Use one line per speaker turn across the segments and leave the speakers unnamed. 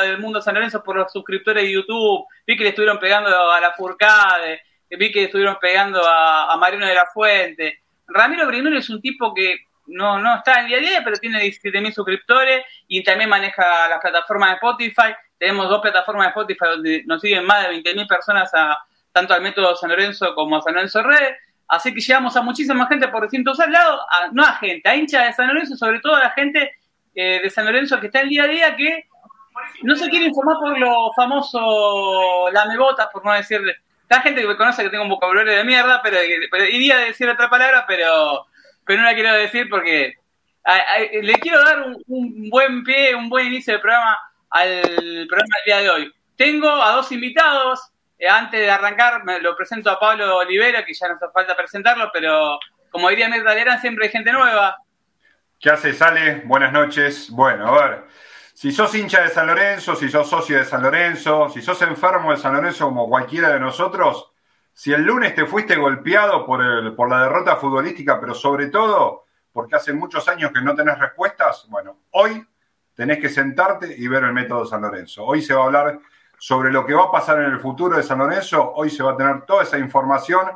del mundo San Lorenzo por los suscriptores de YouTube, vi que le estuvieron pegando a la Furcade, vi que estuvieron pegando a, a Mariano de la Fuente. Ramiro Brignoli es un tipo que no, no está en día a día, pero tiene 17.000 suscriptores y también maneja las plataformas de Spotify. Tenemos dos plataformas de Spotify donde nos siguen más de 20.000 personas a, tanto al método San Lorenzo como a San Lorenzo Red. Así que llegamos a muchísima gente por distintos lados, no a gente, a hinchas de San Lorenzo, sobre todo a la gente eh, de San Lorenzo que está el día a día que no se quiere informar por lo famoso lamebotas, por no decirle. La gente que me conoce que tengo un vocabulario de mierda, pero, iría a decir otra palabra, pero, pero no la quiero decir porque le quiero dar un, buen pie, un buen inicio de programa al programa del día de hoy. Tengo a dos invitados. Eh, antes de arrancar, me lo presento a Pablo Olivera, que ya no hace falta presentarlo, pero como diría Mirta Lerán, siempre hay gente nueva.
¿Qué hace, Sale? Buenas noches. Bueno, a ver, si sos hincha de San Lorenzo, si sos socio de San Lorenzo, si sos enfermo de San Lorenzo como cualquiera de nosotros, si el lunes te fuiste golpeado por, el, por la derrota futbolística, pero sobre todo porque hace muchos años que no tenés respuestas, bueno, hoy tenés que sentarte y ver el método San Lorenzo. Hoy se va a hablar sobre lo que va a pasar en el futuro de San Lorenzo, hoy se va a tener toda esa información.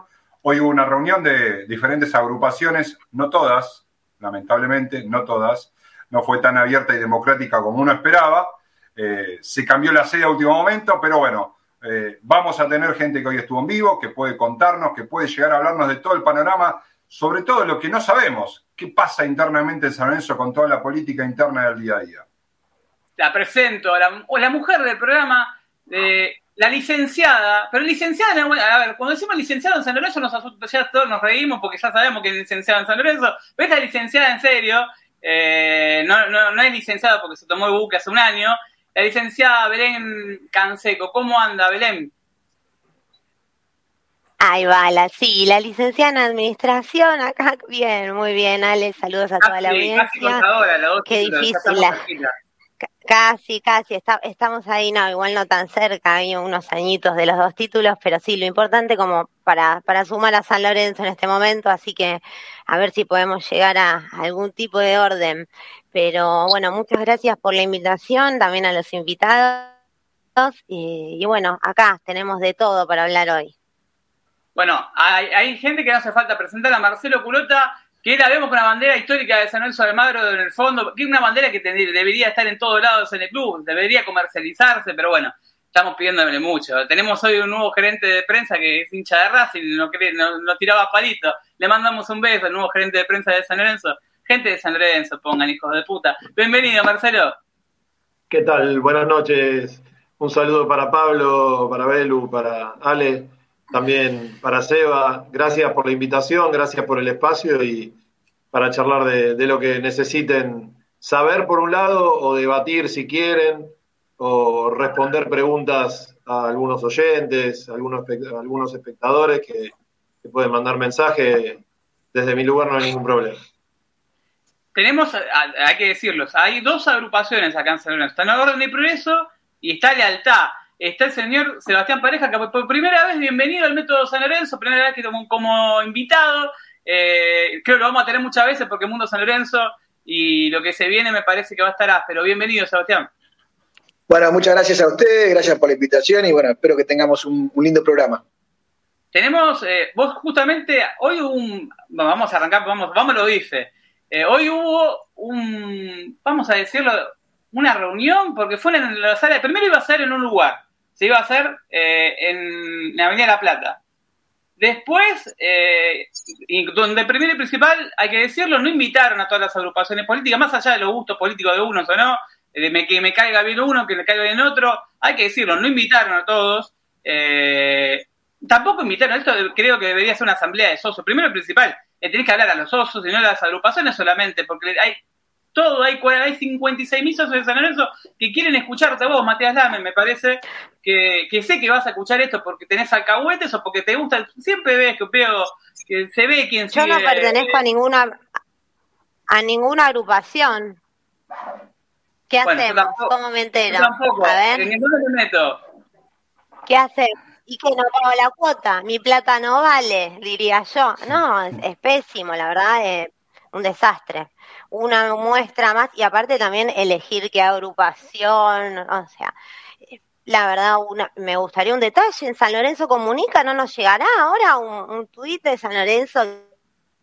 Hoy hubo una reunión de diferentes agrupaciones, no todas, lamentablemente, no todas, no fue tan abierta y democrática como uno esperaba. Eh, se cambió la sede a último momento, pero bueno, eh, vamos a tener gente que hoy estuvo en vivo, que puede contarnos, que puede llegar a hablarnos de todo el panorama, sobre todo lo que no sabemos, qué pasa internamente en San Lorenzo con toda la política interna del día a día.
La presento, la, la mujer del programa, la licenciada, pero licenciada, a ver, cuando decimos licenciada en San Lorenzo nos ya todos nos reímos porque ya sabemos que es licenciada en San Lorenzo, pero esta licenciada en serio, eh, no, no, no es licenciada porque se tomó el buque hace un año, la licenciada Belén Canseco, ¿cómo anda Belén?
Ahí va, la, sí, la licenciada en administración, acá, bien, muy bien, Ale, saludos a toda la audiencia. Qué difícil. La, Casi, casi, estamos ahí, no, igual no tan cerca, hay unos añitos de los dos títulos, pero sí, lo importante como para, para sumar a San Lorenzo en este momento, así que a ver si podemos llegar a, algún tipo de orden. Pero bueno, muchas gracias por la invitación, también a los invitados, y, bueno, acá tenemos de todo para hablar hoy.
Bueno, hay, gente que no hace falta presentar a Marcelo Culota, que la vemos con la bandera histórica de San Lorenzo de Almagro en el fondo, que es una bandera que debería estar en todos lados en el club, debería comercializarse, pero bueno, estamos pidiéndole mucho. Tenemos hoy un nuevo gerente de prensa que es hincha de Racing, no, no, tiraba palito. Le mandamos un beso al nuevo gerente de prensa de San Lorenzo. Gente de San Lorenzo, pongan hijos de puta. Bienvenido, Marcelo.
¿Qué tal? Buenas noches. Un saludo para Pablo, para Belu, para Ale también para Seba, gracias por la invitación, gracias por el espacio y para charlar de, lo que necesiten saber por un lado o debatir si quieren o responder preguntas a algunos oyentes, a algunos, algunos espectadores que, pueden mandar mensaje. Desde mi lugar no hay ningún problema.
Tenemos, hay que decirlo, hay dos agrupaciones acá en San Lorenzo. Está en Orden de Progreso y está Lealtad está el señor Sebastián Pareja, que por primera vez bienvenido al método San Lorenzo, primera vez que como, como invitado. Eh, creo que lo vamos a tener muchas veces porque mundo San Lorenzo y lo que se viene me parece que va a estar pero Bienvenido, Sebastián.
Bueno, muchas gracias a ustedes, gracias por la invitación y bueno, espero que tengamos un, lindo programa.
Tenemos, eh, vos justamente, hoy un, vamos a arrancar, vamos, vamos lo dice. Eh, hoy hubo un, vamos a decirlo, una reunión, porque fue en la sala, primero iba a ser en un lugar, se iba a hacer eh, en la Avenida La Plata. Después, eh, donde primero y principal, hay que decirlo, no invitaron a todas las agrupaciones políticas, más allá de los gustos políticos de unos o no, de que me caiga bien uno, que me caiga bien otro, hay que decirlo, no invitaron a todos. Eh, tampoco invitaron, esto creo que debería ser una asamblea de socios. Primero y principal, tenés que hablar a los socios y no a las agrupaciones solamente, porque hay todo, hay, hay 56 mil socios de San Lorenzo que quieren escucharte a vos, Matías Lame, me parece que, sé que vas a escuchar esto porque tenés alcahuetes o porque te gusta, siempre ves que veo que se ve quién
Yo no pertenezco a ninguna a ninguna agrupación. ¿Qué hacemos? ¿Cómo me entero?
tampoco, a ver. En meto.
¿Qué hacemos? ¿Y que no pago la cuota? Mi plata no vale, diría yo. No, es, es pésimo, la verdad, es un desastre una muestra más y aparte también elegir qué agrupación, o sea, la verdad una, me gustaría un detalle, en San Lorenzo Comunica no nos llegará ahora un, un tuit de San Lorenzo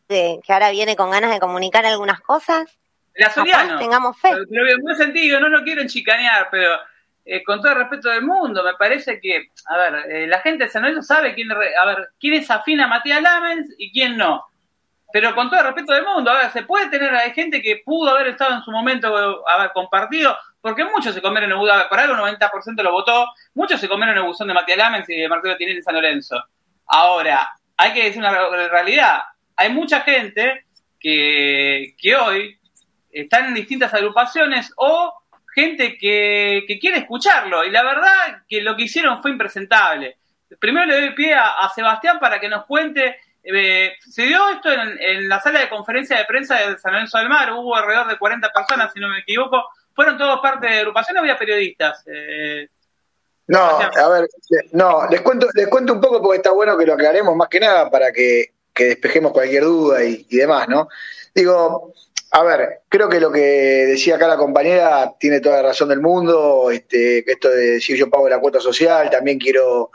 que, ahora viene con ganas de comunicar algunas cosas.
La Soliano,
tengamos fe.
Pero en buen sentido, no lo quiero chicanear, pero eh, con todo el respeto del mundo, me parece que, a ver, eh, la gente de San Lorenzo sabe quién, a ver, quién es afín a Matías Lamens y quién no. Pero con todo el respeto del mundo, a ver, se puede tener hay gente que pudo haber estado en su momento haber compartido, porque muchos se comieron el bus, por algo 90% lo votó, muchos se comieron el buzón de Matías Lamens y de Marcelo Tinelli en San Lorenzo. Ahora, hay que decir una realidad, hay mucha gente que, que hoy están en distintas agrupaciones o gente que, quiere escucharlo. Y la verdad que lo que hicieron fue impresentable. Primero le doy pie a, Sebastián para que nos cuente. Eh, se dio esto en, la sala de conferencia de prensa de San Lorenzo del Mar. Hubo alrededor de 40 personas, si no me equivoco. ¿Fueron todos parte de agrupación o había periodistas?
Eh, no, a ver, no, les cuento, les cuento un poco porque está bueno que lo aclaremos más que nada para que, despejemos cualquier duda y, y demás, ¿no? Digo, a ver, creo que lo que decía acá la compañera tiene toda la razón del mundo. Este, esto de decir yo pago la cuota social, también quiero,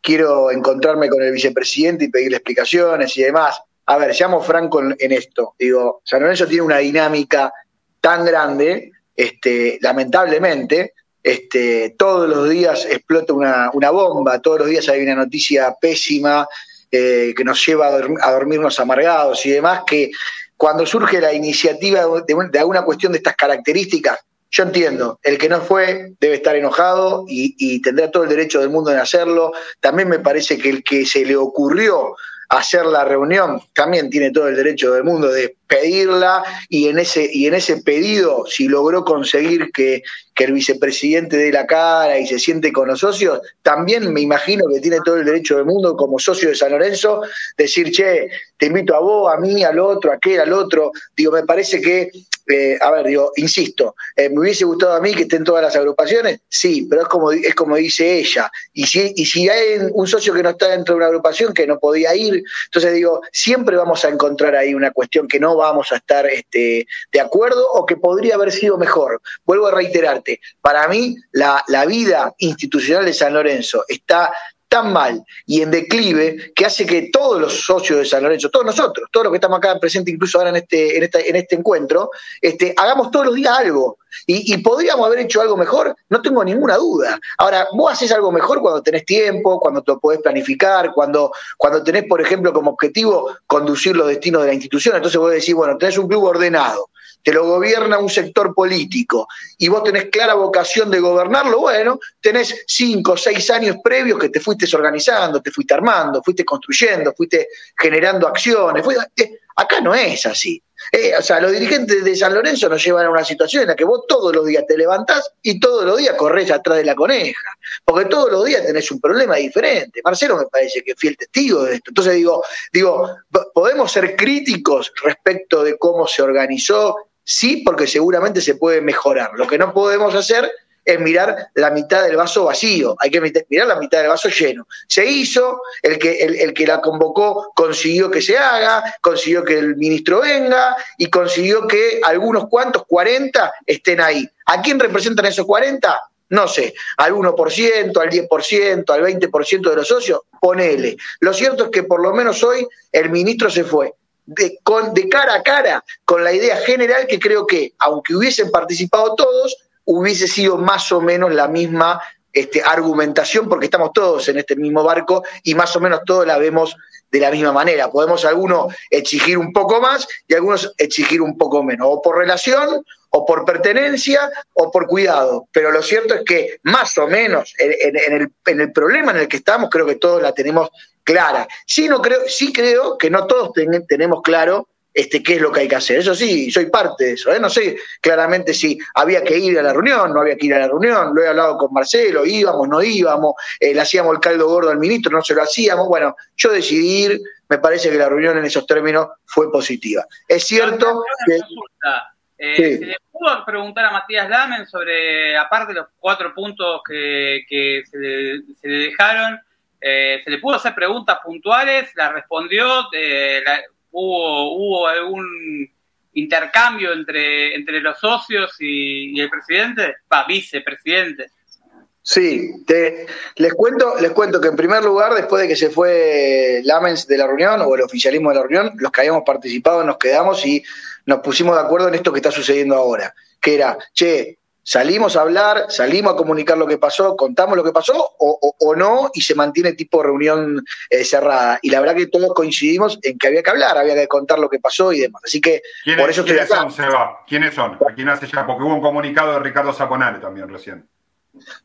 quiero encontrarme con el vicepresidente y pedirle explicaciones y demás. A ver, seamos francos en, esto. Digo, San Lorenzo tiene una dinámica tan grande, este, lamentablemente, este, todos los días explota una, una, bomba, todos los días hay una noticia pésima eh, que nos lleva a, a dormirnos amargados y demás, que cuando surge la iniciativa de, alguna cuestión de estas características, yo entiendo, el que no fue debe estar enojado y, y, tendrá todo el derecho del mundo en hacerlo. También me parece que el que se le ocurrió hacer la reunión también tiene todo el derecho del mundo de pedirla y en ese, y en ese pedido, si logró conseguir que, que el vicepresidente dé la cara y se siente con los socios, también me imagino que tiene todo el derecho del mundo como socio de San Lorenzo, decir, che, te invito a vos, a mí, al otro, a aquel, al otro. Digo, me parece que eh, a ver, digo, insisto, eh, ¿me hubiese gustado a mí que estén todas las agrupaciones? Sí, pero es como, es como dice ella. Y si, y si hay un socio que no está dentro de una agrupación, que no podía ir, entonces digo, siempre vamos a encontrar ahí una cuestión que no vamos a estar este, de acuerdo o que podría haber sido mejor. Vuelvo a reiterarte, para mí la, la vida institucional de San Lorenzo está tan mal y en declive que hace que todos los socios de San Lorenzo, todos nosotros, todos los que estamos acá presentes, incluso ahora en este, en este, en este encuentro, este, hagamos todos los días algo. Y, podríamos haber hecho algo mejor, no tengo ninguna duda. Ahora, vos haces algo mejor cuando tenés tiempo, cuando te podés planificar, cuando, cuando tenés, por ejemplo, como objetivo conducir los destinos de la institución. Entonces vos decís, bueno, tenés un club ordenado, te lo gobierna un sector político y vos tenés clara vocación de gobernarlo, bueno, tenés cinco o seis años previos que te fuiste organizando, te fuiste armando, fuiste construyendo, fuiste generando acciones. Eh, acá no es así. Eh, o sea, los dirigentes de San Lorenzo nos llevan a una situación en la que vos todos los días te levantás y todos los días corres atrás de la coneja, porque todos los días tenés un problema diferente. Marcelo me parece que es fiel testigo de esto. Entonces digo, digo, podemos ser críticos respecto de cómo se organizó Sí, porque seguramente se puede mejorar. Lo que no podemos hacer es mirar la mitad del vaso vacío, hay que mirar la mitad del vaso lleno. Se hizo, el que, el, que la convocó consiguió que se haga, consiguió que el ministro venga y consiguió que algunos cuantos, 40, estén ahí. ¿A quién representan esos 40? No sé, al 1%, al 10%, al 20% de los socios, ponele. Lo cierto es que por lo menos hoy el ministro se fue de, con, de cara a cara con la idea general que creo que, aunque hubiesen participado todos, hubiese sido más o menos la misma este, argumentación, porque estamos todos en este mismo barco y más o menos todos la vemos de la misma manera. Podemos algunos exigir un poco más y algunos exigir un poco menos, o por relación, o por pertenencia, o por cuidado. Pero lo cierto es que más o menos en, el, en el problema en el que estamos, creo que todos la tenemos clara. Sí, no creo, sí creo que no todos tenemos claro este, qué es lo que hay que hacer. Eso sí, soy parte de eso. ¿eh? No sé claramente si había que ir a la reunión, no había que ir a la reunión. Lo he hablado con Marcelo, íbamos, no íbamos, eh, le hacíamos el caldo gordo al ministro, no se lo hacíamos. Bueno, yo decidí ir, me parece que la reunión en esos términos fue positiva. Es cierto que...
Eh, ¿Se le pudo preguntar a Matías Lamen sobre, aparte de los cuatro puntos que, se, le, dejaron, eh, se le pudo hacer preguntas puntuales, la respondió, eh, hubo, hubo algún intercambio entre, entre los socios y, el presidente, va, vicepresidente.
Sí, te, les cuento, les cuento que en primer lugar, después de que se fue Lamens de la reunión o el oficialismo de la reunión, los que habíamos participado nos quedamos y nos pusimos de acuerdo en esto que está sucediendo ahora, que era, che, salimos a hablar, salimos a comunicar lo que pasó, contamos lo que pasó o, no y se mantiene tipo reunión eh, cerrada. Y la verdad que todos coincidimos en que había que hablar, había que contar lo que pasó y demás. Así que por eso
¿quiénes son, Seba? ¿Quiénes son? ¿A quién hace ya? Porque hubo un comunicado de Ricardo Zaponare también recién.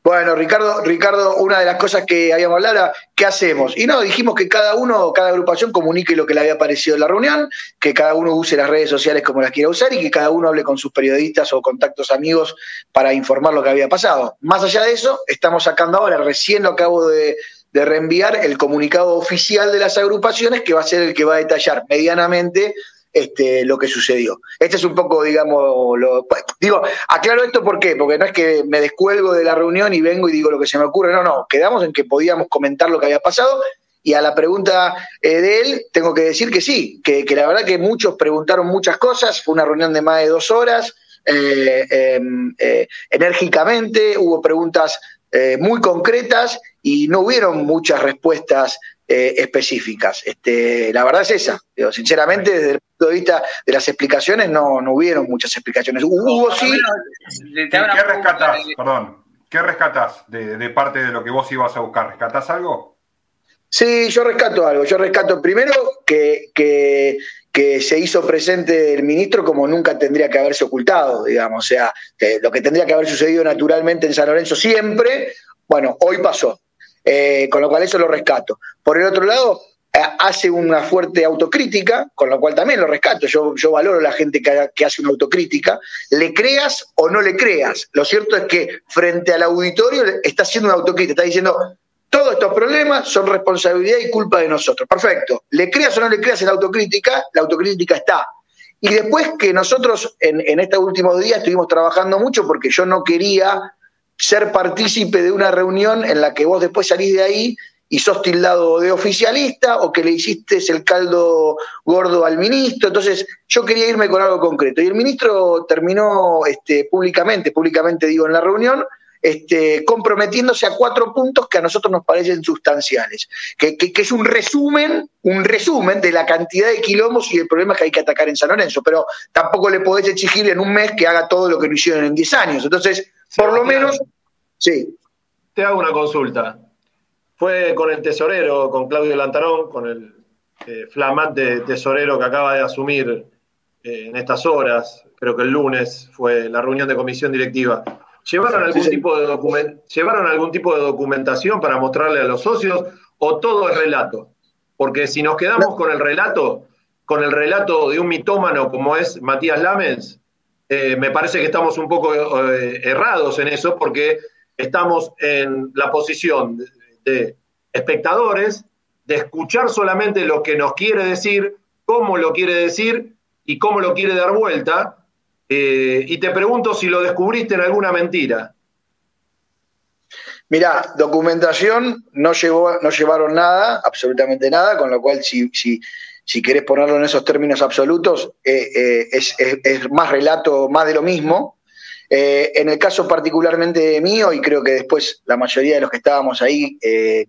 Bueno, Ricardo, Ricardo, una de las cosas que habíamos hablado era, ¿qué hacemos? Y no, dijimos que cada uno, cada agrupación comunique lo que le había parecido en la reunión, que cada uno use las redes sociales como las quiera usar y que cada uno hable con sus periodistas o contactos amigos para informar lo que había pasado. Más allá de eso, estamos sacando ahora, recién lo acabo de, de reenviar, el comunicado oficial de las agrupaciones, que va a ser el que va a detallar medianamente este, lo que sucedió. Este es un poco, digamos, lo, digo, aclaro esto ¿por qué? porque no es que me descuelgo de la reunión y vengo y digo lo que se me ocurre, no, no, quedamos en que podíamos comentar lo que había pasado y a la pregunta eh, de él tengo que decir que sí, que, la verdad que muchos preguntaron muchas cosas, fue una reunión de más de dos horas, eh, em, eh, enérgicamente, hubo preguntas muy concretas y no hubieron muchas respuestas eh, específicas. Este, la verdad es esa. sinceramente, desde el punto de vista de las explicaciones, no, no hubieron muchas explicaciones. Hubo sí.
¿Qué, rescatás? Perdón. ¿Qué rescatás de, parte de lo que vos ibas a buscar? ¿Rescatás algo?
Sí, yo rescato algo. Yo rescato primero que, que, que, se hizo presente el ministro como nunca tendría que haberse ocultado, digamos. O sea, lo que tendría que haber sucedido naturalmente en San Lorenzo siempre, bueno, hoy pasó. Eh, con lo cual eso lo rescato. Por el otro lado, eh, hace una fuerte autocrítica, con lo cual también lo rescato. Yo, valoro a la gente que, hace una autocrítica. Le creas o no le creas. Lo cierto es que frente al auditorio está haciendo una autocrítica, está diciendo, todos estos problemas son responsabilidad y culpa de nosotros. Perfecto. Le creas o no le creas en la autocrítica, la autocrítica está. Y después que nosotros en estos últimos días estuvimos trabajando mucho porque yo no quería ser partícipe de una reunión en la que vos después salís de ahí y sos tildado de oficialista o que le hiciste el caldo gordo al ministro. Entonces, yo quería irme con algo concreto. Y el ministro terminó este, públicamente, públicamente digo en la reunión, este, comprometiéndose a cuatro puntos que a nosotros nos parecen sustanciales, que, que, es un resumen, un resumen de la cantidad de quilombos y de problemas que hay que atacar en San Lorenzo, pero tampoco le podés exigir en un mes que haga todo lo que no hicieron en diez años. Entonces, por lo menos, sí.
Te hago una consulta. Fue con el tesorero, con Claudio Lantarón, con el eh, flamante tesorero que acaba de asumir eh, en estas horas, creo que el lunes fue la reunión de comisión directiva. ¿Llevaron algún, Tipo de ¿Llevaron algún tipo de documentación para mostrarle a los socios o todo es relato? Porque si nos quedamos con el relato, con el relato de un mitómano como es Matías Lamens, eh, me parece que estamos un poco eh, errados en eso porque estamos en la posición de, espectadores, de escuchar solamente lo que nos quiere decir, cómo lo quiere decir y cómo lo quiere dar vuelta. Eh, y te pregunto si lo descubriste en alguna mentira.
Mira, documentación no, llevó, no llevaron nada, absolutamente nada, con lo cual si, si querés ponerlo en esos términos absolutos, eh, eh, es, más relato, más de lo mismo. Eh, en el caso particularmente mío, y creo que después la mayoría de los que estábamos ahí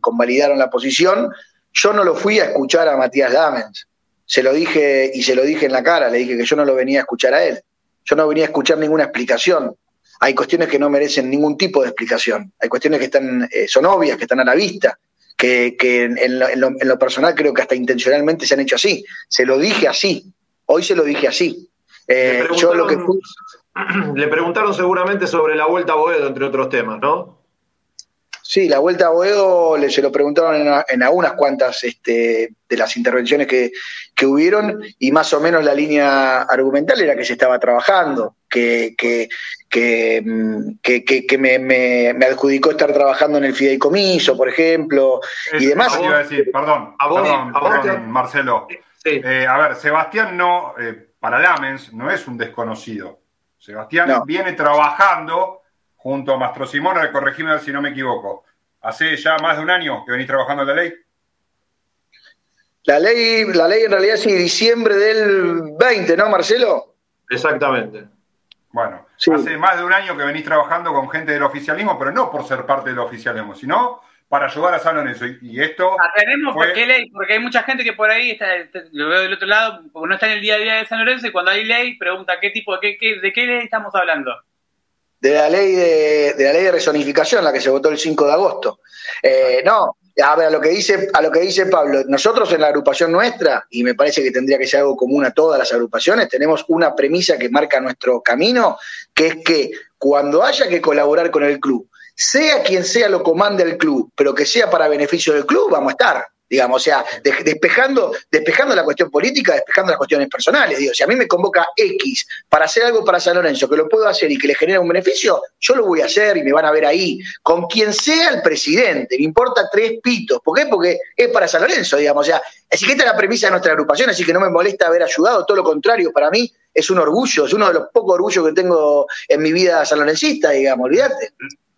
convalidaron la posición, yo no lo fui a escuchar a Matías Damens. Se lo dije y se lo dije en la cara, le dije que yo no lo venía a escuchar a él. Yo no venía a escuchar ninguna explicación. Hay cuestiones que no merecen ningún tipo de explicación. Hay cuestiones que están, son obvias, que están a la vista que, en, lo, personal creo que hasta intencionalmente se han hecho así. Se lo dije así, hoy se lo dije así.
Eh, yo lo que... Le preguntaron seguramente sobre la vuelta a Boedo, entre otros temas, ¿no?
Sí, la vuelta a Boedo le, se lo preguntaron en, algunas cuantas este, de las intervenciones que, hubieron y más o menos la línea argumental era que se estaba trabajando, que, que, que, mm, que me, adjudicó estar trabajando en el fideicomiso, por ejemplo, y demás.
Iba a decir, perdón, perdón, Marcelo. Eh, a ver, Sebastián no, eh, para Lamens, no es un desconocido. Sebastián viene trabajando junto a Mastro Simón, corregime si no me equivoco. ¿Hace ya más de un año que venís trabajando en la ley?
La ley, la ley en realidad es diciembre del 20, ¿no, Marcelo?
Exactamente.
Bueno, hace más de un año que venís trabajando con gente del oficialismo, pero no por ser parte del oficialismo, sino para ayudar a San Lorenzo. Y, esto.
Tenemos por qué ley, porque hay mucha gente que por ahí está, lo veo del otro lado, porque no está en el día a día de San Lorenzo, y cuando hay ley pregunta qué tipo, qué, qué, de qué ley estamos hablando.
De la ley de, de la ley de resonificación, la que se votó el 5 de agosto. Eh, no, a ver, a lo que dice, a lo que dice Pablo, nosotros en la agrupación nuestra, y me parece que tendría que ser algo común a todas las agrupaciones, tenemos una premisa que marca nuestro camino, que es que cuando haya que colaborar con el club, sea quien sea lo comande el club, pero que sea para beneficio del club, vamos a estar digamos, o sea, despejando, despejando la cuestión política, despejando las cuestiones personales, digo, si a mí me convoca X para hacer algo para San Lorenzo, que lo puedo hacer y que le genera un beneficio, yo lo voy a hacer y me van a ver ahí, con quien sea el presidente, me importa tres pitos, ¿por qué? Porque es para San Lorenzo, digamos, o sea, así que esta es la premisa de nuestra agrupación, así que no me molesta haber ayudado, todo lo contrario, para mí es un orgullo, es uno de los pocos orgullos que tengo en mi vida sanlorencista, digamos, olvídate.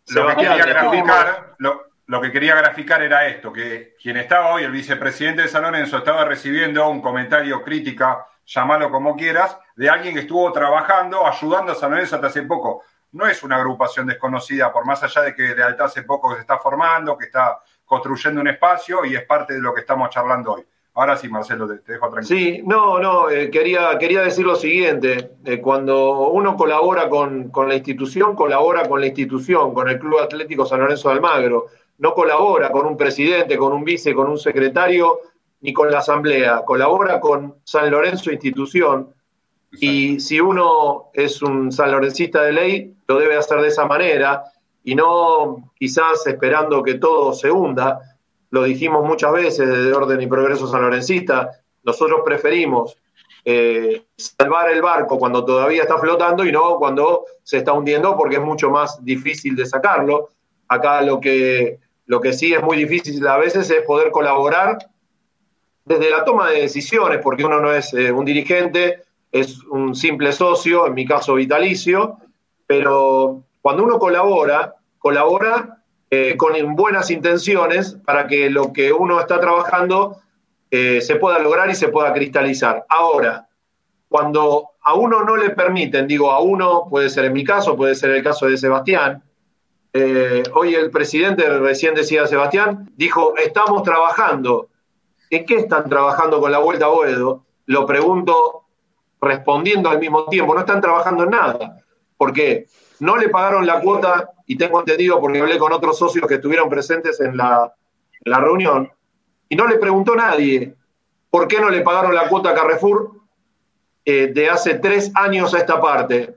Lo que quería graficar, lo que quería graficar era esto, que quien estaba hoy, el vicepresidente de San Lorenzo, estaba recibiendo un comentario, crítica, llámalo como quieras, de alguien que estuvo trabajando, ayudando a San Lorenzo hasta hace poco. No es una agrupación desconocida, por más allá de que Lealtad hace poco se está formando, que está construyendo un espacio y es parte de lo que estamos charlando hoy. Ahora sí, Marcelo, te, dejo tranquilo.
Sí, no, no, eh, quería, quería decir lo siguiente. Eh, cuando uno colabora con, con, la institución, colabora con la institución, con el Club Atlético San Lorenzo de Almagro no colabora con un presidente, con un vice, con un secretario, ni con la asamblea, colabora con San Lorenzo institución. Y si uno es un sanlorencista de ley, lo debe hacer de esa manera y no quizás esperando que todo se hunda. Lo dijimos muchas veces desde Orden y Progreso sanlorencista, nosotros preferimos eh, salvar el barco cuando todavía está flotando y no cuando se está hundiendo porque es mucho más difícil de sacarlo. Acá lo que lo que sí es muy difícil a veces es poder colaborar desde la toma de decisiones, porque uno no es eh, un dirigente, es un simple socio, en mi caso vitalicio, pero cuando uno colabora, colabora eh, con buenas intenciones para que lo que uno está trabajando eh, se pueda lograr y se pueda cristalizar. Ahora, cuando a uno no le permiten, digo a uno, puede ser en mi caso, puede ser el caso de Sebastián, eh, hoy el presidente, recién decía Sebastián, dijo, estamos trabajando. ¿En qué están trabajando con la vuelta a Boedo? Lo pregunto respondiendo al mismo tiempo, no están trabajando en nada, porque no le pagaron la cuota, y tengo entendido porque hablé con otros socios que estuvieron presentes en la, reunión, y no le preguntó nadie por qué no le pagaron la cuota a Carrefour eh, de hace tres años a esta parte.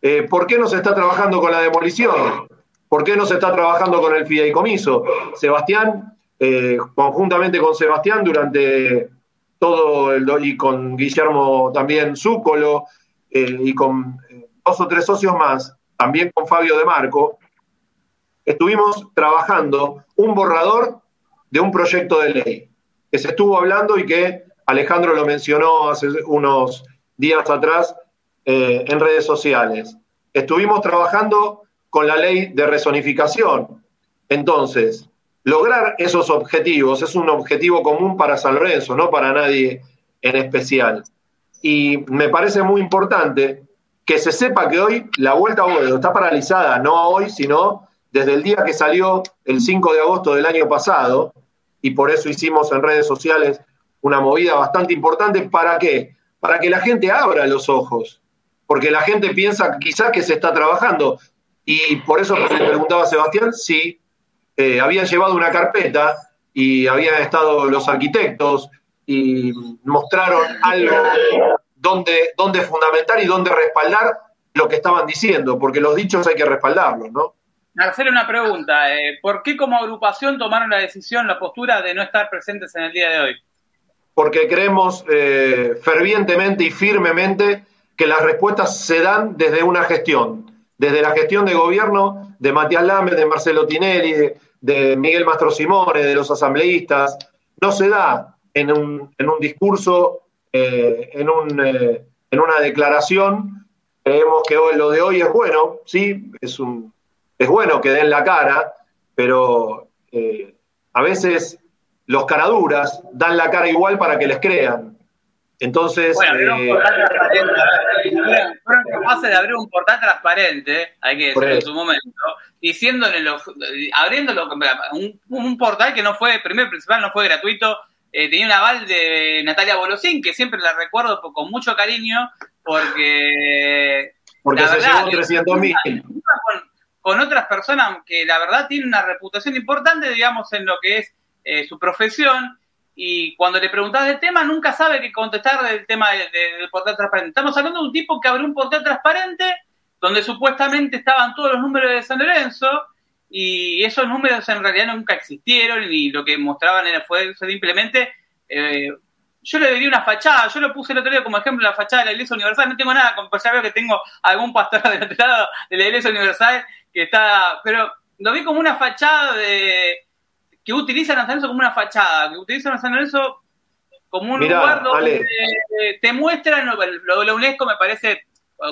Eh, ¿Por qué no se está trabajando con la demolición? ¿Por qué no se está trabajando con el fideicomiso? Sebastián, eh, conjuntamente con Sebastián, durante todo el y con Guillermo también Zúcolo eh, y con eh, dos o tres socios más, también con Fabio De Marco, estuvimos trabajando un borrador de un proyecto de ley que se estuvo hablando y que Alejandro lo mencionó hace unos días atrás en redes sociales. Estuvimos trabajando con la ley de resonificación. Entonces, lograr esos objetivos es un objetivo común para San Lorenzo, no para nadie en especial. Y me parece muy importante que se sepa que hoy la vuelta a Boedo está paralizada, no hoy, sino desde el día que salió el 5 de agosto del año pasado, y por eso hicimos en redes sociales una movida bastante importante. ¿Para qué? Para que la gente abra los ojos, porque la gente piensa quizás que se está trabajando. Y por eso le preguntaba a Sebastián si eh, habían llevado una carpeta y habían estado los arquitectos y mostraron algo donde, donde fundamentar y donde respaldar lo que estaban diciendo, porque los dichos hay que respaldarlos, ¿no?
Marcelo, una pregunta. Eh, ¿Por qué como agrupación tomaron la decisión, la postura de no estar presentes en el día de hoy?
Porque creemos eh, fervientemente y firmemente que las respuestas se dan desde una gestión, desde la gestión de gobierno de Matías Lame, de Marcelo Tinelli, de, Miguel Mastro Simone, de los asambleístas, no se da en un, en un discurso, eh, en, un, eh, en una declaración. Creemos que hoy, lo de hoy es bueno, sí, es, un, es bueno que den la cara, pero eh, a veces los caraduras dan la cara igual para que les crean. Entonces.
Eh, fueron capaces de abrir un portal transparente, hay que decirlo en su momento, diciéndole, abriéndolo, un, un portal que no fue, primero principal, no fue gratuito, eh, tenía un aval de Natalia Bolosín, que siempre la recuerdo con mucho cariño, porque.
Porque la se verdad, 300 mil.
Con, otras personas que la verdad tienen una reputación importante, digamos, en lo que es eh, su profesión, y cuando le preguntas del tema, nunca sabe qué contestar del tema del portal transparente. Estamos hablando de un tipo que abrió un portal transparente donde supuestamente estaban todos los números de San Lorenzo y esos números en realidad nunca existieron y lo que mostraban era, fue simplemente, eh, yo le diría una fachada, yo lo puse el otro día como ejemplo la fachada de la Iglesia Universal, no tengo nada, pues ya veo que tengo algún pastor del otro lado de la Iglesia Universal que está, pero lo vi como una fachada de que utilizan a San Lorenzo como una fachada, que utilizan a San Lorenzo como un lugar donde te muestran, lo de la UNESCO me parece,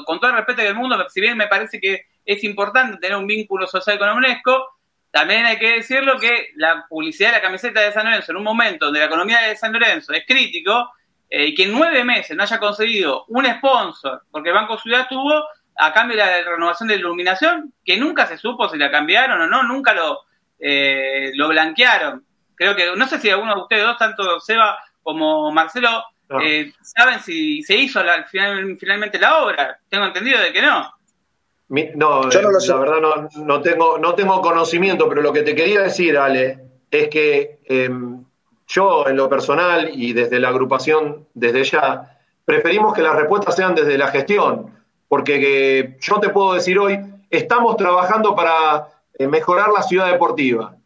con todo el respeto del mundo, si bien me parece que es importante tener un vínculo social con la UNESCO, también hay que decirlo que la publicidad de la camiseta de San Lorenzo en un momento donde la economía de San Lorenzo es crítico eh, y que en nueve meses no haya conseguido un sponsor, porque el Banco Ciudad tuvo a cambio de la renovación de iluminación, que nunca se supo si la cambiaron o no, nunca lo, eh, lo blanquearon. Creo que, no sé si alguno de ustedes dos, tanto Seba como Marcelo, eh, saben si se hizo finalmente la obra. Tengo entendido de que no.
no, Yo no la verdad no, tengo, no tengo conocimiento, pero lo que te quería decir, Ale, es que em, yo en lo personal y desde la agrupación, desde ya, preferimos que las respuestas sean desde la gestión, porque yo te puedo decir hoy, estamos trabajando para mejorar la ciudad deportiva.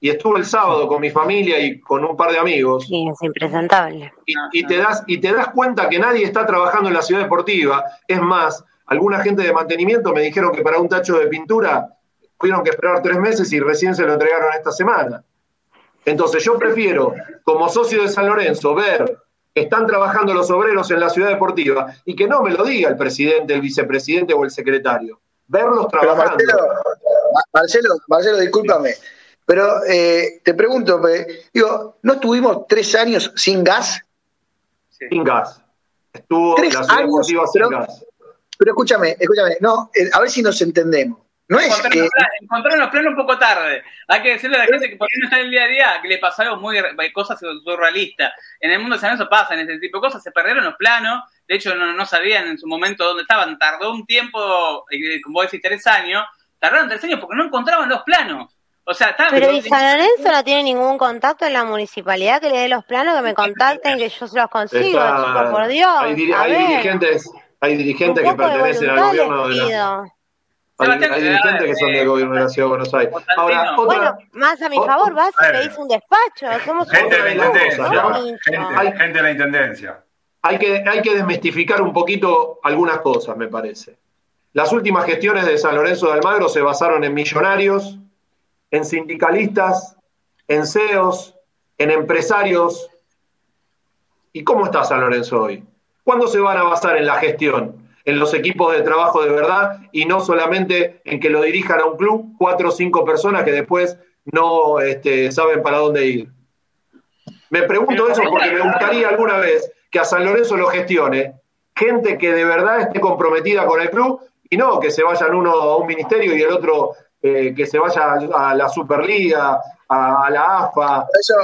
Y estuve el sábado con mi familia y con un par de amigos.
Sí, es impresentable.
Y, te das, y te das cuenta que nadie está trabajando en la ciudad deportiva. Es más, alguna gente de mantenimiento me dijeron que para un tacho de pintura tuvieron que esperar tres meses y recién se lo entregaron esta semana. Entonces yo prefiero, como socio de San Lorenzo, ver que están trabajando los obreros en la ciudad deportiva y que no me lo diga el presidente, el vicepresidente o el secretario. Verlos trabajando.
Marcelo, Marcelo, discúlpame, pero eh, te pregunto, digo, ¿no estuvimos tres años sin gas?
Sin gas. Estuvo tres la años, sin
pero, gas. Pero escúchame, escúchame, no, eh, a ver si nos entendemos. No es
que... encontraron los planos un poco tarde. Hay que decirle a la gente que por qué no está en el día a día, que le pasó algo muy cosas surrealistas. En el mundo de San eso pasa, en ese tipo de cosas, se perdieron los planos, de hecho no, no sabían en su momento dónde estaban, tardó un tiempo, eh, como vos decís, tres años, tardaron tres años porque no encontraban los planos. O sea,
Pero ¿y San Lorenzo no tiene ningún contacto en la municipalidad que le dé los planos, que me contacten, que yo se los consigo, por Dios.
Hay, dirigentes, hay dirigentes que pertenecen al gobierno de la... Hay, dirigentes que son del gobierno de la Ciudad de Buenos Aires.
Ahora, bueno, más a mi favor, vas y pedís un despacho. Somos
gente, de la intendencia, gente, gente de la intendencia.
Hay que, hay que desmistificar un poquito algunas cosas, me parece. Las últimas gestiones de San Lorenzo de Almagro se basaron en millonarios, en sindicalistas, en CEOs, en empresarios. ¿Y cómo está San Lorenzo hoy? ¿Cuándo se van a basar en la gestión? En los equipos de trabajo de verdad y no solamente en que lo dirijan a un club cuatro o cinco personas que después no este, saben para dónde ir. Me pregunto eso porque me gustaría alguna vez que a San Lorenzo lo gestione gente que de verdad esté comprometida con el club y no que se vayan uno a un ministerio y el otro eh, que se vaya a la Superliga, a, la AFA.
Eso,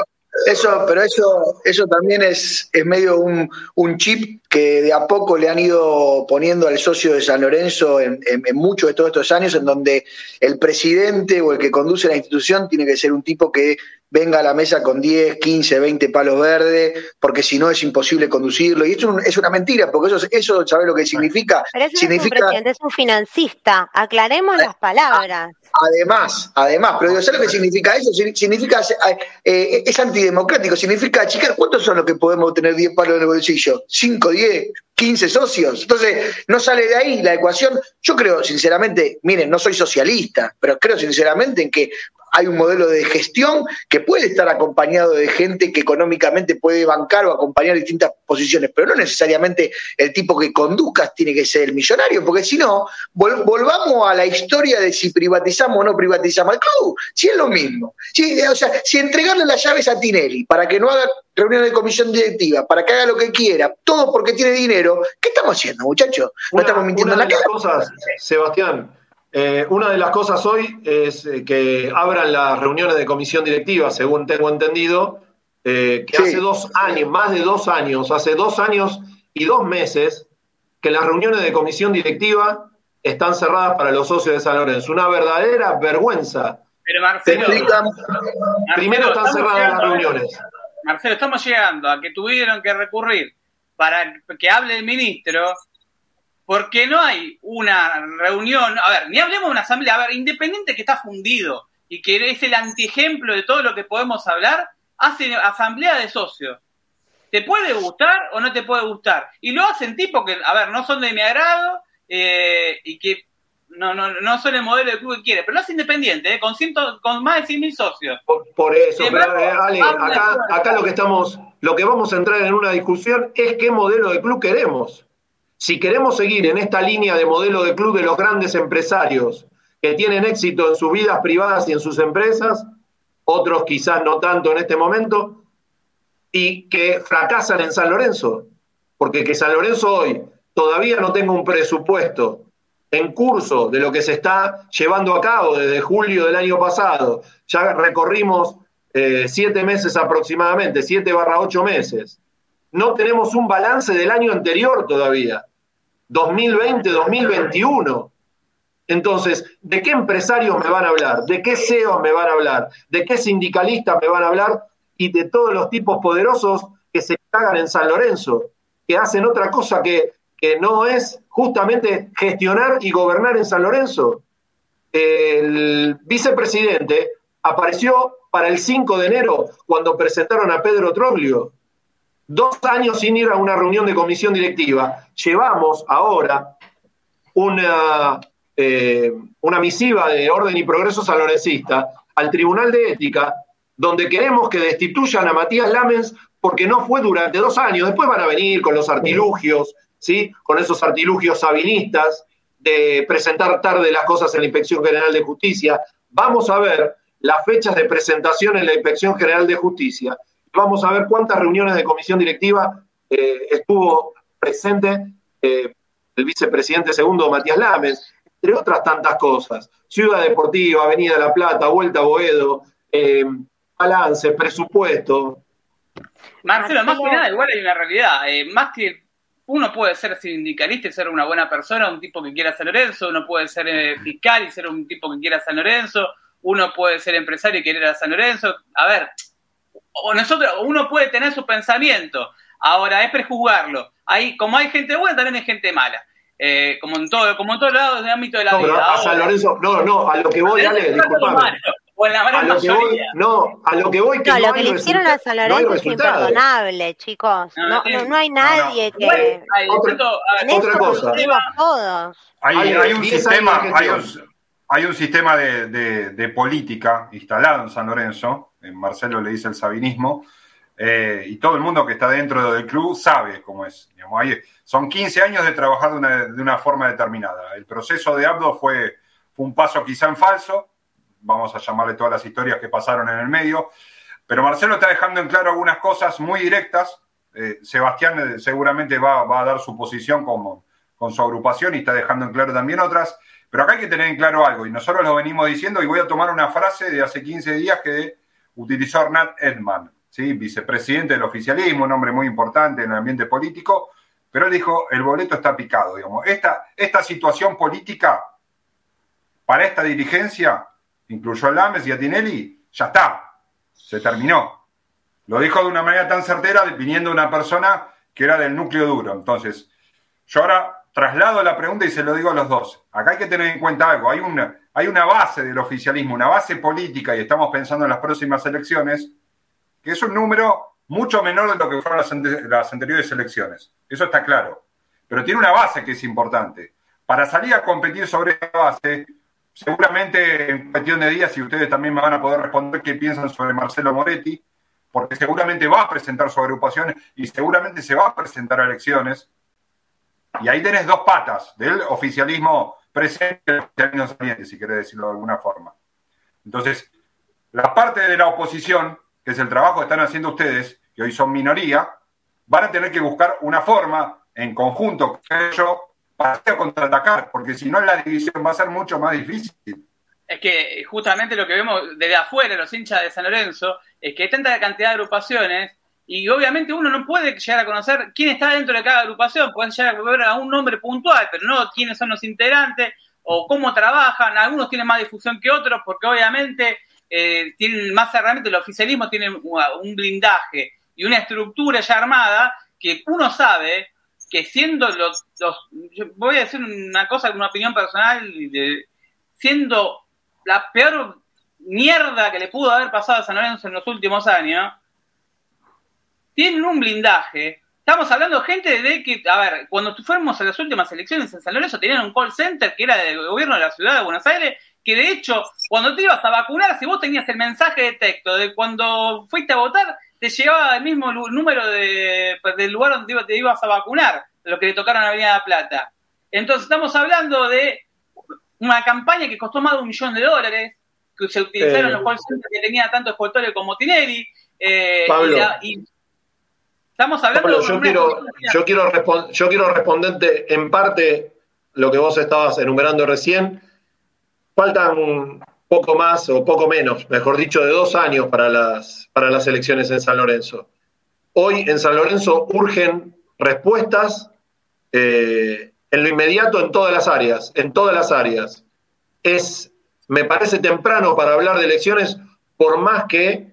eso, pero eso, eso también es, es medio un, un, chip que de a poco le han ido poniendo al socio de San Lorenzo en, en, muchos de todos estos años, en donde el presidente o el que conduce la institución tiene que ser un tipo que venga a la mesa con 10, 15, 20 palos verdes, porque si no es imposible conducirlo. Y eso es una mentira, porque eso, eso ¿sabes lo que significa?
Pero eso
significa...
es un presidente, es un financista. Aclaremos las palabras.
Además, además, pero ¿sabes lo que significa eso? Significa, eh, es antidemocrático, significa chicar, ¿cuántos son los que podemos tener 10 palos en el bolsillo? ¿5, 10, 15 socios? Entonces, no sale de ahí la ecuación. Yo creo, sinceramente, miren, no soy socialista, pero creo sinceramente en que hay un modelo de gestión que puede estar acompañado de gente que económicamente puede bancar o acompañar distintas posiciones, pero no necesariamente el tipo que conduzcas tiene que ser el millonario, porque si no, volvamos a la historia de si privatizamos o no privatizamos el club, si es lo mismo. o sea, si entregarle las llaves a Tinelli para que no haga reuniones de comisión directiva, para que haga lo que quiera, todo porque tiene dinero, ¿qué estamos haciendo, muchachos? No estamos mintiendo
una
en la
cara. Cosas, Sebastián, eh, una de las cosas hoy es eh, que abran las reuniones de comisión directiva, según tengo entendido, eh, que hace dos años, más de dos años, hace dos años y dos meses, que las reuniones de comisión directiva están cerradas para los socios de San Lorenzo. Una verdadera vergüenza.
Pero Marcelo,
primero están cerradas las reuniones.
Marcelo, estamos llegando a que tuvieron que recurrir para que hable el ministro porque no hay una reunión, a ver, ni hablemos de una asamblea, a ver, independiente que está fundido y que es el antiejemplo de todo lo que podemos hablar, hace asamblea de socios. ¿Te puede gustar o no te puede gustar? Y lo hacen tipo que, a ver, no son de mi agrado eh, y que no, no, no son el modelo de club que quiere, pero lo hace independiente, eh, con, ciento, con más de 100.000 socios.
Por, eso, pero, eh, Ale, acá, acá lo que estamos, lo que vamos a entrar en una discusión es qué modelo de club queremos. Si queremos seguir en esta línea de modelo de club de los grandes empresarios que tienen éxito en sus vidas privadas y en sus empresas, otros quizás no tanto en este momento, y que fracasan en San Lorenzo, porque que San Lorenzo hoy todavía no tenga un presupuesto en curso de lo que se está llevando a cabo desde julio del año pasado, ya recorrimos eh, siete meses aproximadamente, siete barra ocho meses, no tenemos un balance del año anterior todavía. 2020-2021. Entonces, ¿de qué empresarios me van a hablar? ¿De qué CEO me van a hablar? ¿De qué sindicalistas me van a hablar? Y de todos los tipos poderosos que se cagan en San Lorenzo, que hacen otra cosa que, que no es justamente gestionar y gobernar en San Lorenzo. El vicepresidente apareció para el 5 de enero cuando presentaron a Pedro Troglio dos años sin ir a una reunión de comisión directiva, llevamos ahora una, eh, una misiva de orden y progreso salonesista al Tribunal de Ética, donde queremos que destituyan a Matías Lamens porque no fue durante dos años. Después van a venir con los artilugios, ¿sí? con esos artilugios sabinistas de presentar tarde las cosas en la Inspección General de Justicia. Vamos a ver las fechas de presentación en la Inspección General de Justicia Vamos a ver cuántas reuniones de comisión directiva eh, estuvo presente eh, el vicepresidente segundo Matías Lames, entre otras tantas cosas. Ciudad Deportiva, Avenida La Plata, Vuelta a Boedo, eh, balance, presupuesto.
Marcelo, más que nada, igual hay una realidad. más que uno puede ser sindicalista y ser una buena persona, un tipo que quiera San Lorenzo, uno puede ser fiscal y ser un tipo que quiera San Lorenzo, uno puede ser empresario y querer a San Lorenzo. A ver, o nosotros, uno puede tener su pensamiento, ahora es prejuzgarlo. Hay, como hay gente buena, también hay gente mala. Eh, como en todo, como en todos lados del ámbito de la vida.
A San Lorenzo, no, no, a lo que voy, Ale, disculpame. a lo que voy, no, a lo que voy
que no, lo que le hicieron a San Lorenzo es imperdonable, chicos. No, no, hay nadie que.
otra cosa. Hay, hay, un sistema, hay un, hay un sistema de, de política instalado en San Lorenzo Marcelo le dice el sabinismo, eh, y todo el mundo que está dentro del club sabe cómo es. son 15 años de trabajar de una, forma determinada. El proceso de Abdo fue, un paso quizá en falso, vamos a llamarle todas las historias que pasaron en el medio, pero Marcelo está dejando en claro algunas cosas muy directas. Eh, Sebastián eh, seguramente va, a dar su posición con, con su agrupación y está dejando en claro también otras. Pero acá hay que tener en claro algo, y nosotros lo venimos diciendo, y voy a tomar una frase de hace 15 días que utilizó Hernán Edman, ¿sí? vicepresidente del oficialismo, un hombre muy importante en el ambiente político, pero él dijo, el boleto está picado, digamos. Esta, esta situación política para esta dirigencia, incluyó a Lames y a Tinelli, ya está, se terminó. Lo dijo de una manera tan certera, viniendo de una persona que era del núcleo duro. Entonces, yo ahora traslado la pregunta y se lo digo a los dos. Acá hay que tener en cuenta algo. Hay una, hay una base del oficialismo, una base política, y estamos pensando en las próximas elecciones, que es un número mucho menor de lo que fueron las, anteriores elecciones. Eso está claro. Pero tiene una base que es importante. Para salir a competir sobre esa base, seguramente en cuestión de días, y ustedes también me van a poder responder qué piensan sobre Marcelo Moretti, porque seguramente va a presentar su agrupación y seguramente se va a presentar a elecciones. Y ahí tenés dos patas del oficialismo presente y del oficialismo saliente, si querés decirlo de alguna forma. Entonces, la parte de la oposición, que es el trabajo que están haciendo ustedes, que hoy son minoría, van a tener que buscar una forma en conjunto, creo yo, para contraatacar, porque si no la división va a ser mucho más difícil.
Es que justamente lo que vemos desde afuera, los hinchas de San Lorenzo, es que hay tanta cantidad de agrupaciones y obviamente uno no puede llegar a conocer quién está dentro de cada agrupación, pueden llegar a ver a un nombre puntual, pero no quiénes son los integrantes o cómo trabajan, algunos tienen más difusión que otros porque obviamente eh, tienen más herramientas, el oficialismo tiene un blindaje y una estructura ya armada que uno sabe que siendo los, voy a decir una cosa, una opinión personal, siendo la peor mierda que le pudo haber pasado a San Lorenzo en los últimos años, tienen un blindaje. Estamos hablando de gente de que, a ver, cuando fuimos a las últimas elecciones en San Lorenzo tenían un call center que era del gobierno de la ciudad de Buenos Aires, que de hecho, cuando te ibas a vacunar, si vos tenías el mensaje de texto de cuando fuiste a votar, te llegaba el mismo número de, pues, del lugar donde te ibas a vacunar, lo que le tocaron a Avenida de Plata. Entonces estamos hablando de una campaña que costó más de un millón de dólares, que se utilizaron los call que tenía tanto Escoltore como Tinelli. Eh, y, estamos hablando
yo, quiero, yo, quiero yo quiero responderte en parte lo que vos estabas enumerando recién. Faltan poco más o poco menos, mejor dicho, de dos años para las, para las elecciones en San Lorenzo. Hoy en San Lorenzo urgen respuestas eh, en lo inmediato en todas las áreas, en todas las áreas. Es, me parece temprano para hablar de elecciones, por más que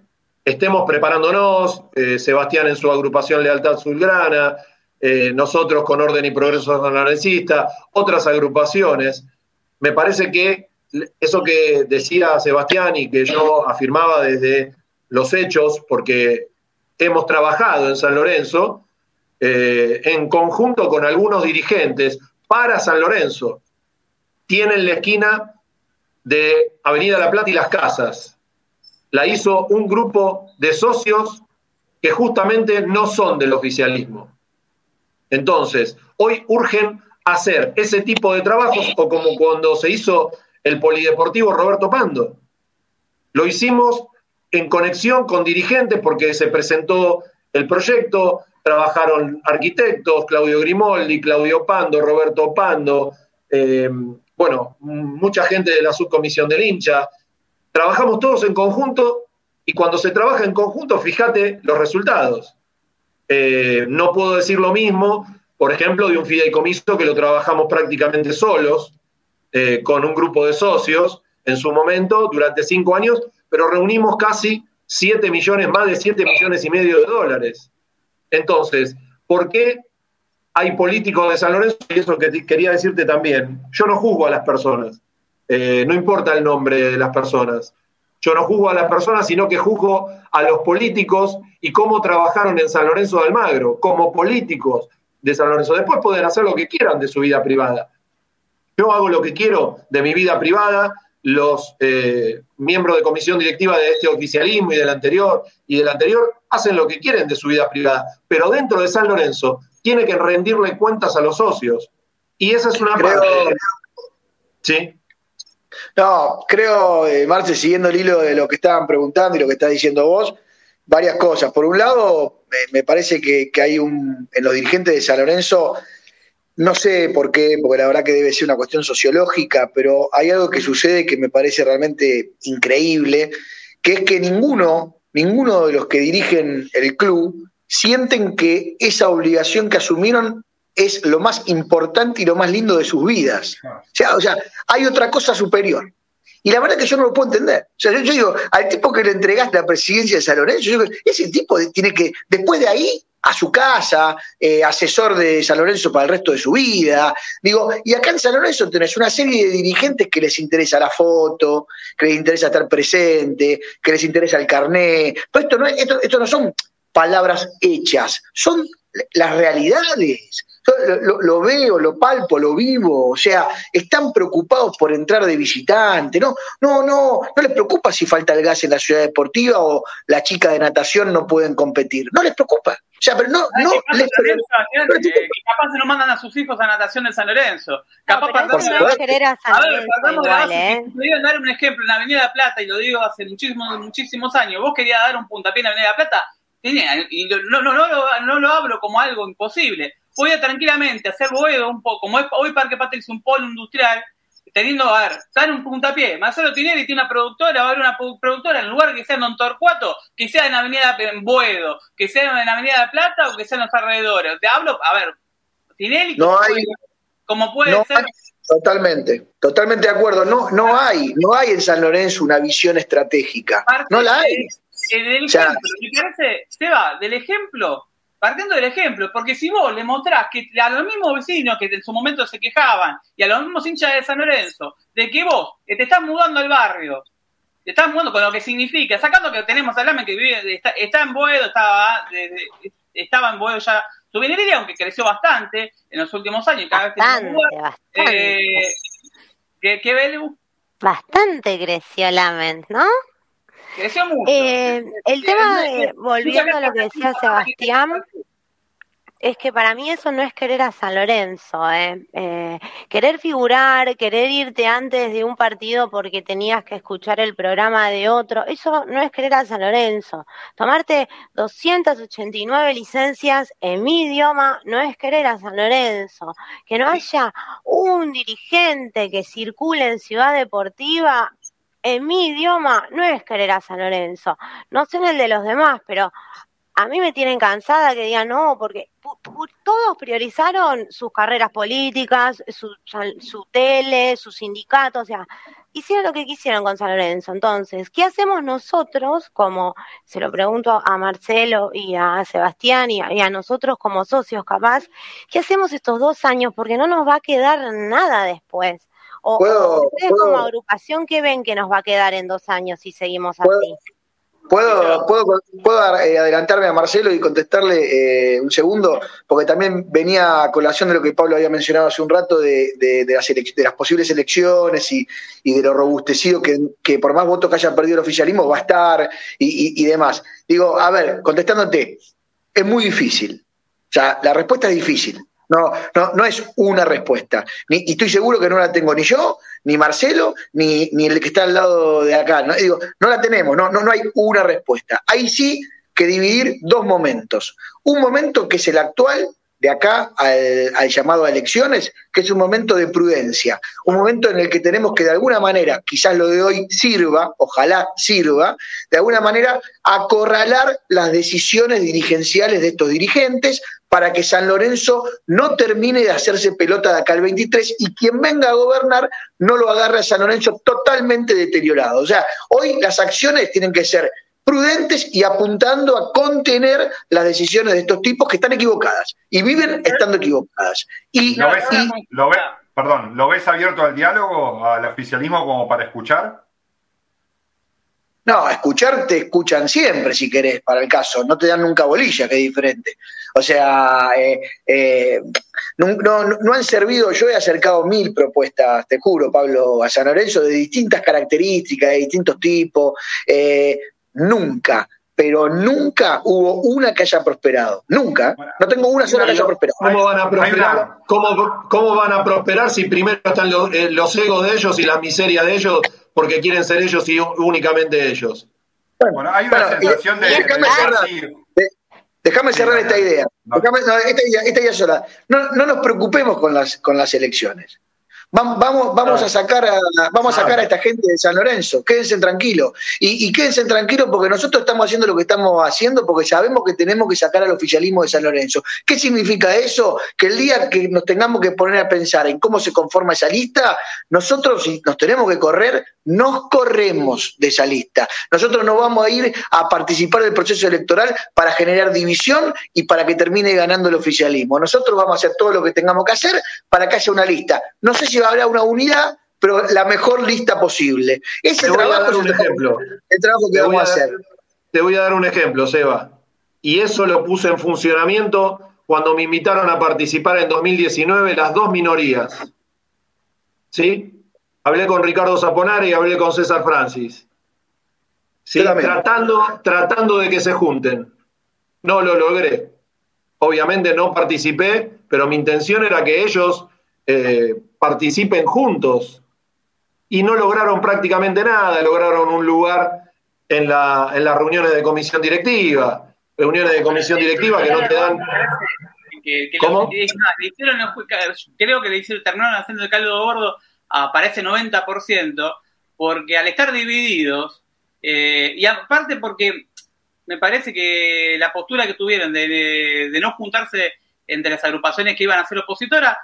estemos preparándonos, eh, Sebastián en su agrupación Lealtad Zulgrana, eh, nosotros con Orden y Progreso Sanlorencista, otras agrupaciones. Me parece que eso que decía Sebastián y que yo afirmaba desde los hechos, porque hemos trabajado en San Lorenzo, eh, en conjunto con algunos dirigentes para San Lorenzo, tienen la esquina de Avenida La Plata y Las Casas. La hizo un grupo de socios que justamente no son del oficialismo. Entonces, hoy urgen hacer ese tipo de trabajos o como cuando se hizo el Polideportivo Roberto Pando. Lo hicimos en conexión con dirigentes porque se presentó el proyecto, trabajaron arquitectos, Claudio Grimoldi, Claudio Pando, Roberto Pando, eh, bueno, mucha gente de la subcomisión del hincha. Trabajamos todos en conjunto y cuando se trabaja en conjunto, fíjate los resultados. Eh, no puedo decir lo mismo, por ejemplo, de un fideicomiso que lo trabajamos prácticamente solos, eh, con un grupo de socios en su momento durante cinco años, pero reunimos casi 7 millones, más de 7 millones y medio de dólares. Entonces, ¿por qué hay políticos de San Lorenzo? Y eso que quería decirte también, yo no juzgo a las personas, eh, no importa el nombre de las personas. Yo no juzgo a las personas, sino que juzgo a los políticos y cómo trabajaron en San Lorenzo de Almagro, como políticos de San Lorenzo. Después pueden hacer lo que quieran de su vida privada. Yo hago lo que quiero de mi vida privada, los eh, miembros de comisión directiva de este oficialismo y del anterior y del anterior hacen lo que quieren de su vida privada, pero dentro de San Lorenzo tiene que rendirle cuentas a los socios. Y esa es una parte.
Sí. No, creo, eh, Marce, siguiendo el hilo de lo que estaban preguntando y lo que estás diciendo vos, varias cosas. Por un lado, me parece que, que hay un, en los dirigentes de San Lorenzo no sé por qué, porque la verdad que debe ser una cuestión sociológica, pero hay algo que sucede que me parece realmente increíble, que es que ninguno, ninguno de los que dirigen el club sienten que esa obligación que asumieron es lo más importante y lo más lindo de sus vidas. O sea, o sea hay otra cosa superior. Y la verdad que yo no lo puedo entender. O sea, yo, digo, al tipo que le entregaste la presidencia de San Lorenzo, yo digo, ese tipo tiene que, después de ahí, a su casa, eh, asesor de San Lorenzo para el resto de su vida. Digo, y acá en San Lorenzo tenés una serie de dirigentes que les interesa la foto, que les interesa estar presente, que les interesa el carné. Pero esto no, esto, esto no son palabras hechas, son las realidades. Lo, veo, lo palpo, lo vivo, o sea, están preocupados por entrar de visitante, no, no, no, no les preocupa si falta el gas en la ciudad deportiva o la chica de natación no pueden competir, no les preocupa. O sea, pero no, no, les
eh, capaz se no mandan a sus hijos a natación en San Lorenzo. Capaz
no,
a
querer a San Lorenzo igual, ¿eh?
dar un ejemplo en la Avenida de Plata, y lo digo hace muchísimos, muchísimos años. Vos querías dar un puntapié en la Avenida de Plata, y no, no, no, lo, no lo hablo como algo imposible. Podía tranquilamente hacer Boedo un poco, como hoy Parque Patrick es un polo industrial, teniendo, a ver, dar un puntapié. Marcelo Tinelli tiene una productora, va a haber una productora, en lugar que sea en Don Torcuato, que sea en Avenida en Boedo, que sea en Avenida de Plata o que sea en los alrededores. Te hablo, a ver, Tinelli,
no hay,
como puede ser.
totalmente, totalmente de acuerdo. No, no hay, no hay en San Lorenzo una visión estratégica. no la hay.
del ejemplo, me parece, Seba, del ejemplo, partiendo del ejemplo, porque si vos le mostrás que a los mismos vecinos que en su momento se quejaban y a los mismos hinchas de San Lorenzo, de que vos te estás mudando al barrio, te estás mudando con lo que significa, sacando que tenemos a Lame que vive, está, en Boedo, estaba, estaba en Boedo ya su vinería, aunque creció bastante en los últimos años.
Cada bastante, vez bastante.
Eh, ¿qué, ¿Qué
Bastante creció Lamen, ¿no?
Eh,
el tema, volviendo a lo que decía Sebastián, es que para mí eso no es querer a San Lorenzo, ¿eh? ¿eh? querer figurar, querer irte antes de un partido porque tenías que escuchar el programa de otro, eso no es querer a San Lorenzo. Tomarte 289 licencias en mi idioma no es querer a San Lorenzo. Que no haya un dirigente que circule en Ciudad Deportiva en mi idioma no es querer a San Lorenzo. No sé en el de los demás, pero a mí me tienen cansada que digan no, porque todos priorizaron sus carreras políticas, su, su tele, sus sindicatos, o sea, hicieron lo que quisieron con San Lorenzo. Entonces, ¿qué hacemos nosotros, como se lo pregunto a Marcelo y a Sebastián y a, nosotros como socios capaz, qué hacemos estos dos años? Porque no nos va a quedar nada después. O, ustedes como agrupación, ¿qué ven que nos va a quedar en dos años si seguimos así?
¿Puedo, puedo, puedo eh, adelantarme a Marcelo y contestarle eh, un segundo? Porque también venía a colación de lo que Pablo había mencionado hace un rato de, de, las, de las, posibles elecciones y, y de lo robustecido que, que, por más votos que haya perdido el oficialismo va a estar y, y demás. Digo, a ver, contestándote, es muy difícil. O sea, la respuesta es difícil. No, no, no es una respuesta. Y estoy seguro que no la tengo ni yo, ni Marcelo, ni, ni el que está al lado de acá. No, digo, no la tenemos, no, no, no hay una respuesta. Hay sí que dividir dos momentos. Un momento que es el actual, de acá al, llamado a elecciones, que es un momento de prudencia, un momento en el que tenemos que de alguna manera, quizás lo de hoy sirva, ojalá sirva, de alguna manera acorralar las decisiones dirigenciales de estos dirigentes para que San Lorenzo no termine de hacerse pelota de acá al 23 y quien venga a gobernar no lo agarre a San Lorenzo totalmente deteriorado. O sea, hoy las acciones tienen que ser prudentes y apuntando a contener las decisiones de estos tipos que están equivocadas y viven estando equivocadas. Y,
¿Lo ves, ¿lo ves, perdón, ¿lo ves abierto al diálogo, al oficialismo como para escuchar?
No, escuchar te escuchan siempre si querés, para el caso, no te dan nunca bolilla, que es diferente. O sea, eh, eh, no, no, han servido, yo he acercado mil propuestas, te juro, Pablo, a San Lorenzo, de distintas características, de distintos tipos, eh, nunca, pero nunca hubo una que haya prosperado. Nunca. No tengo una sola que haya prosperado.
¿Cómo van a prosperar? ¿Cómo, van a prosperar si primero están los, eh, los, egos de ellos y la miseria de ellos porque quieren ser ellos y únicamente ellos?
Bueno, hay una sensación de,
déjame cerrar, esta idea. esta, idea, esta idea sola. No, no nos preocupemos con las, con las elecciones. Vamos, vamos, a sacar a, vamos a sacar a esta gente de San Lorenzo, quédense tranquilos. Y, quédense tranquilos porque nosotros estamos haciendo lo que estamos haciendo porque sabemos que tenemos que sacar al oficialismo de San Lorenzo. ¿Qué significa eso? Que el día que nos tengamos que poner a pensar en cómo se conforma esa lista, nosotros si nos tenemos que correr, nos corremos de esa lista. Nosotros no vamos a ir a participar del proceso electoral para generar división y para que termine ganando el oficialismo. Nosotros vamos a hacer todo lo que tengamos que hacer para que haya una lista. No sé si habrá una unidad, pero la mejor lista posible. Ese trabajo es un ejemplo. El trabajo que
hacer. Te voy a dar un ejemplo, Seba. Y eso lo puse en funcionamiento cuando me invitaron a participar en 2019 las dos minorías. ¿Sí? Hablé con Ricardo Zaponare y hablé con César Francis. ¿Sí? Tratando, tratando de que se junten. No lo logré. Obviamente no participé, pero mi intención era que ellos eh, participen juntos. Y no lograron prácticamente nada, lograron un lugar en, la, en las reuniones de comisión directiva, reuniones de comisión directiva que no te dan...
¿Cómo? creo que le hicieron, terminaron haciendo el caldo gordo a, para ese 90%, porque al estar divididos, eh, y aparte porque me parece que la postura que tuvieron de, de, no juntarse entre las agrupaciones que iban a ser opositoras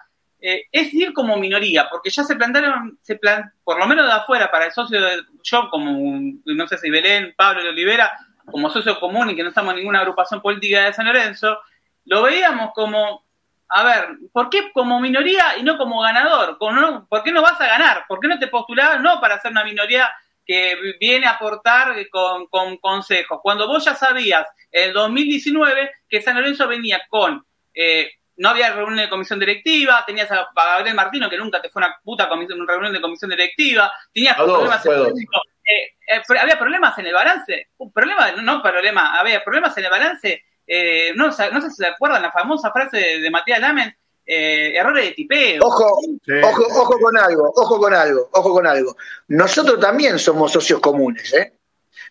eh, es ir como minoría, porque ya se plantaron, se plan, por lo menos de afuera, para el socio de yo, como no sé si Belén, Pablo de Olivera, como socio común y que no estamos en ninguna agrupación política de San Lorenzo, lo veíamos como, a ver, ¿por qué como minoría y no como ganador? ¿Por qué no vas a ganar? ¿Por qué no te postulabas no para ser una minoría que viene a aportar con, con consejos? Cuando vos ya sabías en el 2019 que San Lorenzo venía con... Eh, no había reunión de comisión directiva, tenías a Gabriel Martino, que nunca te fue una puta comisión, reunión de comisión directiva, tenías problemas eh, eh, había problemas en el balance, un problema, no problema, había problemas en el balance, eh, no, no sé si se acuerdan la famosa frase de, Matías Lamen, errores de tipeo.
Ojo, ojo, ojo con algo, ojo con algo, ojo con algo. Nosotros también somos socios comunes, ¿eh?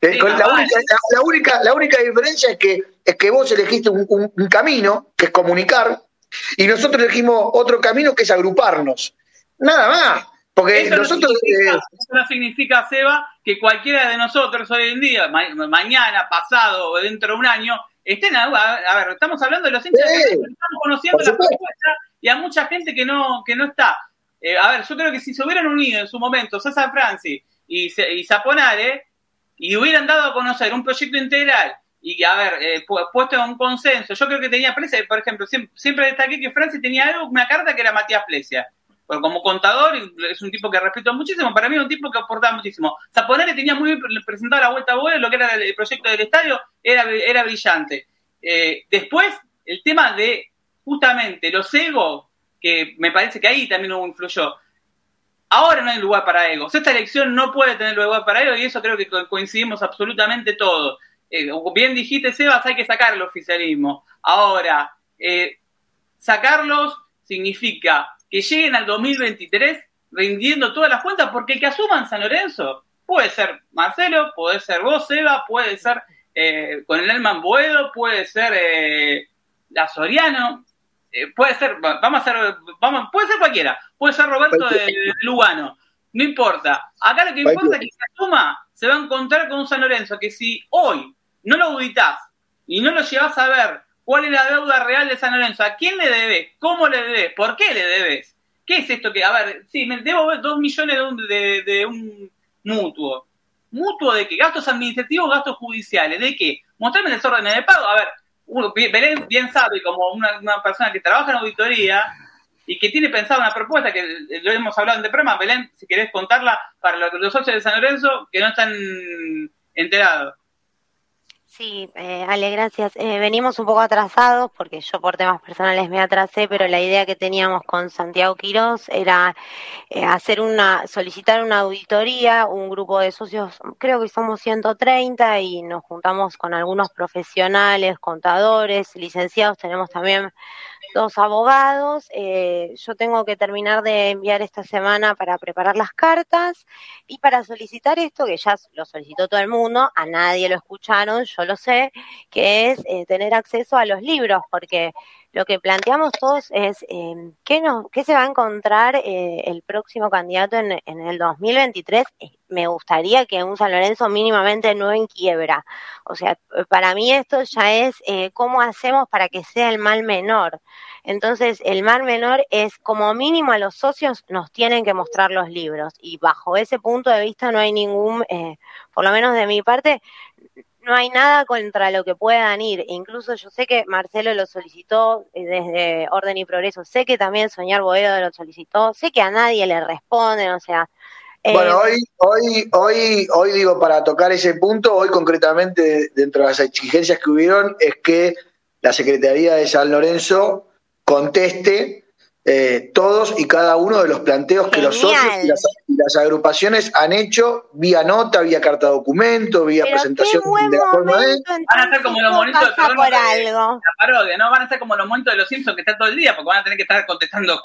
la, única, la, única, diferencia es que, es que vos elegiste un camino, que es comunicar, y nosotros elegimos otro camino que es agruparnos. Nada más. Porque nosotros.
eso no significa, Seba, que cualquiera de nosotros hoy en día, mañana, pasado o dentro de un año, estén. A, a ver, estamos hablendo de los hinchas estamos conociendo la propuesta y a mucha gente que no, que no está. Eh, a ver, yo creo que si se hubieran unido en su momento César Francis y, y Zaponare y hubieran dado a conocer un proyecto integral y que, a ver, eh, puesto en un consenso. Yo creo que tenía Plesia, por ejemplo, siempre, destaqué que Francia tenía algo, una carta que era Matías Plesia. Pero como contador, es un tipo que respeto muchísimo. Para mí es un tipo que aportaba muchísimo. Zaponare tenía muy bien presentado la vuelta a vuelo, lo que era el proyecto del estadio, era, era brillante. Eh, después, el tema de justamente los egos, que me parece que ahí también hubo influyó. Ahora no hay lugar para egos. Esta elección no puede tener lugar para egos y eso creo que coincidimos absolutamente todos. Eh, bien dijiste, Sebas, hay que sacar el oficialismo. Ahora, eh, sacarlos significa que lleguen al 2023 rindiendo todas las cuentas, porque el que asuman San Lorenzo puede ser Marcelo, puede ser vos, Seba, puede ser eh, con el Elman Boedo, puede ser eh, la Soriano, puede ser, vamos a hacer, vamos, puede ser cualquiera, puede ser Roberto de, Lugano, no importa. Acá lo que importa es que se asuma, se va a encontrar con un San Lorenzo que si hoy no lo auditas y no lo llevas a ver cuál es la deuda real de San Lorenzo, a quién le debes, cómo le debes, por qué le debes, qué es esto que, a ver, sí, me debo dos millones de un, de, un mutuo. ¿Mutuo de qué? Gastos administrativos, gastos judiciales, ¿de qué? Mostrarme el desorden de pago. A ver, uno, Belén bien sabe, como una, persona que trabaja en auditoría y que tiene pensada una propuesta, que lo hemos hablado en de Prema, Belén, si querés contarla para los socios de San Lorenzo que no están enterados.
Sí, eh, Ale, gracias. Eh, venimos un poco atrasados porque yo por temas personales me atrasé, pero la idea que teníamos con Santiago Quirós era eh, hacer una, solicitar una auditoría, un grupo de socios, creo que somos 130 y nos juntamos con algunos profesionales, contadores, licenciados, tenemos también dos abogados. Eh, yo tengo que terminar de enviar esta semana para preparar las cartas y para solicitar esto, que ya lo solicitó todo el mundo, a nadie lo escucharon, yo lo sé, que es eh, tener acceso a los libros, porque lo que planteamos todos es eh, ¿qué, no, qué se va a encontrar eh, el próximo candidato en, en, el 2023. Me gustaría que un San Lorenzo mínimamente no en quiebra. O sea, para mí esto ya es eh, cómo hacemos para que sea el mal menor. Entonces, el mal menor es como mínimo a los socios nos tienen que mostrar los libros y bajo ese punto de vista no hay ningún, eh, por lo menos de mi parte, no hay nada contra lo que puedan ir. Incluso yo sé que Marcelo lo solicitó eh, desde Orden y Progreso, sé que también Soñar Boedo lo solicitó, sé que a nadie le responden, o sea...
Eh, bueno, hoy, hoy, hoy, hoy digo, para tocar ese punto, hoy concretamente dentro de las exigencias que hubieron, es que la Secretaría de San Lorenzo conteste eh, todos y cada uno de los planteos que los socios y las, agrupaciones han hecho vía nota, vía carta documento, vía presentación de la forma de.
Van a estar como los monitos de, la parodia, ¿no? Van a estar como los monitos de los Simpsons que están todo el día porque van a tener que estar contestando.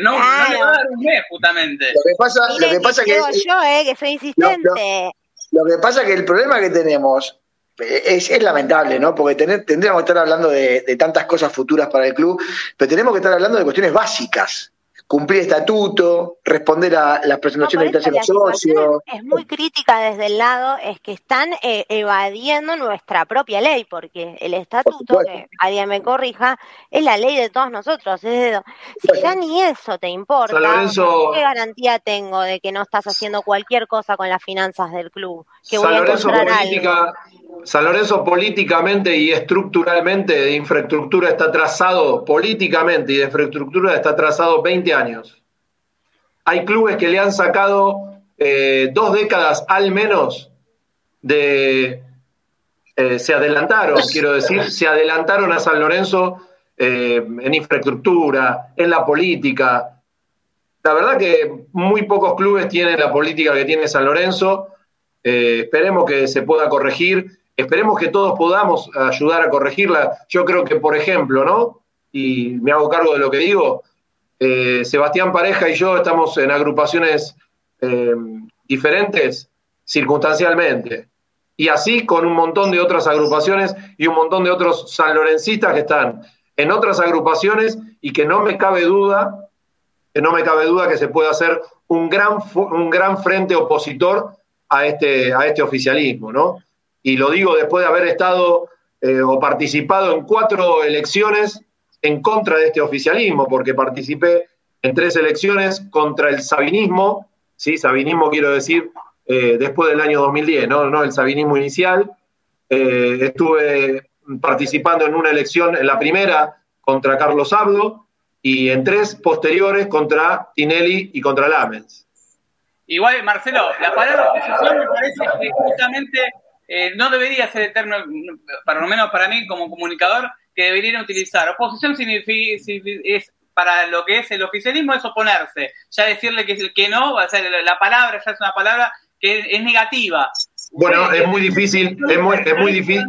No, no le va a dar un mes, justamente.
Lo que pasa, lo que pasa que.
Yo, eh, que soy insistente.
lo que pasa que el problema que tenemos es, lamentable, ¿no? Porque tendríamos que estar hablando de, tantas cosas futuras para el club, pero tenemos que estar hablando de cuestiones básicas. Cumplir estatuto, responder a las presentaciones de los socios.
Es muy crítica desde el lado, es que están eh, evadiendo nuestra propia ley, porque el estatuto, que alguien me corrija, es la ley de todos nosotros. si ya ni eso te importa, ¿qué garantía tengo de que no estás haciendo cualquier cosa con las finanzas del club? Que voy a encontrar algo?
San Lorenzo políticamente y estructuralmente de infraestructura está trazado, políticamente y de infraestructura está trazado 20 años. Hay clubes que le han sacado eh, dos décadas al menos de... Eh, se adelantaron, quiero decir, se adelantaron a San Lorenzo eh, en infraestructura, en la política. La verdad que muy pocos clubes tienen la política que tiene San Lorenzo. esperemos que se pueda corregir Esperemos que todos podamos ayudar a corregirla. Yo creo que, por ejemplo, ¿no? Y me hago cargo de lo que digo, eh, Sebastián Pareja y yo estamos en agrupaciones eh, diferentes circunstancialmente. Y así con un montón de otras agrupaciones y un montón de otros sanlorencistas que están en otras agrupaciones y que no me cabe duda, que no me cabe duda que se pueda hacer un gran, un gran frente opositor a este, a este oficialismo, ¿no? Y lo digo después de haber estado eh, o participado en cuatro elecciones en contra de este oficialismo, porque participé en tres elecciones contra el sabinismo, ¿sí? Sabinismo quiero decir eh, después del año 2010, no, no el sabinismo inicial. Eh, estuve participando en una elección, en la primera contra Carlos Abdo y en tres posteriores contra Tinelli y contra Lamens.
Igual, Marcelo, la palabra oposición me parece que justamente eh, no debería ser el término, para lo menos para mí como comunicador, que deberían utilizar. Oposición es para lo que es el oficialismo es oponerse. Ya decirle que, que no, va a ser la palabra ya es una palabra que es, negativa.
Bueno, es muy difícil, es muy, es muy difícil.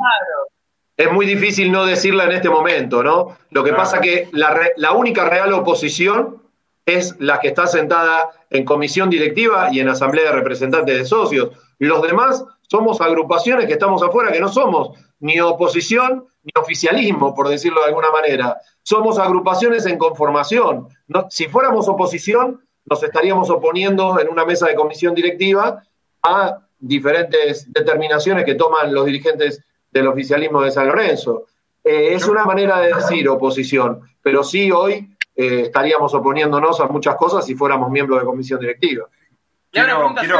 Es muy difícil no decirla en este momento, ¿no? Lo que pasa que la, la única real oposición es la que está sentada en comisión directiva y en asamblea de representantes de socios. Los demás somos agrupaciones que estamos afuera, que no somos ni oposición ni oficialismo, por decirlo de alguna manera. Somos agrupaciones en conformación. si fuéramos oposición, nos estaríamos oponiendo en una mesa de comisión directiva a diferentes determinaciones que toman los dirigentes del oficialismo de San Lorenzo. Eh, es una manera de decir oposición, pero sí hoy eh, estaríamos oponiéndonos a muchas cosas si fuéramos miembros de comisión directiva.
Quiero, quiero,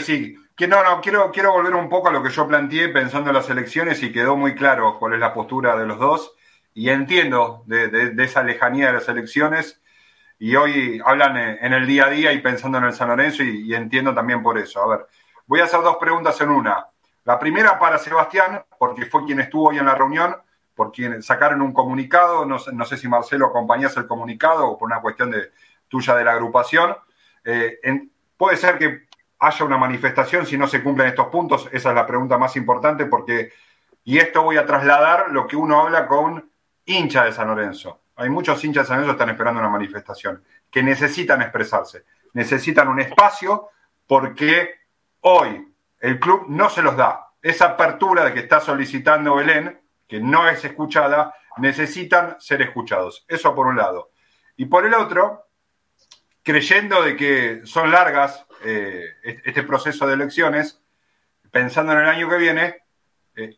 sí, no, no, quiero, quiero volver un poco a lo que yo planteé pensando en las elecciones y quedó muy claro cuál es la postura de los dos y entiendo de, esa lejanía de las elecciones y hoy hablan en el día a día y pensando en el San Lorenzo y, entiendo también por eso. A ver, voy a hacer dos preguntas en una. La primera para Sebastián, porque fue quien estuvo hoy en la reunión, por quien sacaron un comunicado, no, no sé si Marcelo acompañás el comunicado o por una cuestión de, tuya de la agrupación. Eh, puede ser que haya una manifestación si no se cumplen estos puntos, esa es la pregunta más importante porque, y esto voy a trasladar lo que uno habla con hinchas de San Lorenzo. Hay muchos hinchas de San Lorenzo que están esperando una manifestación, que necesitan expresarse, necesitan un espacio porque hoy el club no se los da. Esa apertura de que está solicitando Belén, que no es escuchada, necesitan ser escuchados. Eso por un lado. Y por el otro, creyendo de que son largas eh, este proceso de elecciones, pensando en el año que viene, eh,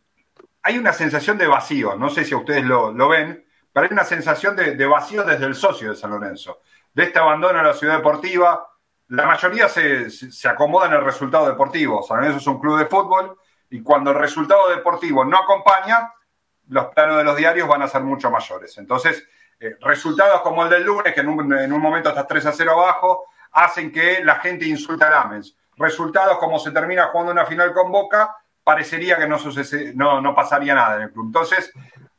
hay una sensación de vacío, no sé si ustedes lo, ven, pero hay una sensación de, vacío desde el socio de San Lorenzo, de este abandono a la ciudad deportiva. La mayoría se, se acomoda en el resultado deportivo. San Lorenzo es un club de fútbol y cuando el resultado deportivo no acompaña, los planos de los diarios van a ser mucho mayores. Entonces, eh, resultados como el del lunes, que en un, momento está 3 a 0 abajo, hacen que la gente insulte a Lamens. Resultados como se termina jugando una final con Boca, parecería que no, no, no pasaría nada en el club. Entonces,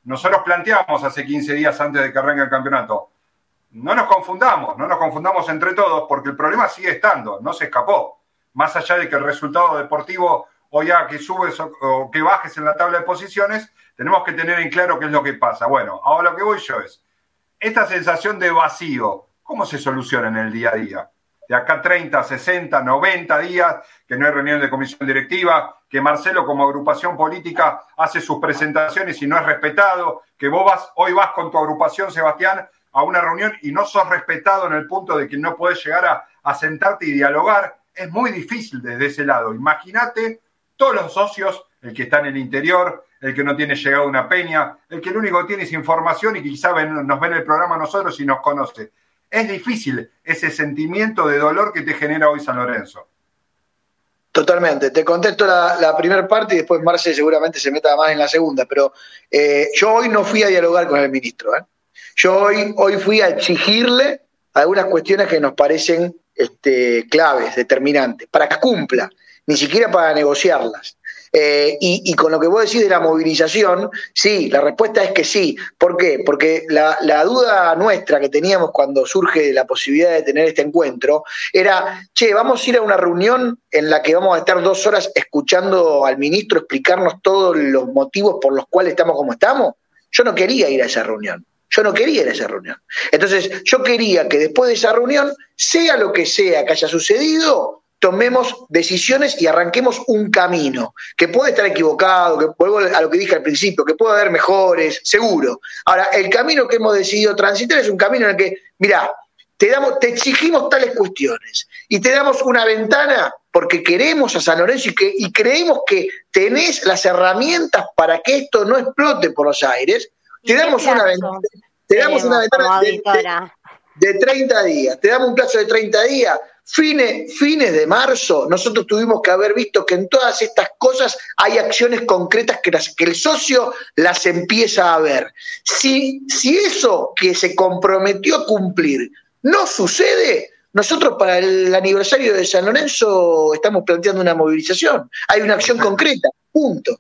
nosotros planteamos hace 15 días antes de que arranque el campeonato, no nos confundamos, no nos confundamos entre todos, porque el problema sigue estando, no se escapó. Más allá de que el resultado deportivo o ya que subes o que bajes en la tabla de posiciones, tenemos que tener en claro qué es lo que pasa. Bueno, ahora lo que voy yo es, esta sensación de vacío, ¿cómo se soluciona en el día a día? De acá 30, 60, 90 días, que no hay reunión de comisión directiva, que Marcelo como agrupación política hace sus presentaciones y no es respetado, que vos vas, hoy vas con tu agrupación, Sebastián, a una reunión y no sos respetado en el punto de que no puedes llegar a, a sentarte y dialogar, es muy difícil desde ese lado. Imagínate todos los socios, el que está en el interior, el que no tiene llegado una peña, el que lo único que tiene es información y quizá nos ve en el programa nosotros y nos conoce. Es difícil ese sentimiento de dolor que te genera hoy San Lorenzo.
Totalmente. Te contesto la, primera parte y después Marce seguramente se meta más en la segunda, pero eh, yo hoy no fui a dialogar con el ministro. ¿eh? Yo hoy, hoy fui a exigirle algunas cuestiones que nos parecen este, claves, determinantes, para que cumpla ni siquiera para negociarlas. Eh, y, con lo que vos decís de la movilización, sí, la respuesta es que sí. ¿Por qué? Porque la, duda nuestra que teníamos cuando surge la posibilidad de tener este encuentro era, che, vamos a ir a una reunión en la que vamos a estar dos horas escuchando al ministro explicarnos todos los motivos por los cuales estamos como estamos. Yo no quería ir a esa reunión. Yo no quería ir a esa reunión. Entonces, yo quería que después de esa reunión, sea lo que sea que haya sucedido, tomemos decisiones y arranquemos un camino, que puede estar equivocado, que vuelvo a lo que dije al principio, que puede haber mejores, seguro. Ahora, el camino que hemos decidido transitar es un camino en el que, mira, te, damos, te exigimos tales cuestiones y te damos una ventana porque queremos a San Lorenzo y, que, y creemos que tenés las herramientas para que esto no explote por los aires, te damos una ventana. Te damos una ventana de, de 30 días, te damos un plazo de 30 días Fines, fines de marzo, nosotros tuvimos que haber visto que en todas estas cosas hay acciones concretas que, que el socio las empieza a ver. Si, si eso que se comprometió a cumplir no sucede, nosotros para el aniversario de San Lorenzo estamos planteando una movilización. Hay una acción concreta, punto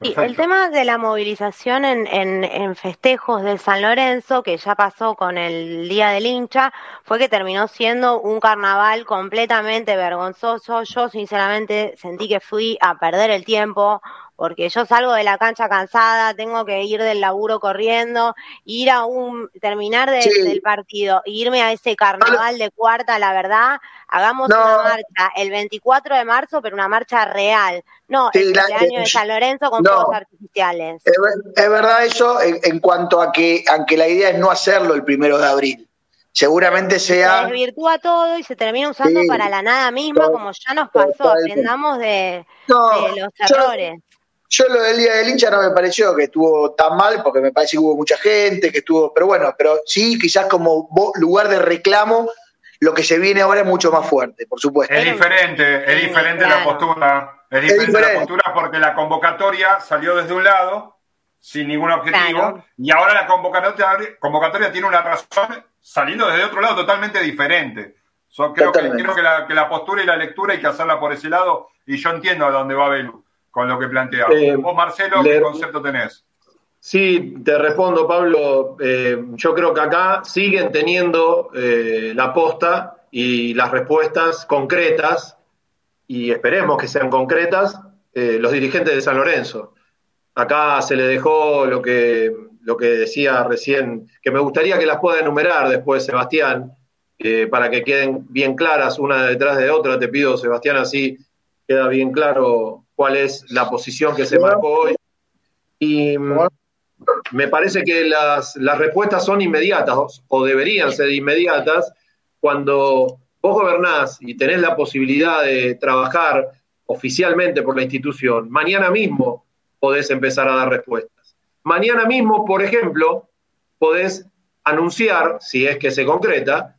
el tema de la movilización en, en, festejos del San Lorenzo, que ya pasó con el Día del Hincha, fue que terminó siendo un carnaval completamente vergonzoso. Yo sinceramente sentí que fui a perder el tiempo porque yo salgo de la cancha cansada, tengo que ir del laburo corriendo, ir a un, terminar del partido, irme a ese carnaval de cuarta, la verdad, hagamos una marcha el 24 de marzo, pero una marcha real, no el año de San Lorenzo con fuegos artificiales.
Es, verdad eso en, cuanto a que, aunque la idea es no hacerlo el primero de abril seguramente sea.
Se desvirtúa todo y se termina usando para la nada misma, como ya nos pasó. Aprendamos de, los errores.
Yo lo del Día del Hincha no me pareció que estuvo tan mal, porque me parece que hubo mucha gente, que estuvo, pero bueno, pero sí, quizás como lugar de reclamo, lo que se viene ahora es mucho más fuerte, por supuesto.
Es diferente, es diferente la postura, es diferente, la postura porque la convocatoria salió desde un lado, sin ningún objetivo, y ahora la convocatoria, convocatoria tiene una razón saliendo desde otro lado totalmente diferente. creo, que, creo que, la, que la postura y la lectura hay que hacerla por ese lado, y yo entiendo a dónde va Belu con lo que plantea. Eh, Vos, Marcelo, ¿qué concepto tenés?
Sí, te respondo, Pablo. Eh, yo creo que acá siguen teniendo eh, la posta y las respuestas concretas, y esperemos que sean concretas, los dirigentes de San Lorenzo. Acá se le dejó lo que, lo que decía recién, que me gustaría que las pueda enumerar después, Sebastián, para que queden bien claras una detrás de otra. Te pido, Sebastián, así queda bien claro cuál es la posición que se marcó hoy. Y me parece que las, respuestas son inmediatas, o deberían ser inmediatas, cuando vos gobernás y tenés la posibilidad de trabajar oficialmente por la institución, mañana mismo podés empezar a dar respuestas. Mañana mismo, por ejemplo, podés anunciar, si es que se concreta,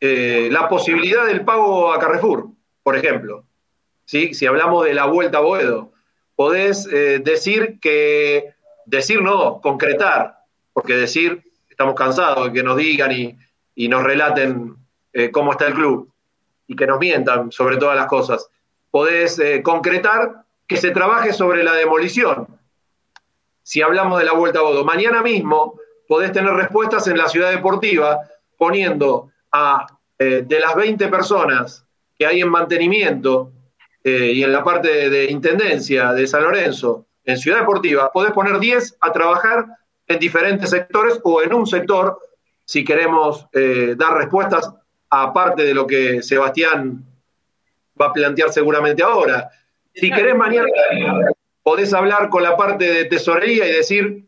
eh, la posibilidad del pago a Carrefour, por ejemplo. Si hablamos de la vuelta a Boedo, podés eh, decir que, decir no, concretar, porque decir, estamos cansados de que nos digan y, nos relaten eh, cómo está el club y que nos mientan sobre todas las cosas. Podés eh, concretar que se trabaje sobre la demolición. Si hablamos de la vuelta a Bodo, mañana mismo podés tener respuestas en la ciudad deportiva poniendo a eh, de las 20 personas que hay en mantenimiento y en la parte de, intendencia de San Lorenzo, en Ciudad Deportiva, podés poner 10 a trabajar en diferentes sectores o en un sector si queremos eh, dar respuestas aparte de lo que Sebastián va a plantear seguramente ahora. Si querés mañana, podés hablar con la parte de tesorería y decir,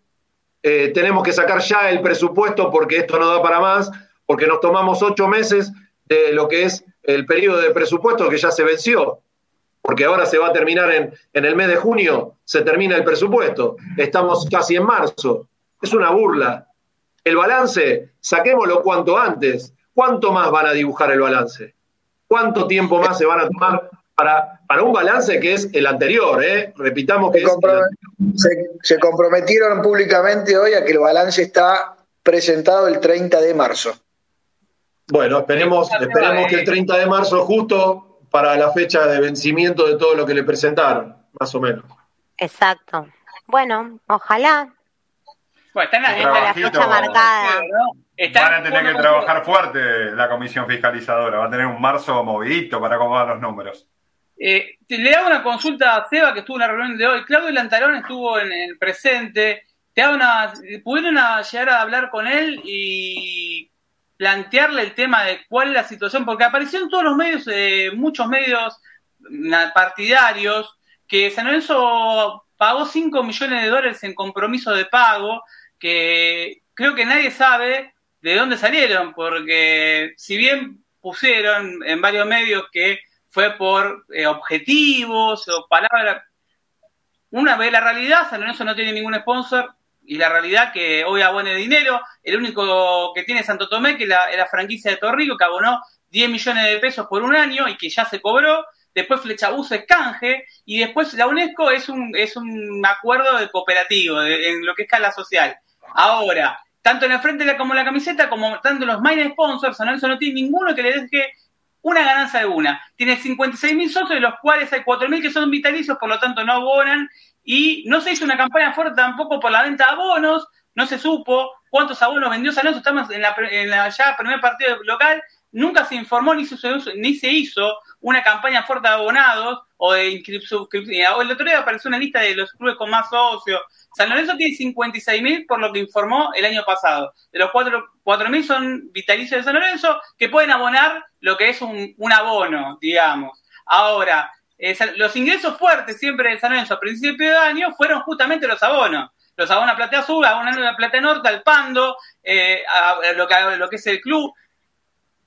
eh, tenemos que sacar ya el presupuesto porque esto no da para más, porque nos tomamos ocho meses de lo que es el periodo de presupuesto que ya se venció, porque ahora se va a terminar en, en el mes de junio, se termina el presupuesto, estamos casi en marzo, es una burla. El balance, saquémoslo cuanto antes. ¿Cuánto más van a dibujar el balance? ¿Cuánto tiempo más se van a tomar para, para un balance que es el anterior? Eh? Repitamos que
se, comprometieron públicamente hoy a que el balance está presentado el 30 de marzo.
Bueno, esperemos, esperemos que el 30 de marzo, justo para la fecha de vencimiento de todo lo que le presentaron, más o menos.
Exacto. Bueno, ojalá
bueno, están en la, fecha marcada. Van a tener que trabajar fuerte la comisión fiscalizadora. Va a tener un marzo movidito para acomodar los números.
Eh, le hago una consulta a Seba, que estuvo en la reunión de hoy. Claudio Lantarón estuvo en el presente. Te hago una, ¿Pudieron llegar a hablar con él y plantearle el tema de cuál es la situación? Porque apareció en todos los medios, eh, muchos medios partidarios, que San Lorenzo pagó 5 millones de dólares en compromiso de pago que creo que nadie sabe de dónde salieron, porque si bien pusieron en varios medios que fue por eh, objetivos o palabras, una vez la realidad, San Lorenzo no tiene ningún sponsor y la realidad que hoy abone dinero, el único que tiene Santo Tomé, que es la, franquicia de Torrico, que abonó 10 millones de pesos por un año y que ya se cobró, después Flechabuso es canje, y después la UNESCO es un, es un acuerdo de cooperativo, en lo que es escala social. Ahora, tanto en el frente como en la camiseta, como tanto los main sponsors, San Lorenzo no tiene ninguno que le deje una ganancia de una. Tiene 56 mil socios, de los cuales hay 4 mil que son vitalicios, por lo tanto no abonan. Y no se hizo una campaña fuerte tampoco por la venta de abonos, no se supo cuántos abonos vendió San Lorenzo. Estamos en la, en la ya primer partido local, nunca se informó ni se, ni se hizo una campaña fuerte de abonados o de inscripción. El otro día apareció una lista de los clubes con más socios. San Lorenzo tiene 56.000 por lo que informó el año pasado. De los 4.000 son vitalicios de San Lorenzo que pueden abonar lo que es un, abono, digamos. Ahora, eh, los ingresos fuertes siempre de San Lorenzo a principio de año fueron justamente los abonos. Los abonos a Plata Azul, abonos a Plata Norte, al Pando, eh, a, lo, que, es el club.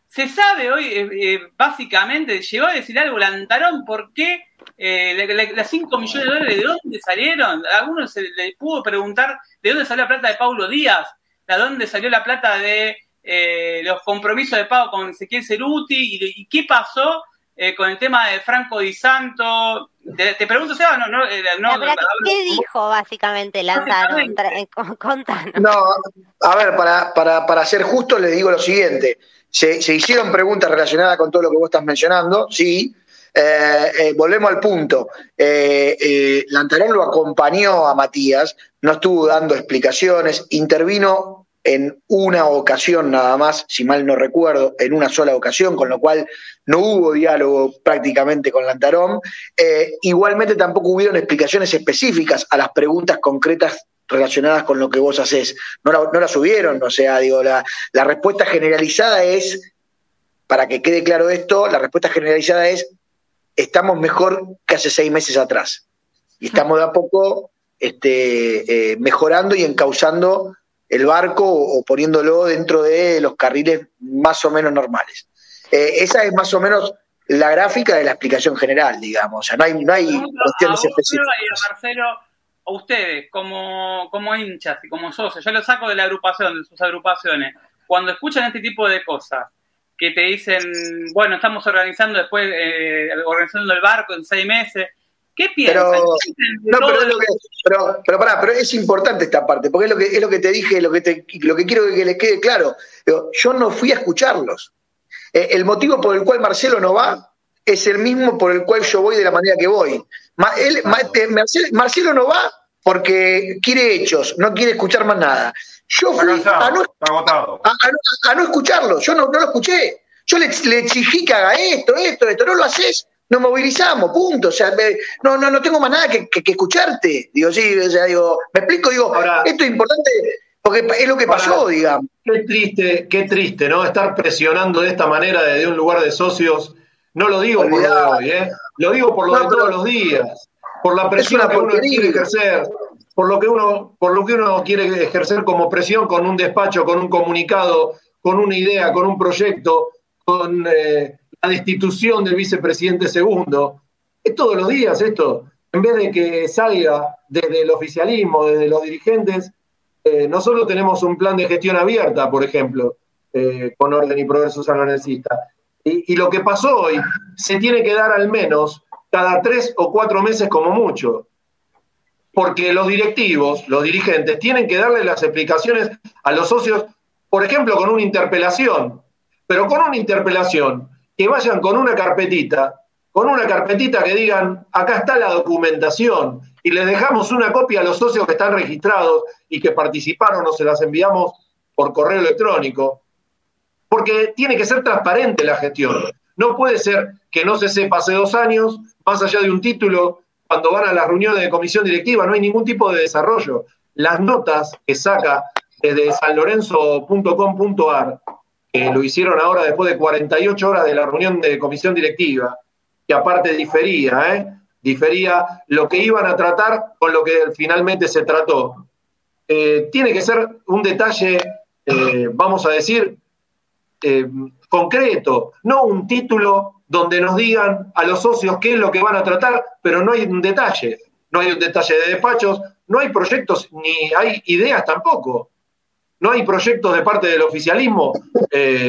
Se sabe hoy, eh, eh, básicamente, llegó a decir algo Lantarón, ¿por qué las 5 millones de dólares de dónde salieron? A alguno se le pudo preguntar de dónde salió la plata de Paulo Díaz, de dónde salió la plata de los compromisos de pago con Ezequiel Ceruti y, qué pasó con el tema de Franco Di Santo. Te, pregunto, Seba, no, no,
no, ¿Qué dijo básicamente Lantarón? Contanos.
No, a ver, para, para, para ser justo, les digo lo siguiente. Se, hicieron preguntas relacionadas con todo lo que vos estás mencionando, sí. Eh, eh, volvemos al punto. Eh, Lantarón lo acompañó a Matías, no estuvo dando explicaciones, intervino en una ocasión nada más, si mal no recuerdo, en una sola ocasión, con lo cual no hubo diálogo prácticamente con Lantarón. igualmente tampoco hubieron explicaciones específicas a las preguntas concretas relacionadas con lo que vos haces. No la, no subieron, o sea, digo, la, la respuesta generalizada es, para que quede claro esto, la respuesta generalizada es, estamos mejor que hace seis meses atrás. Y estamos de a poco este, eh, mejorando y encauzando el barco o, poniéndolo dentro de los carriles más o menos normales. Eh, esa es más o menos la gráfica de la explicación general, digamos. O sea, no hay, no hay cuestiones específicas
ustedes como, como hinchas y como socios, yo lo saco de la agrupación, de sus agrupaciones, cuando escuchan este tipo de cosas, que te dicen, bueno, estamos organizando después, eh, organizando el barco en seis meses, ¿qué piensan? Pero, no,
pero, es lo que, pero, pero, pará, pero es importante esta parte, porque es lo que, es lo que te dije, lo que, te, lo que quiero que les quede claro. Yo no fui a escucharlos. Eh, el motivo por el cual Marcelo no va es el mismo por el cual yo voy de la manera que voy. Marcelo, no va porque quiere hechos, no quiere escuchar más nada. Yo fui a, no, escucharlo, yo no, lo escuché. Yo le, exigí que haga esto, esto, esto, no lo haces, nos movilizamos, punto. O sea, no, no, no tengo más nada que, escucharte. Digo, sí, o sea, digo, me explico, digo, esto es importante porque es lo que pasó, digamos.
Qué triste, qué triste, ¿no? Estar presionando de esta manera desde un lugar de socios. No lo digo por lo de hoy, ¿eh? Lo digo por lo de todos los días. Por la presión que uno quiere ejercer. Por lo que uno, por lo que uno quiere ejercer como presión con un despacho, con un comunicado, con una idea, con un proyecto, con eh, la destitución del vicepresidente segundo. Es todos los días esto. En vez de que salga desde el oficialismo, desde los dirigentes, eh, nosotros tenemos un plan de gestión abierta, por ejemplo, eh, con orden y progreso sanlorencista. Y, y lo que pasó hoy se tiene que dar al menos cada tres o cuatro meses como mucho. Porque los directivos, los dirigentes, tienen que darle las explicaciones a los socios, por ejemplo, con una interpelación, pero con una interpelación que vayan con una carpetita, con una carpetita que digan, acá está la documentación, y les dejamos una copia a los socios que están registrados y que participaron o se las enviamos por correo electrónico, porque tiene que ser transparente la gestión. No puede ser que no se sepa hace dos años, más allá de un título, cuando van a las reuniones de comisión directiva, no hay ningún tipo de desarrollo. Las notas que saca desde sanlorenzo.com.ar, que lo hicieron ahora después de 48 horas de la reunión de comisión directiva, que aparte difería, ¿eh? difería lo que iban a tratar con lo que finalmente se trató. Eh, tiene que ser un detalle, eh, vamos a decir, eh, concreto, no un título donde nos digan a los socios qué es lo que van a tratar, pero no hay un detalle. No hay un detalle de despachos, no hay proyectos ni hay ideas tampoco. No hay proyectos de parte del oficialismo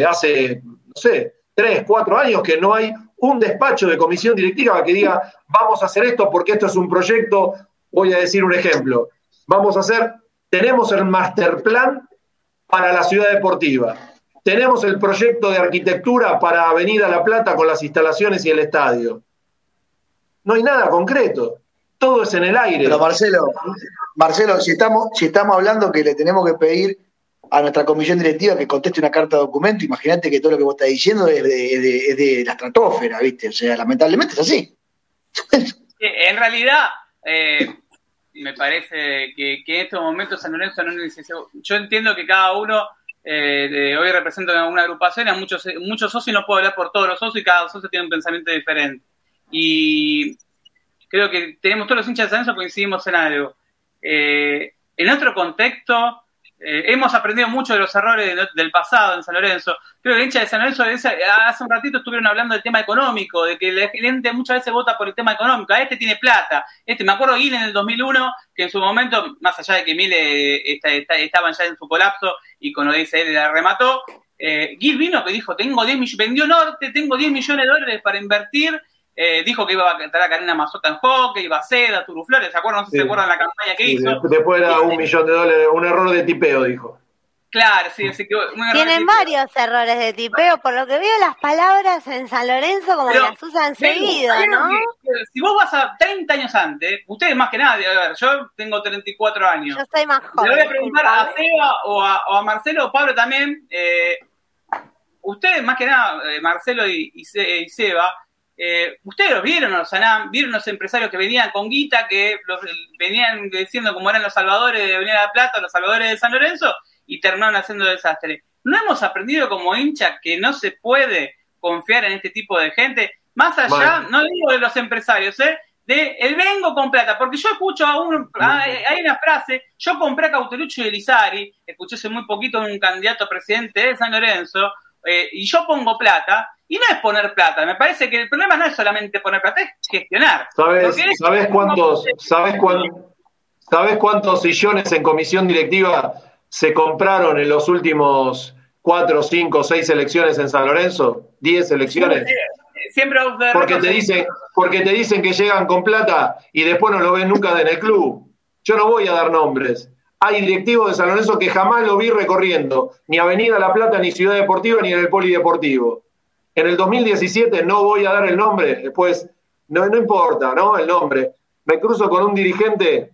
hace, no sé, tres, cuatro años que no hay un despacho de comisión directiva que diga, vamos a hacer esto porque esto es un proyecto, voy a decir un ejemplo, vamos a hacer, tenemos el master plan para la ciudad deportiva, tenemos el proyecto de arquitectura para Avenida La Plata con las instalaciones y el estadio. No hay nada concreto, todo es en el aire.
Pero Marcelo, Marcelo, si estamos, si estamos hablando que le tenemos que pedir a nuestra comisión directiva que conteste una carta de documento, imagínate que todo lo que vos estás diciendo es de, la estratosfera, ¿viste? O sea, lamentablemente es así.
En realidad, eh, me parece que, en estos momentos San Lorenzo no necesita. Yo entiendo que cada uno eh, hoy representa una agrupación, a muchos, muchos socios no puedo hablar por todos los socios y cada socio tiene un pensamiento diferente. Y creo que tenemos todos los hinchas de San Lorenzo coincidimos en algo. Eh, en otro contexto, eh, hemos aprendido mucho de los errores del pasado en San Lorenzo. Creo que el hincha de San Lorenzo hace un ratito estuvieron hablando del tema económico, de que la gente muchas veces vota por el tema económico. A este tiene plata. Este, me acuerdo Gil en el 2001, que en su momento, más allá de que Mile estaban ya en su colapso y con dice él la remató, eh, Gil vino que dijo, tengo 10 millones, vendió Norte, tengo 10 millones de dólares para invertir eh, dijo que iba a cantar a Karina Mazota en hockey, iba a Seda, Turuflores, ¿se acuerdan? No sé si se acuerdan la campaña que hizo.
Después era un millón de dólares, un error de tipeo, dijo.
Claro, sí, sí que
Tienen varios errores de tipeo, por lo que veo las palabras en San Lorenzo como las usan seguido, ¿no?
si vos vas a 30 años antes, ustedes más que nadie, a ver, yo tengo 34 años.
Yo estoy más joven.
Le voy a preguntar a Seba o a, Marcelo o Pablo también, eh, ustedes más que nada, eh, Marcelo y, y Seba, eh, ustedes los vieron, los Sanam, vieron los empresarios que venían con guita, que los, venían diciendo cómo eran los salvadores de Avenida La Plata, los salvadores de San Lorenzo, y terminaron haciendo desastre. ¿No hemos aprendido como hincha que no se puede confiar en este tipo de gente? Más allá, no digo de los empresarios, ¿eh? de el vengo con plata, porque yo escucho a un, hay una frase, yo compré a Cautelucho y Elizari, escuché hace muy poquito un candidato a presidente de San Lorenzo, eh, y yo pongo plata, y no es poner plata, me parece que el problema no es solamente poner plata, es gestionar.
¿Sabes, ¿sabes cuántos, sabes, ¿sabes cuántos sillones en comisión directiva se compraron en los últimos cuatro, cinco, seis elecciones en San Lorenzo? ¿Diez elecciones?
Siempre
porque te dicen porque te dicen que llegan con plata y después no lo ven nunca en el club. Yo no voy a dar nombres. Hay directivos de San Lorenzo que jamás lo vi recorriendo, ni Avenida La Plata, ni Ciudad Deportiva, ni en el Polideportivo En el 2017, no voy a dar el nombre, después, no, importa, ¿no? El nombre. Me cruzo con un dirigente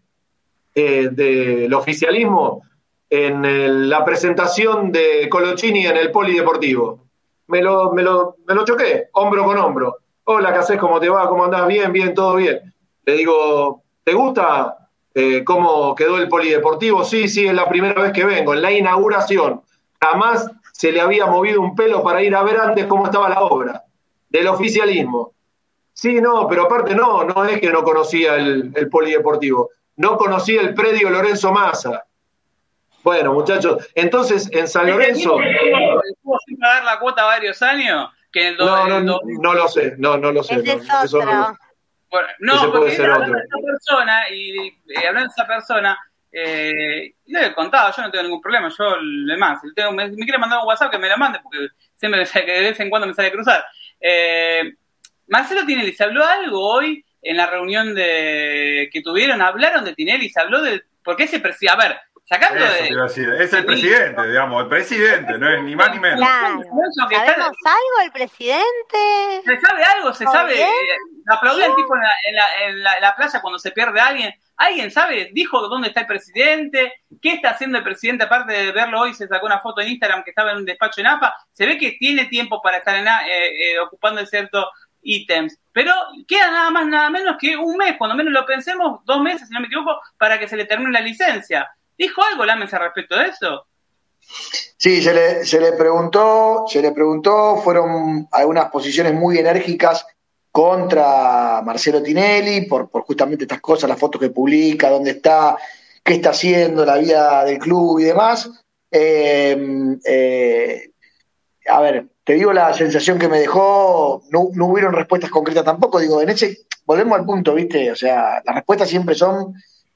eh, del oficialismo en la presentación de Colochini en el Polideportivo. Me lo, me, lo, me lo choqué, hombro con hombro. Hola, ¿qué haces? ¿Cómo te va? ¿Cómo andás? Bien, bien, todo bien. Le digo, ¿te gusta eh, cómo quedó el polideportivo? Sí, sí, es la primera vez que vengo, en la inauguración. Jamás se le había movido un pelo para ir a ver antes cómo estaba la obra, del oficialismo. Sí, no, pero aparte no, no es que no conocía el, polideportivo, no conocía el predio Lorenzo Massa. Bueno, muchachos, entonces en San Lorenzo.
¿Estuvo sin pagar la cuota varios años? Que
no, no, no, lo sé, no, no lo sé.
Eso no,
no, porque hablando de esa persona, y, hablando de esa persona, eh, le he contado, yo no tengo ningún problema, yo le más, tengo, me, quiere mandar un WhatsApp que me lo mande, porque siempre que de vez en cuando me sale a cruzar. Eh, Marcelo Tinelli, ¿se habló algo hoy en la reunión de que tuvieron? ¿Hablaron de Tinelli? ¿Se habló de...? Porque ese presidente, a ver, Sacando
de, es el presidente, digamos, el presidente, no es ni más ni menos.
Claro. ¿Sabemos algo el presidente?
Se sabe algo, se sabe. Eh, aplaudía el tipo en, la, en, la, en, la, playa cuando se pierde alguien. ¿Alguien sabe? ¿Dijo dónde está el presidente? ¿Qué está haciendo el presidente? Aparte de verlo hoy, se sacó una foto en Instagram que estaba en un despacho en AFA. Se ve que tiene tiempo para estar en, eh, eh, ocupando ciertos ítems. Pero queda nada más, nada menos que un mes, cuando menos lo pensemos, dos meses, si no me equivoco, para que se le termine la licencia. ¿Dijo algo Lames al respecto de eso?
Sí, se le, se le preguntó, se le preguntó, fueron algunas posiciones muy enérgicas contra Marcelo Tinelli por, justamente estas cosas, las fotos que publica, dónde está, qué está haciendo, la vida del club y demás. Eh, eh, a ver, te digo la sensación que me dejó, no, no hubieron respuestas concretas tampoco, digo, en ese, volvemos al punto, ¿viste? O sea, las respuestas siempre son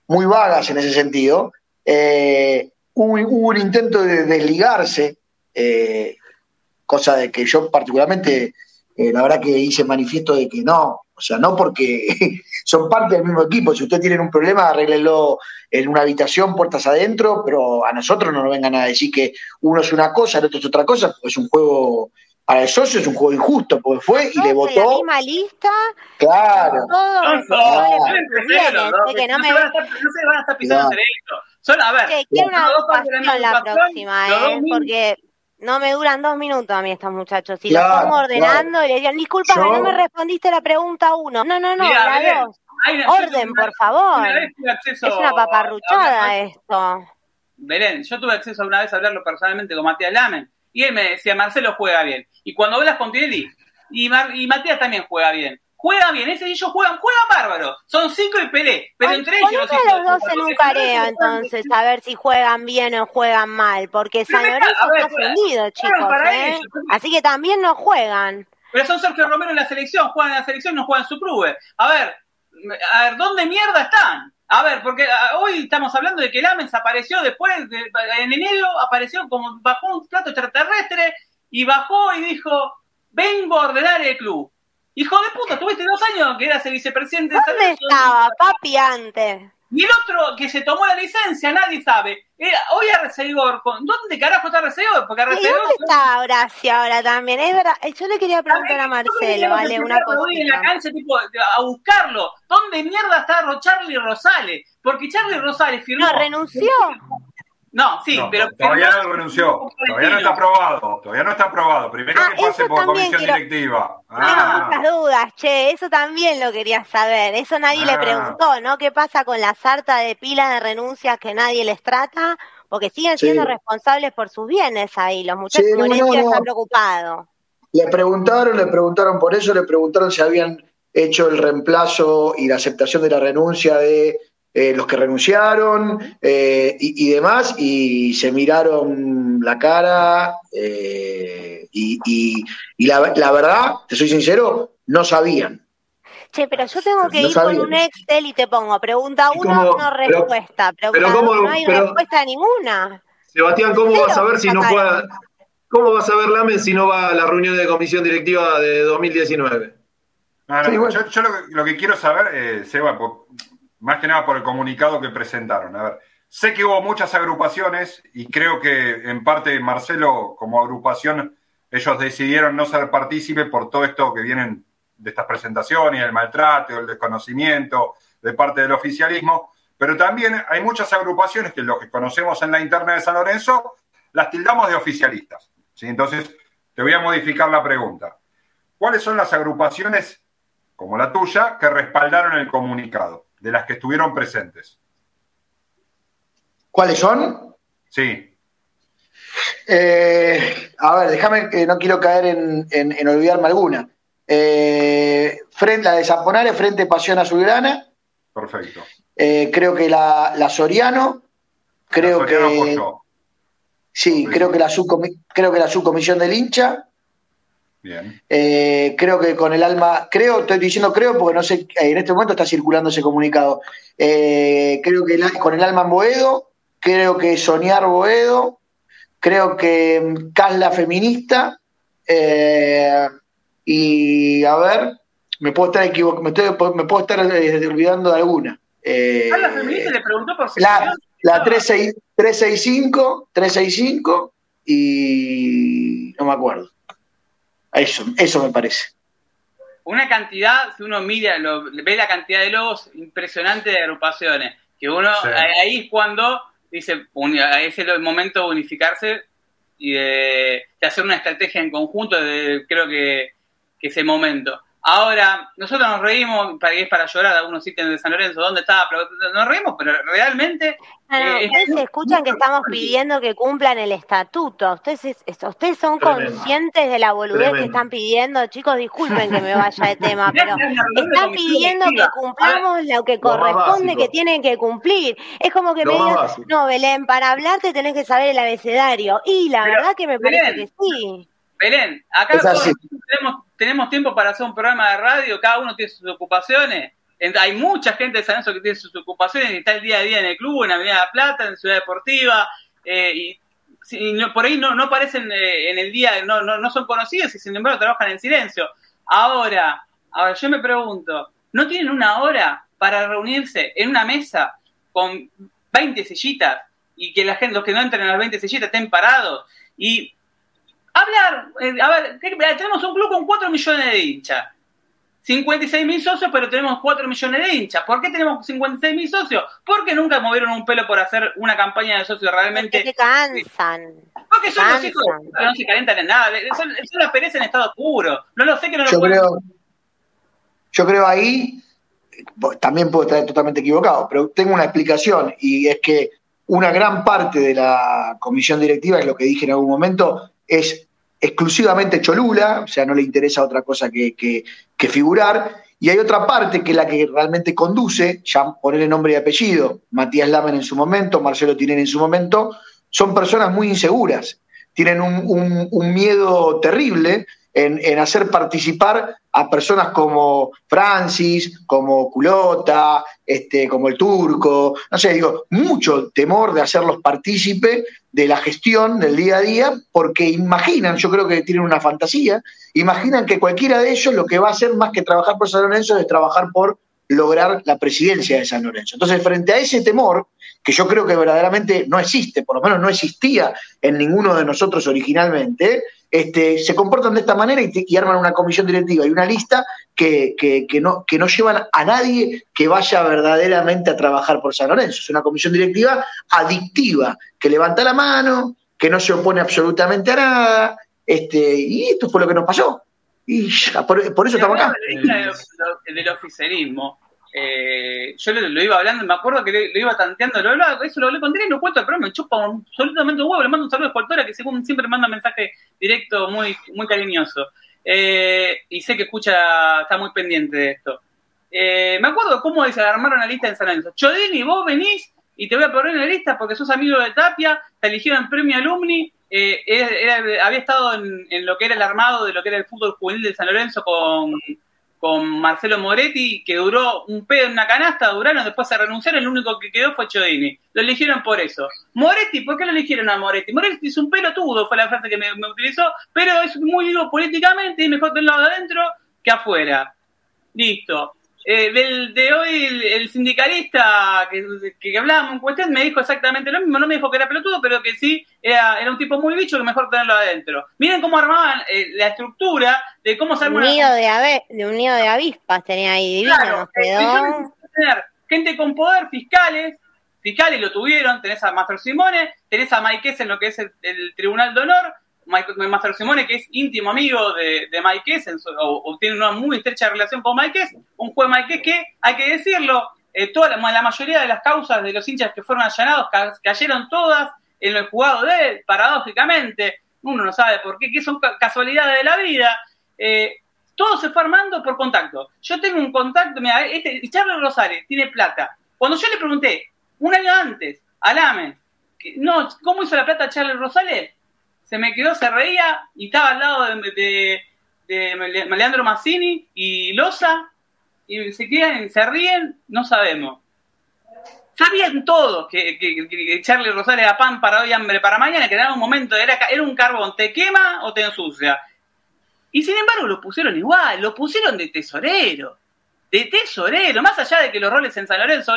muy vagas en ese sentido, eh, hubo, un intento de desligarse, eh, cosa de que yo particularmente, eh, la verdad que hice manifiesto de que no, o sea, no porque son parte del mismo equipo, si ustedes tienen un problema, arréglenlo en una habitación, puertas adentro, pero a nosotros no nos vengan a decir que uno es una cosa, el otro es otra cosa, es un juego para el socio es un juego injusto, porque fue y le votó. La
misma lista.
Claro.
no, no, se van a estar pisando entre Solo, a ver.
Que quiero una la próxima, ¿eh? Porque no me duran dos minutos a mí estos muchachos. Si los pongo ordenando y le digan, disculpa, no me respondiste la pregunta uno. No, no, no, la dos. Orden, por favor. Es una paparruchada esto.
Belén, yo tuve acceso una vez a hablarlo personalmente con Matías Lamen y él me decía, Marcelo juega bien. Y cuando hablas con Tinelli, y, y Matías también juega bien juega bien, ese ellos juegan, juegan bárbaro. Son cinco y Pelé, pero entre ellos.
los dos en un careo entonces, a ver si juegan bien o juegan mal, porque San Lorenzo está ofendido, chicos. ¿eh? Así que también no juegan.
Pero son Sergio Romero en la selección, juegan en la selección, no juegan su club. A ver, a ver, ¿dónde mierda están? A ver, porque hoy estamos hablando de que Lamens apareció después, en enero apareció como bajó un plato extraterrestre y bajó y dijo, vengo a ordenar el club. Hijo de puta, tuviste dos años que eras el vicepresidente
de ¿Dónde estaba, papi, antes?
Y el otro que se tomó la licencia, nadie sabe. Era, hoy Arcegor, ¿dónde carajo está Arcegor? Porque
¿Y dónde está Horacio ahora también? Es verdad, yo le quería preguntar a, Marcelo, vale, una cosa.
en la cancha, tipo, a buscarlo. ¿Dónde mierda está Charlie Rosales? Porque Charlie Rosales firmó.
No, renunció.
No, sí, pero.
Todavía no renunció. Todavía no está aprobado. Todavía no está aprobado. Primero ah, que pase por comisión directiva.
Tengo ah. muchas dudas, che. Eso también lo quería saber. Eso nadie le ah. preguntó, ¿no? ¿Qué pasa con la sarta de pilas de renuncias que nadie les trata? Porque siguen siendo responsables por sus bienes ahí. Los muchachos sí, están preocupados.
Le preguntaron, le preguntaron por eso, le preguntaron si habían hecho el reemplazo y la aceptación de la renuncia de eh, los que renunciaron eh, y, demás, y se miraron la cara eh, y, la, verdad, te soy sincero, no sabían.
Che, pero yo tengo que ir con un Excel y te pongo pregunta uno, no respuesta. Pero no hay respuesta ninguna.
Sebastián, ¿cómo vas a ver si no pueda, ¿Cómo vas a ver Lamen si no va a la reunión de comisión directiva de 2019?
yo, lo, que quiero saber, Seba, más que nada por el comunicado que presentaron. A ver, sé que hubo muchas agrupaciones y creo que en parte Marcelo como agrupación ellos decidieron no ser partícipes por todo esto que vienen de estas presentaciones, el maltrato, el desconocimiento de parte del oficialismo, pero también hay muchas agrupaciones que lo que conocemos en la interna de San Lorenzo las tildamos de oficialistas. ¿sí? Entonces, te voy a modificar la pregunta. ¿Cuáles son las agrupaciones, como la tuya, que respaldaron el comunicado, de las que estuvieron presentes?
¿Cuáles son?
Sí.
Eh, a ver, déjame que no quiero caer en, olvidarme alguna. Eh, frente, la de Zamponare, Frente Pasión Azulgrana.
Perfecto.
Eh, creo que la, Soriano. Creo que. Sí, creo que, la creo que la subcomisión del hincha.
Bien.
creo que con el alma, creo, estoy diciendo creo porque no sé, en este momento está circulando ese comunicado. creo que con el alma en Boedo, creo que Soñar Boedo, creo que Casla feminista, eh, y a ver, me puedo estar equivocando, me, puedo estar eh, olvidando de alguna.
Eh, Casla feminista le preguntó por si
la, la 365, 365 y no me acuerdo. Eso, eso me parece.
Una cantidad, si uno mira, ve la cantidad de logos impresionante de agrupaciones, que uno ahí es cuando dice, es el momento de unificarse y de, hacer una estrategia en conjunto, de, creo que, que ese momento. Ahora, nosotros nos reímos, para es para llorar, algunos ítems de San Lorenzo, ¿dónde estaba? Pero nos reímos, pero realmente...
Eh, ustedes escuchan que estamos pidiendo que cumplan el estatuto. Ustedes, ustedes son conscientes de la boludez que están pidiendo. Chicos, disculpen que me vaya de tema, pero están pidiendo que cumplamos lo que corresponde, que tienen que cumplir. Es como que me digan, no, Belén, para hablarte tenés que saber el abecedario. Y la verdad que me parece que sí.
Belén, acá tenemos, tenemos tiempo para hacer un programa de radio, cada uno tiene sus ocupaciones. Hay mucha gente de San Lorenzo que tiene sus ocupaciones y está el día a día en el club, en Avenida La Plata, en Ciudad Deportiva, eh, y, por ahí no, no aparecen eh, en el día, no, no, no son conocidos y sin embargo trabajan en silencio. Ahora, ahora yo me pregunto, ¿no tienen una hora para reunirse en una mesa con 20 sillitas y que la gente, los que no entren en las 20 sillitas estén parados y hablar, eh, a ver, tenemos un club con 4 millones de hinchas. 56 mil socios, pero tenemos 4 millones de hinchas. ¿Por qué tenemos 56 mil socios? Porque nunca movieron un pelo por hacer una campaña de socios realmente.
Porque se cansan.
Porque son los hijos que no se calientan en nada. Son, la pereza en estado puro. No lo sé que no lo
yo creo, Yo creo ahí, también puedo estar totalmente equivocado, pero tengo una explicación y es que una gran parte de la comisión directiva, es lo que dije en algún momento, es exclusivamente Cholula, o sea, no le interesa otra cosa que, que, figurar. Y hay otra parte que es la que realmente conduce, ya ponerle nombre y apellido, Matías Lamen en su momento, Marcelo Tinén en su momento, son personas muy inseguras, tienen un, un miedo terrible en, hacer participar a personas como Francis, como Culota, este, como el turco, no sé, digo, mucho temor de hacerlos partícipe de la gestión del día a día, porque imaginan, yo creo que tienen una fantasía, imaginan que cualquiera de ellos lo que va a hacer más que trabajar por San Lorenzo es trabajar por lograr la presidencia de San Lorenzo. Entonces, frente a ese temor, que yo creo que verdaderamente no existe, por lo menos no existía en ninguno de nosotros originalmente, este, se comportan de esta manera y, arman una comisión directiva y una lista que, no, que no llevan a nadie que vaya verdaderamente a trabajar por San Lorenzo. Es una comisión directiva adictiva, que levanta la mano, que no se opone absolutamente a nada, este, y esto fue lo que nos pasó. Y por, eso estamos acá.
Del oficialismo eh, yo lo, iba hablando, me acuerdo que lo, iba tanteando, lo eso lo hablé con y lo cuento, pero me chupa absolutamente un huevo, le mando un saludo a Escultora que según siempre manda mensaje directo muy, muy cariñoso. Eh, y sé que escucha, está muy pendiente de esto. Eh, me acuerdo cómo se armaron la lista en San Lorenzo. Chodini, vos venís y te voy a poner en la lista porque sos amigo de Tapia, te eligieron premio alumni, había estado en, en, lo que era el armado de lo que era el fútbol juvenil de San Lorenzo con con Marcelo Moretti, que duró un pedo en una canasta, duraron, después se renunciaron, el único que quedó fue Chodini. Lo eligieron por eso. Moretti, ¿por qué lo eligieron a Moretti? Moretti es un pelotudo, fue la frase que me, utilizó, pero es muy vivo políticamente y mejor del lado de adentro que afuera. Listo. Eh, del, de hoy el, sindicalista que, que, hablábamos en cuestión me dijo exactamente lo mismo, no me dijo que era pelotudo, pero que sí era, era un tipo muy bicho que mejor tenerlo adentro. Miren cómo armaban eh, la estructura de cómo se
un nido de, ave, de un nido de avispas tenía ahí divino, claro,
tener gente con poder, fiscales, fiscales lo tuvieron, tenés a Master Simone, tenés a Mike en lo que es el Tribunal de Honor, Master Simone, que es íntimo amigo de, de Mike o, tiene una muy estrecha relación con Mike un juez Mike que, hay que decirlo, eh, toda la, mayoría de las causas de los hinchas que fueron allanados cayeron todas en lo jugado de él, paradójicamente, uno no sabe por qué, que son casualidades de la vida, eh, todo se fue armando por contacto. Yo tengo un contacto, mira, este, Charles Rosales tiene plata. Cuando yo le pregunté, un año antes, a Lame, no, ¿cómo hizo la plata Charles Rosales? Se me quedó, se reía y estaba al lado de, de, Leandro Massini y Loza y se quedan, se ríen, no sabemos. Sabían todos que, que, Charlie Rosales era pan para hoy, hambre para mañana, que en un momento era, era un carbón, te quema o te ensucia. Y sin embargo lo pusieron igual, lo pusieron de tesorero. De tesorero, más allá de que los roles en San Lorenzo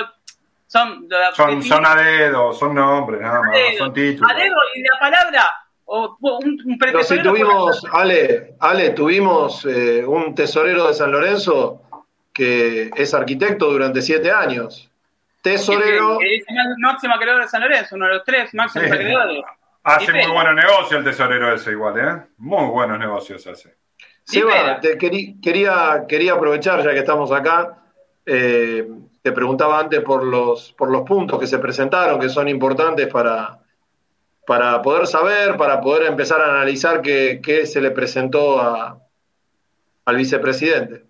son...
Son, son a dedo, son nombres, nada más, son títulos.
A dedo y la palabra o un,
si tuvimos, Ale, Ale, tuvimos eh, un tesorero de San Lorenzo que es arquitecto durante siete años. Tesorero.
Es, el máximo acreedor de San Lorenzo, uno de los tres máximos acreedores.
Hace muy buenos negocios el tesorero ese igual, ¿eh? Muy buenos negocios hace.
Seba, te quería, quería aprovechar ya que estamos acá. Eh, te preguntaba antes por los, por los puntos que se presentaron, que son importantes para, para poder saber, para poder empezar a analizar qué, se le presentó a, al vicepresidente.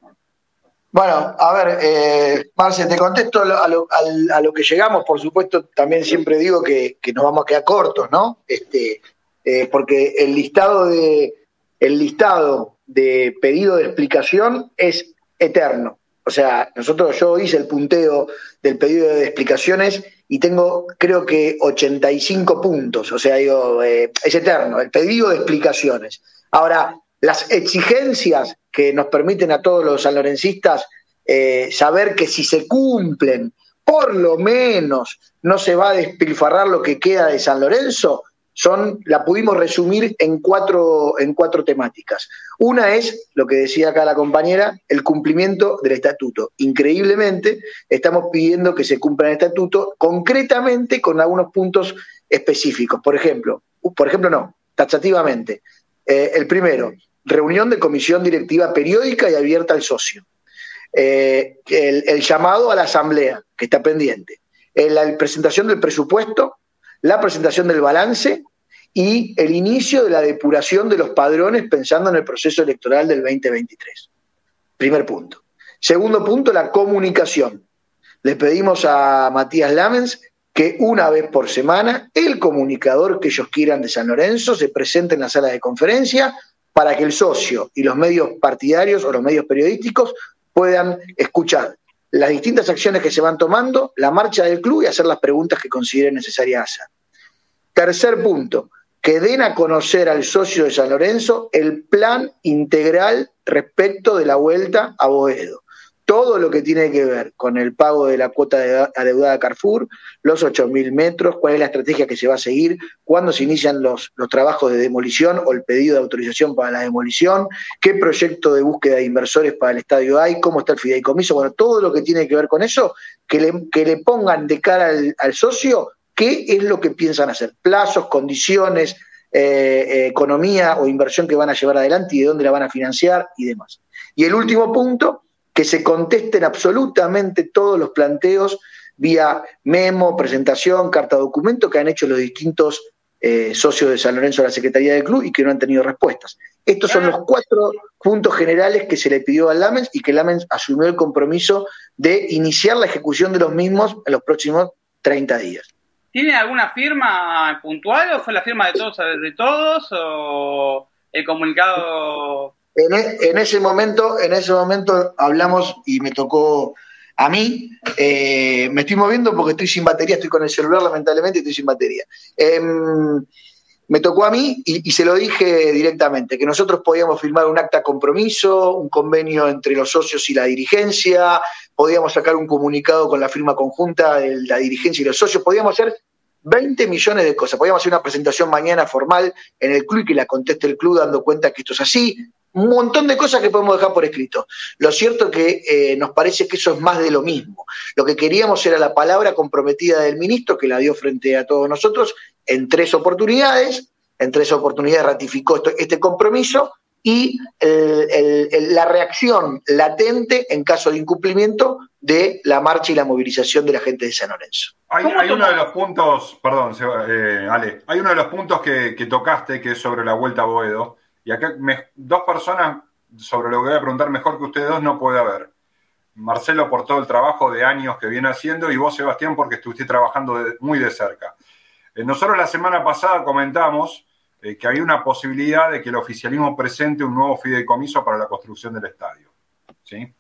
Bueno, a ver, eh, Marce, te contesto a lo, a, lo, que llegamos, por supuesto, también siempre digo que, nos vamos a quedar cortos, ¿no? Este, eh, porque el listado de el listado de pedido de explicación es eterno. O sea, nosotros yo hice el punteo del pedido de explicaciones y tengo creo que 85 puntos, o sea, digo, eh, es eterno, el pedido de explicaciones. Ahora, las exigencias que nos permiten a todos los sanlorencistas eh, saber que si se cumplen, por lo menos no se va a despilfarrar lo que queda de San Lorenzo, son, la pudimos resumir en cuatro, en cuatro temáticas. Una es, lo que decía acá la compañera, el cumplimiento del estatuto. Increíblemente, estamos pidiendo que se cumpla el estatuto, concretamente con algunos puntos específicos. Por ejemplo, por ejemplo, no, taxativamente. Eh, el primero, reunión de comisión directiva periódica y abierta al socio. Eh, el, llamado a la asamblea, que está pendiente. Eh, la presentación del presupuesto la presentación del balance y el inicio de la depuración de los padrones pensando en el proceso electoral del 2023. Primer punto. Segundo punto, la comunicación. Le pedimos a Matías Lamens que una vez por semana el comunicador que ellos quieran de San Lorenzo se presente en la sala de conferencia para que el socio y los medios partidarios o los medios periodísticos puedan escuchar las distintas acciones que se van tomando, la marcha del club y hacer las preguntas que consideren necesarias hacer. Tercer punto, que den a conocer al socio de San Lorenzo el plan integral respecto de la vuelta a Boedo todo lo que tiene que ver con el pago de la cuota de adeudada a Carrefour, los 8.000 metros, cuál es la estrategia que se va a seguir, cuándo se inician los, los trabajos de demolición o el pedido de autorización para la demolición, qué proyecto de búsqueda de inversores para el estadio hay, cómo está el fideicomiso, bueno, todo lo que tiene que ver con eso, que le, que le pongan de cara al, socio qué es lo que piensan hacer, plazos, condiciones, eh, eh, economía o inversión que van a llevar adelante y de dónde la van a financiar y demás. Y el último punto que se contesten absolutamente todos los planteos vía memo, presentación, carta documento que han hecho los distintos eh, socios de San Lorenzo de la Secretaría del Club y que no han tenido respuestas. Estos son los cuatro puntos generales que se le pidió al Lamens y que Lamens asumió el compromiso de iniciar la ejecución de los mismos en los próximos 30 días.
¿Tiene alguna firma puntual o fue la firma de todos, de todos o el comunicado
e, en, ese momento, en ese momento hablamos y me tocó a mí. Eh, me estoy moviendo porque estoy sin batería, estoy con el celular, lamentablemente, estoy sin batería. Em, me tocó a mí y, se lo dije directamente, que nosotros podíamos firmar un acta compromiso, un convenio entre los socios y la dirigencia, podíamos sacar un comunicado con la firma conjunta de la dirigencia y los socios, podíamos hacer 20 millones de cosas, podíamos hacer una presentación mañana formal en el club y que la conteste el club dando cuenta que esto es así, un montón de cosas que podemos dejar por escrito. Lo cierto es que eh, nos parece que eso es más de lo mismo. Lo que queríamos era la palabra comprometida del ministro, que la dio frente a todos nosotros en tres oportunidades. En tres oportunidades ratificó este compromiso y la reacción latente en caso de incumplimiento de la marcha y la movilización de la gente de San Lorenzo.
Hay, uno de los puntos, perdón, eh, Ale, hay uno de los puntos que, que tocaste que es sobre la vuelta a Boedo y acá dos personas sobre lo que voy a preguntar mejor que ustedes dos no puede haber. Marcelo por todo el trabajo de años que viene haciendo y vos, Sebastián, porque estuviste trabajando muy de cerca. Eh, nosotros la semana pasada comentamos eh, que había una posibilidad de que el oficialismo presente un nuevo fideicomiso para la construcción del estadio. ¿sí?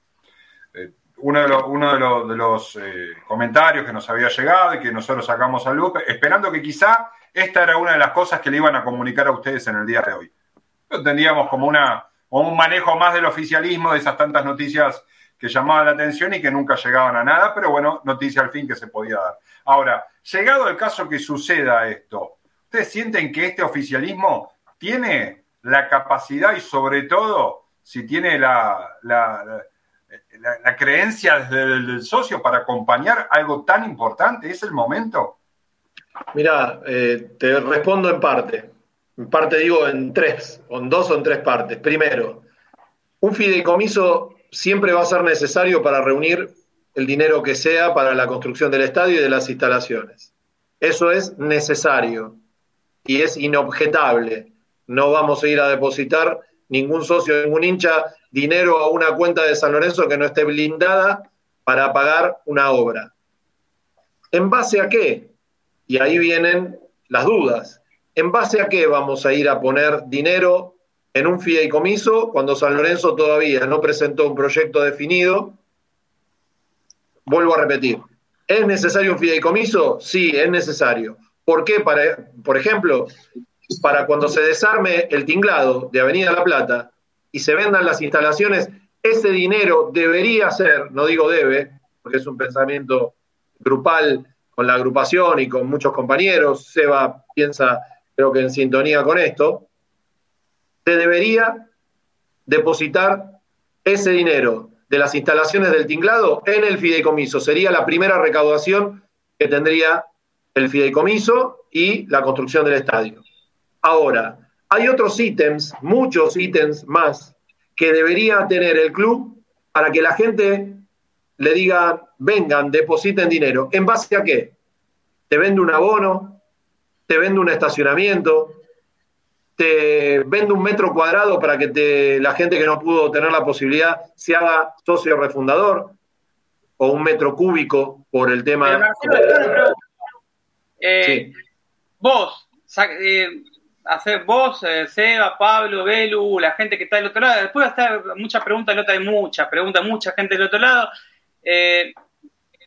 Eh, uno de los, uno de los, comentarios que nos había llegado y que nosotros sacamos a luz, esperando que quizá esta era una de las cosas que le iban a comunicar a ustedes en el día de hoy tendríamos como, una, un manejo más del oficialismo de esas tantas noticias que llamaban la atención y que nunca llegaban a nada, pero bueno, noticia al fin que se podía dar. Ahora, llegado el caso que suceda esto, ¿ustedes sienten que este oficialismo tiene la capacidad y sobre todo si tiene la, la, creencia del, socio para acompañar algo tan importante? ¿Es el momento?
Mira, eh, te respondo en parte. En parte digo en tres, o en dos o en tres partes. Primero, un fideicomiso siempre va a ser necesario para reunir el dinero que sea para la construcción del estadio y de las instalaciones. Eso es necesario y es inobjetable. No vamos a ir a depositar ningún socio, ningún hincha, dinero a una cuenta de San Lorenzo que no esté blindada para pagar una obra. ¿En base a qué? Y ahí vienen las dudas. ¿En base a qué vamos a ir a poner dinero en un fideicomiso cuando San Lorenzo todavía no presentó un proyecto definido? Vuelvo a repetir, ¿es necesario un fideicomiso? Sí, es necesario. ¿Por qué? Para, por ejemplo, para cuando se desarme el tinglado de Avenida La Plata y se vendan las instalaciones, ese dinero debería ser, no digo debe, porque es un pensamiento grupal con la agrupación y con muchos compañeros, Seba piensa creo que en sintonía con esto, se debería depositar ese dinero de las instalaciones del tinglado en el fideicomiso. Sería la primera recaudación que tendría el fideicomiso y la construcción del estadio. Ahora, hay otros ítems, muchos ítems más, que debería tener el club para que la gente le diga, vengan, depositen dinero. ¿En base a qué? ¿Te vende un abono? Te vende un estacionamiento, te vende un metro cuadrado para que te, la gente que no pudo tener la posibilidad se haga socio refundador, o un metro cúbico por el tema.
Eh, vos, eh, hacer vos, eh, Seba, Pablo, Belu, la gente que está del otro lado, después va a estar muchas preguntas, nota hay muchas preguntas, mucha gente del otro lado.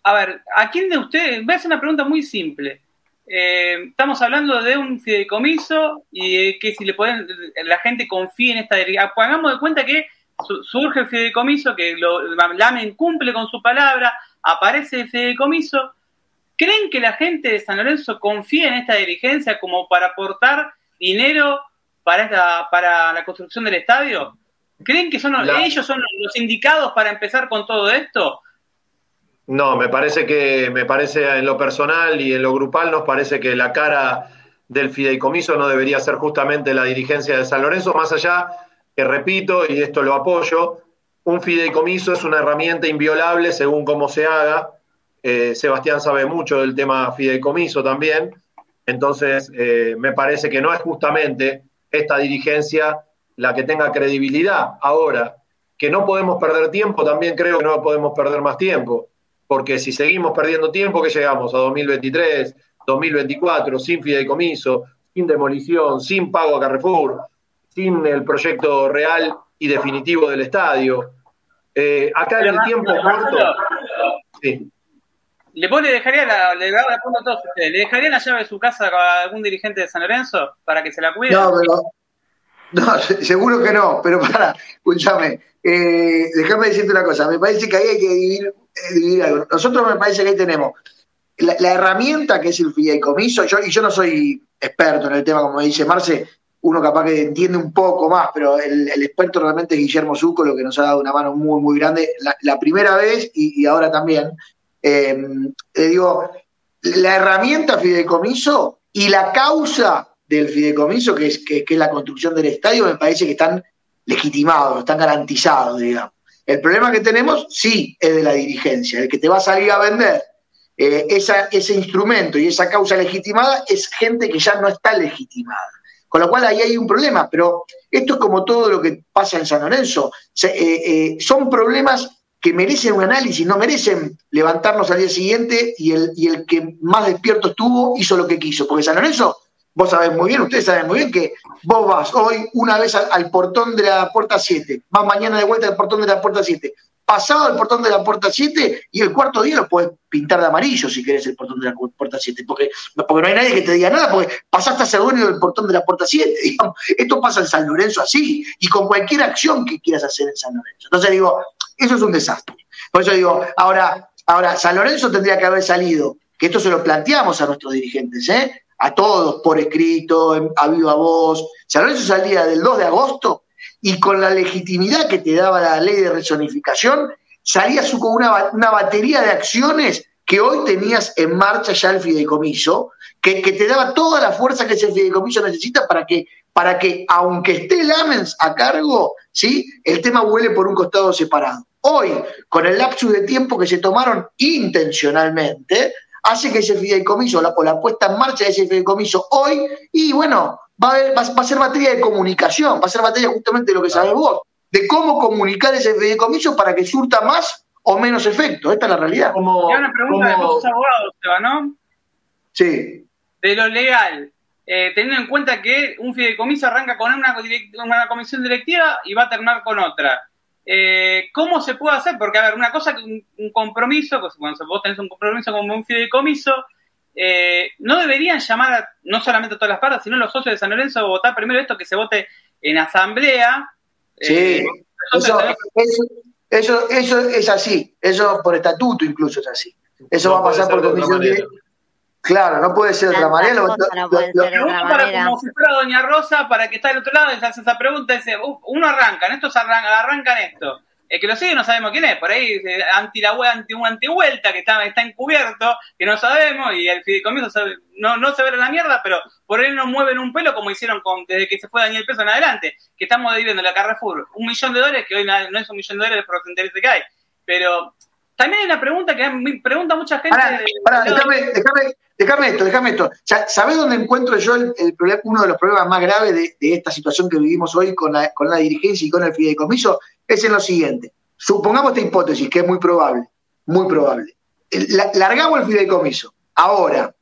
a ver, ¿a quién de ustedes? Voy a hacer una pregunta muy simple. Eh, estamos hablando de un fideicomiso y que si le pueden, la gente confía en esta directiva. Hagamos de cuenta que surge el fideicomiso, que lo, Lamen cumple con su palabra, aparece el fideicomiso. ¿Creen que la gente de San Lorenzo confía en esta dirigencia como para aportar dinero para, esta, para la construcción del estadio? ¿Creen que son ellos son los indicados para empezar con todo esto?
No, me parece que, me parece en lo personal y en lo grupal, nos parece que la cara del fideicomiso no debería ser justamente la dirigencia de San Lorenzo, más allá que repito, y esto lo apoyo, un fideicomiso es una herramienta inviolable según cómo se haga. Eh, Sebastián sabe mucho del tema fideicomiso también, entonces eh, me parece que no es justamente esta dirigencia la que tenga credibilidad. Ahora, que no podemos perder tiempo, también creo que no podemos perder más tiempo porque si seguimos perdiendo tiempo, que llegamos a 2023, 2024, sin fideicomiso, sin demolición, sin pago a Carrefour, sin el proyecto real y definitivo del estadio. Eh, acá en el tiempo corto. Sí.
¿Le, le dejaría la, le, le, a todos ustedes, ¿le dejaría la llave de su casa a algún dirigente de San Lorenzo para que se la cuide?
No, pero, no, seguro que no, pero para, escúchame, eh, déjame decirte una cosa, me parece que ahí hay que dividir, eh, algo. Nosotros me parece que ahí tenemos la, herramienta que es el fideicomiso, y yo no soy experto en el tema, como dice Marce, uno capaz que entiende un poco más, pero el, experto realmente es Guillermo Zuco, lo que nos ha dado una mano muy, muy grande, la, primera vez y, ahora también, eh, digo, la herramienta fideicomiso y la causa del fideicomiso, que es, que, es la construcción del estadio, me parece que están legitimados, están garantizados, digamos. El problema que tenemos, sí, es de la dirigencia. El que te va a salir a vender eh, esa, ese instrumento y esa causa legitimada es gente que ya no está legitimada. Con lo cual ahí hay un problema, pero esto es como todo lo que pasa en San Lorenzo. Eh, eh, son problemas que merecen un análisis, no merecen levantarnos al día siguiente y el, y el que más despierto estuvo hizo lo que quiso. Porque San Lorenzo, vos sabés muy bien, ustedes saben muy bien que vos vas hoy una vez al, portón de la puerta 7, vas mañana de vuelta al portón de la puerta 7, pasado el portón de la puerta 7 y el cuarto día lo puedes pintar de amarillo si querés el portón de la puerta 7, porque, porque no hay nadie que te diga nada, porque pasaste a ser dueño del portón de la puerta 7. Digamos. Esto pasa en San Lorenzo así y con cualquier acción que quieras hacer en San Lorenzo. Entonces digo, eso es un desastre. Por eso digo, ahora, ahora San Lorenzo tendría que haber salido, que esto se lo planteamos a nuestros dirigentes, ¿eh? A todos por escrito, a viva voz. San salía del 2 de agosto y con la legitimidad que te daba la ley de rezonificación, salías con una, una, batería de acciones que hoy tenías en marcha ya el fideicomiso, que, que, te daba toda la fuerza que ese fideicomiso necesita para que, para que aunque esté Lamens a cargo, ¿sí? el tema vuele por un costado separado. Hoy, con el lapsus de tiempo que se tomaron intencionalmente, hace que ese fideicomiso la, o la puesta en marcha de ese fideicomiso hoy, y bueno, va a, haber, va, va a, ser materia de comunicación, va a ser materia justamente de lo que sabes vos, de cómo comunicar ese fideicomiso para que surta más o menos efecto. Esta es la realidad.
Como, una pregunta como... de vos abogados, Seba, ¿no?
Sí.
De lo legal, eh, teniendo en cuenta que un fideicomiso arranca con una, una comisión directiva y va a terminar con otra. Eh, ¿Cómo se puede hacer? Porque, a ver, una cosa que un, un compromiso, cuando vos tenés un compromiso como un fideicomiso, eh, no deberían llamar a, no solamente a todas las partes, sino a los socios de San Lorenzo a votar primero esto que se vote en asamblea.
Sí, eh, eso, eso, eso, eso, es así, eso por estatuto incluso es así. Eso no va a pasar por comisión de... Claro, no puede ser de otra manera. Lo,
para, como si fuera Doña Rosa, para que está del otro lado, y se hace esa pregunta, dice, uh, uno arranca, estos arrancan, arrancan esto. El que lo sigue no sabemos quién es, por ahí anti la anti un antivuelta que está, está encubierto, que no sabemos, y el fideicomiso sabe, no, no se ve en la mierda, pero por él no mueven un pelo como hicieron con, desde que se fue Daniel Peso en adelante, que estamos viviendo la Carrefour, un millón de dólares, que hoy no es un millón de dólares por los intereses que hay. Pero también hay una pregunta que me pregunta mucha gente.
Pará, pará, déjame, déjame, déjame esto, déjame esto. ¿Sabés dónde encuentro yo el, el problema, uno de los problemas más graves de, de, esta situación que vivimos hoy con la, con la dirigencia y con el fideicomiso? Es en lo siguiente. Supongamos esta hipótesis, que es muy probable, muy probable. La, largamos el fideicomiso. Ahora,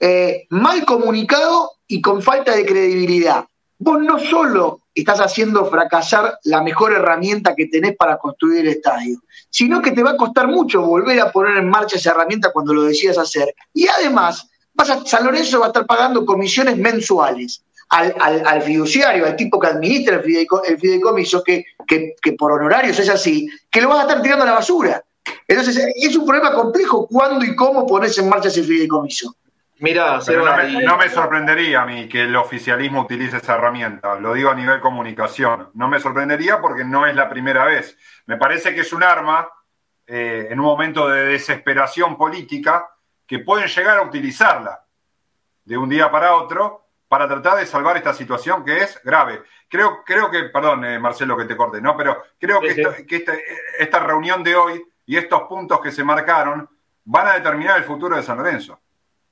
eh, mal comunicado y con falta de credibilidad. Vos no solo estás haciendo fracasar la mejor herramienta que tenés para construir el estadio, sino que te va a costar mucho volver a poner en marcha esa herramienta cuando lo decidas hacer. Y además, vas a, San Lorenzo va a estar pagando comisiones mensuales al, al, al fiduciario, al tipo que administra el, fideico, el fideicomiso, que, que, que, por honorarios es así, que lo vas a estar tirando a la basura. Entonces, es un problema complejo cuándo y cómo pones en marcha ese fideicomiso.
Mira, no, me, no me sorprendería a mí que el oficialismo utilice esa herramienta, lo digo a nivel comunicación. No me sorprendería porque no es la primera vez. Me parece que es un arma eh, en un momento de desesperación política que pueden llegar a utilizarla de un día para otro para tratar de salvar esta situación que es grave. Creo, creo que, perdón, eh, Marcelo, que te corte, ¿no? Pero creo que, esta, que esta, esta reunión de hoy y estos puntos que se marcaron van a determinar el futuro de San Lorenzo.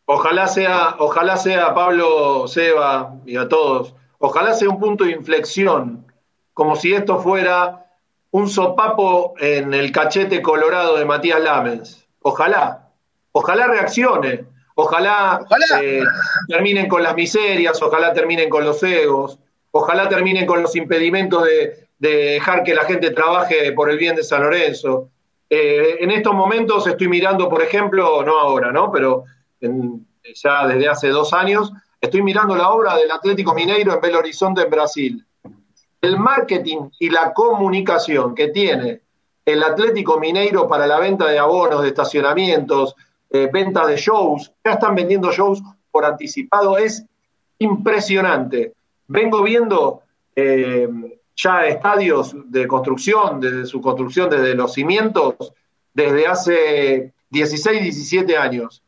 Ojalá sea, ojalá sea Pablo, Seba y a todos, ojalá sea un punto de inflexión, como si esto fuera un sopapo en el cachete colorado de Matías Lamens. Ojalá, ojalá reaccione, ojalá, ojalá. Eh, terminen con las miserias, ojalá terminen con los egos, ojalá terminen con los impedimentos de, de dejar que la gente trabaje por el bien de San Lorenzo. Eh, en estos momentos estoy mirando, por ejemplo, no ahora, ¿no? Pero ya desde hace dos años, estoy mirando la obra del Atlético Mineiro en Belo Horizonte, en Brasil. El marketing y la comunicación que tiene el Atlético Mineiro para la venta de abonos, de estacionamientos, eh, venta de shows, ya están vendiendo shows por anticipado, es impresionante. Vengo viendo eh, ya estadios de construcción, desde su construcción, desde los cimientos, desde hace 16, 17 años.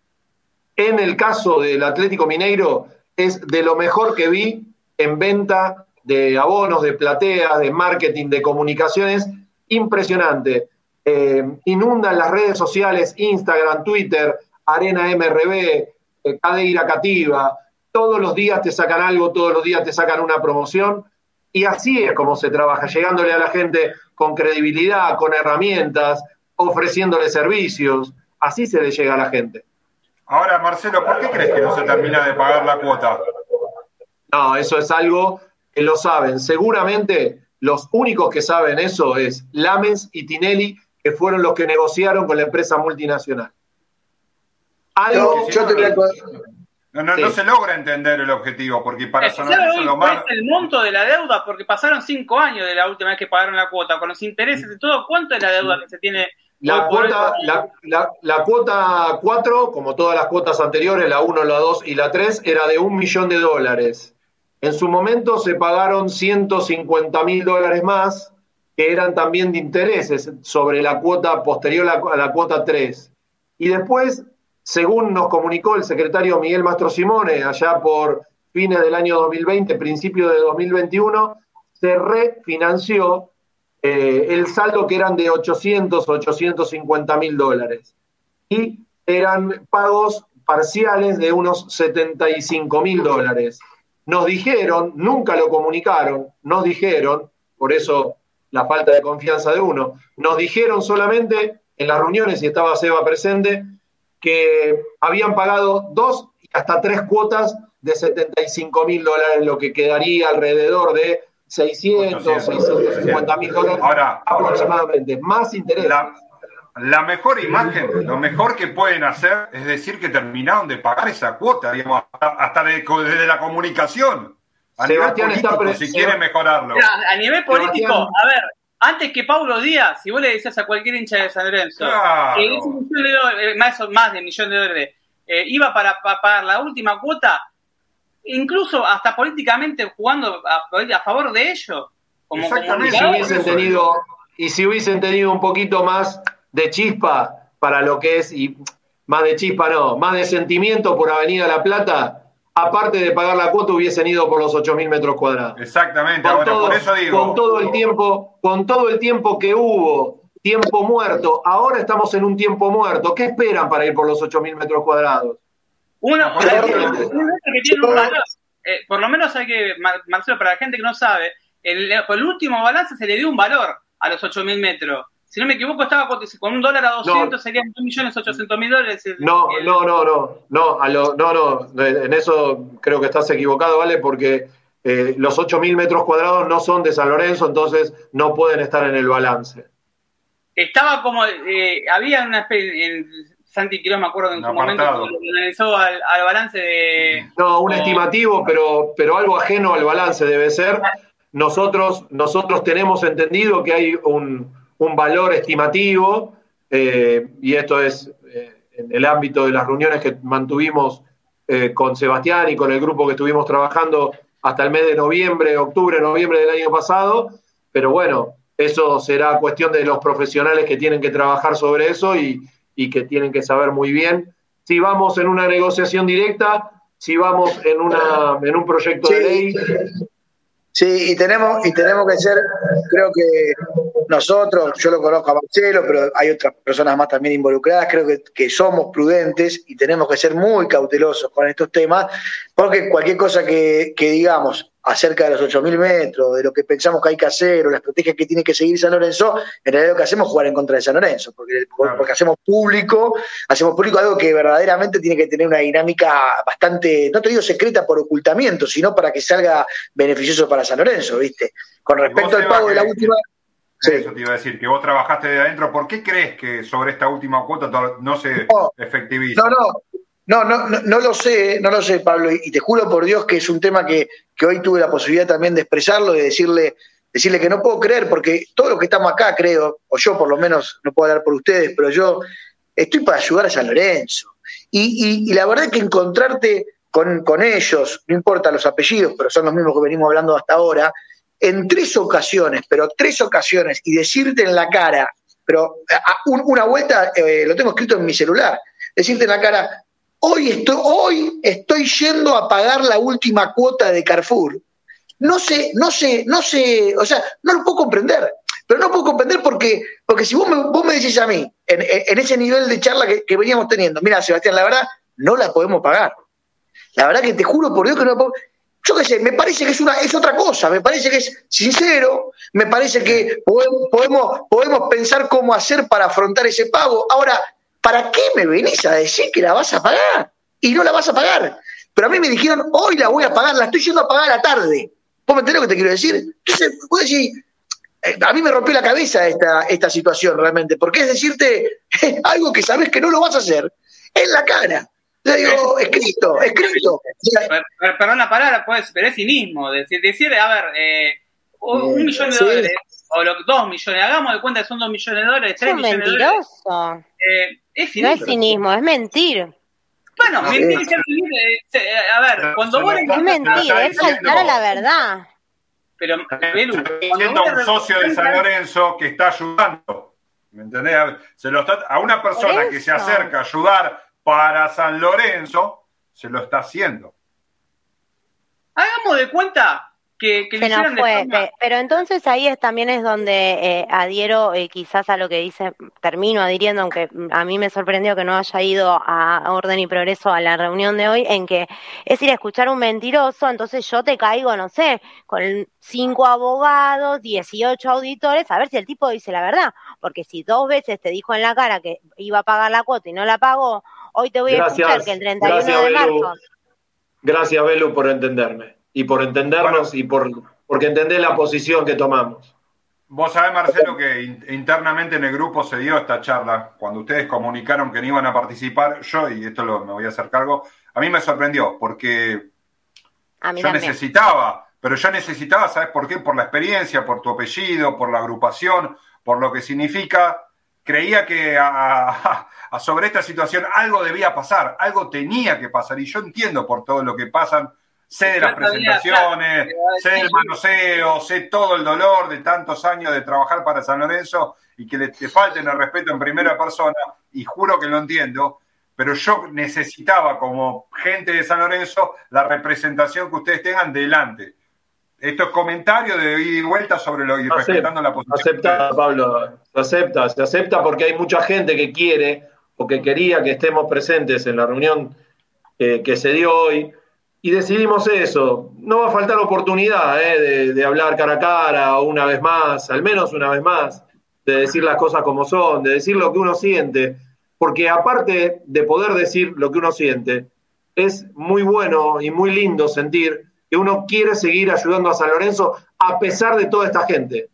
En el caso del Atlético Mineiro, es de lo mejor que vi en venta de abonos, de plateas, de marketing, de comunicaciones, impresionante. Eh, inundan las redes sociales, Instagram, Twitter, Arena MRB, eh, Cadeira Cativa, todos los días te sacan algo, todos los días te sacan una promoción y así es como se trabaja, llegándole a la gente con credibilidad, con herramientas, ofreciéndole servicios. Así se le llega a la gente.
Ahora, Marcelo, ¿por qué crees que no se termina de pagar la cuota?
No, eso es algo que lo saben. Seguramente los únicos que saben eso es Lames y Tinelli, que fueron los que negociaron con la empresa multinacional.
Algo, yo, te voy a no, no, se logra entender el objetivo, porque para San Lorenzo lo más.
el monto de la deuda? Porque pasaron cinco años de la última vez que pagaron la cuota, con los intereses y todo. ¿Cuánto es la deuda que se tiene?
La cuota, la, la, cuota 4, como todas las cuotas anteriores, la 1, la 2 y la 3, era de un millón de dólares. En su momento se pagaron 150 mil dólares más, que eran también de intereses sobre la cuota posterior a la cuota 3. Y después según nos comunicó el secretario Miguel Mastro Simone, allá por fines del año 2020, principio de 2021, se refinanció eh, el saldo que eran de 800, 850 mil dólares. Y eran pagos parciales de unos 75 mil dólares. Nos dijeron, nunca lo comunicaron, nos dijeron, por eso la falta de confianza de uno, nos dijeron solamente en las reuniones, y estaba Seba presente, que habían pagado dos y hasta tres cuotas de 75 mil dólares, lo que quedaría alrededor de 600, 650 mil dólares
Ahora,
aproximadamente. Más interés.
La, mejor imagen, lo mejor que pueden hacer es decir que terminaron de pagar esa cuota, digamos, hasta desde la comunicación. A nivel político, si quieren mejorarlo.
a nivel político, a ver, antes que Paulo Díaz, si vos le decías a cualquier hincha de San Lorenzo que ese millón de dólares, eh, más, más de un millón de dólares, eh, iba para, pagar la última cuota, incluso hasta políticamente jugando a, favor de ellos.
Como Exactamente. Si hubiesen tenido, y si hubiesen tenido un poquito más de chispa para lo que es, y más de chispa no, más de sentimiento por Avenida La Plata, aparte de pagar la cuota, hubiesen ido por los 8.000 metros cuadrados.
Exactamente, por eso digo.
Con todo, el tiempo, con todo el tiempo que hubo, tiempo muerto, ahora estamos en un tiempo muerto. ¿Qué esperan para ir por los 8.000 metros cuadrados?
Uno, que tiene un valor, eh, por lo menos hay que, Marcelo, para la gente que no sabe, el, el último balance se le dio un valor a los 8.000 metros si no me equivoco, estaba con un dólar a 200, no, serían 2.800.000 dólares.
no, no, no, no, no, a lo, no, no, en eso creo que estás equivocado, ¿vale? Porque eh, los 8.000 metros cuadrados no son de San Lorenzo, entonces no pueden estar en el balance.
Estaba como, eh, había una especie, Santi Quiroz me acuerdo en su momento, cuando analizó al, al, balance de...
No, un estimativo, pero, pero algo ajeno al balance debe ser. Nosotros, nosotros tenemos entendido que hay un un valor estimativo, eh, y esto es eh, en el ámbito de las reuniones que mantuvimos eh, con Sebastián y con el grupo que estuvimos trabajando hasta el mes de noviembre, octubre, noviembre del año pasado, pero bueno, eso será cuestión de los profesionales que tienen que trabajar sobre eso y, y que tienen que saber muy bien si vamos en una negociación directa, si vamos en, una, en un proyecto de ley.
Sí, y tenemos, y tenemos que ser, creo que nosotros, yo lo conozco a Marcelo, pero hay otras personas más también involucradas, creo que, que, somos prudentes y tenemos que ser muy cautelosos con estos temas, porque cualquier cosa que, que digamos acerca de los 8.000 metros, de lo que pensamos que hay que hacer o la estrategia que tiene que seguir San Lorenzo, en realidad lo que hacemos es jugar en contra de San Lorenzo, porque, porque hacemos público, hacemos público algo que verdaderamente tiene que tener una dinámica bastante, no te digo secreta por ocultamiento, sino para que salga beneficioso para San Lorenzo, ¿viste? Con respecto al pago de la última
Eso te iba a decir, que vos trabajaste de adentro. ¿Por qué crees que sobre esta última cuota no se efectiviza?
No, no, no, no, no, lo sé, no lo sé, Pablo, y te juro por Dios que es un tema que, que hoy tuve la posibilidad también de expresarlo, de decirle, decirle que no puedo creer, porque todos los que estamos acá, creo, o yo por lo menos, no puedo hablar por ustedes, pero yo estoy para ayudar a San Lorenzo. Y, y, la verdad es que encontrarte con, con, ellos, no importa los apellidos, pero son los mismos que venimos hablando hasta ahora, en tres ocasiones, pero tres ocasiones, y decirte en la cara, pero una vuelta, eh, lo tengo escrito en mi celular, decirte en la cara, hoy estoy, hoy estoy yendo a pagar la última cuota de Carrefour. No sé, no sé, no sé, o sea, no lo puedo comprender. Pero no puedo comprender porque, porque si vos me, vos me decís a mí, en, ese nivel de charla que, veníamos teniendo, mira, Sebastián, la verdad, no la podemos pagar. La verdad que te juro por Dios que no la podemos yo qué sé, me parece que es, una, es otra cosa, me parece que es sincero, me parece que podemos, podemos pensar cómo hacer para afrontar ese pago. Ahora, ¿para qué me venís a decir que la vas a pagar? Y no la vas a pagar. Pero a mí me dijeron, hoy la voy a pagar, la estoy yendo a pagar a la tarde. ¿Vos me entendés lo que te quiero decir? Entonces, vos decís, eh, a mí me rompió la cabeza esta, esta situación realmente, porque es decirte algo que sabes que no lo vas a hacer en la cara. Le digo, escrito, escrito.
Perdón la palabra, pues, pero es cinismo. Decir, decir a ver, eh, un millón de dólares, o dos millones, hagamos de cuenta que son dos millones de dólares, tres
es
millones
mentiroso.
Eh, es
cinismo. No es cinismo, es mentir.
Bueno, mentir es eh, a ver, cuando vos...
Es mentir, es faltar a la verdad.
Pero, Belu, siendo un socio de San Lorenzo que está ayudando, ¿me entendés? Se lo está, a una persona que se acerca a ayudar para San Lorenzo, se lo está haciendo.
Hagamos de cuenta que, que
no fue, pero entonces ahí es, también es donde eh, adhiero eh, quizás a lo que dice, termino adhiriendo, aunque a mí me sorprendió que no haya ido a Orden y Progreso a la reunión de hoy, en que es ir a escuchar un mentiroso, entonces yo te caigo, no sé, con cinco abogados, 18 auditores, a ver si el tipo dice la verdad, porque si dos veces te dijo en la cara que iba a pagar la cuota y no la pagó, hoy te voy a escuchar que el 31 de marzo...
Gracias, Belu, por entenderme y por entendernos y por porque entendés la posición que tomamos.
Vos sabés, Marcelo, que internamente en el grupo se dio esta charla. Cuando ustedes comunicaron que no iban a participar, yo, y esto lo, me voy a hacer cargo, a mí me sorprendió, porque yo necesitaba, pero yo necesitaba, ¿sabes por qué? Por la experiencia, por tu apellido, por la agrupación, por lo que significa. Creía que a, sobre esta situación algo debía pasar, algo tenía que pasar, y yo entiendo por todo lo que pasan sé de las presentaciones, sé del manoseo, sé todo el dolor de tantos años de trabajar para San Lorenzo y que le, te falten el respeto en primera persona, y juro que lo entiendo, pero yo necesitaba como gente de San Lorenzo la representación que ustedes tengan delante. Esto es comentario de ida y vuelta sobre lo y respetando la posición.
Acepta, Pablo, se acepta, se acepta porque hay mucha gente que quiere o que quería que estemos presentes en la reunión eh, que se dio hoy y decidimos eso. No va a faltar oportunidad eh, de, hablar cara a cara una vez más, al menos una vez más, de decir las cosas como son, de decir lo que uno siente, porque aparte de poder decir lo que uno siente, es muy bueno y muy lindo sentir que uno quiere seguir ayudando a San Lorenzo a pesar de toda esta gente,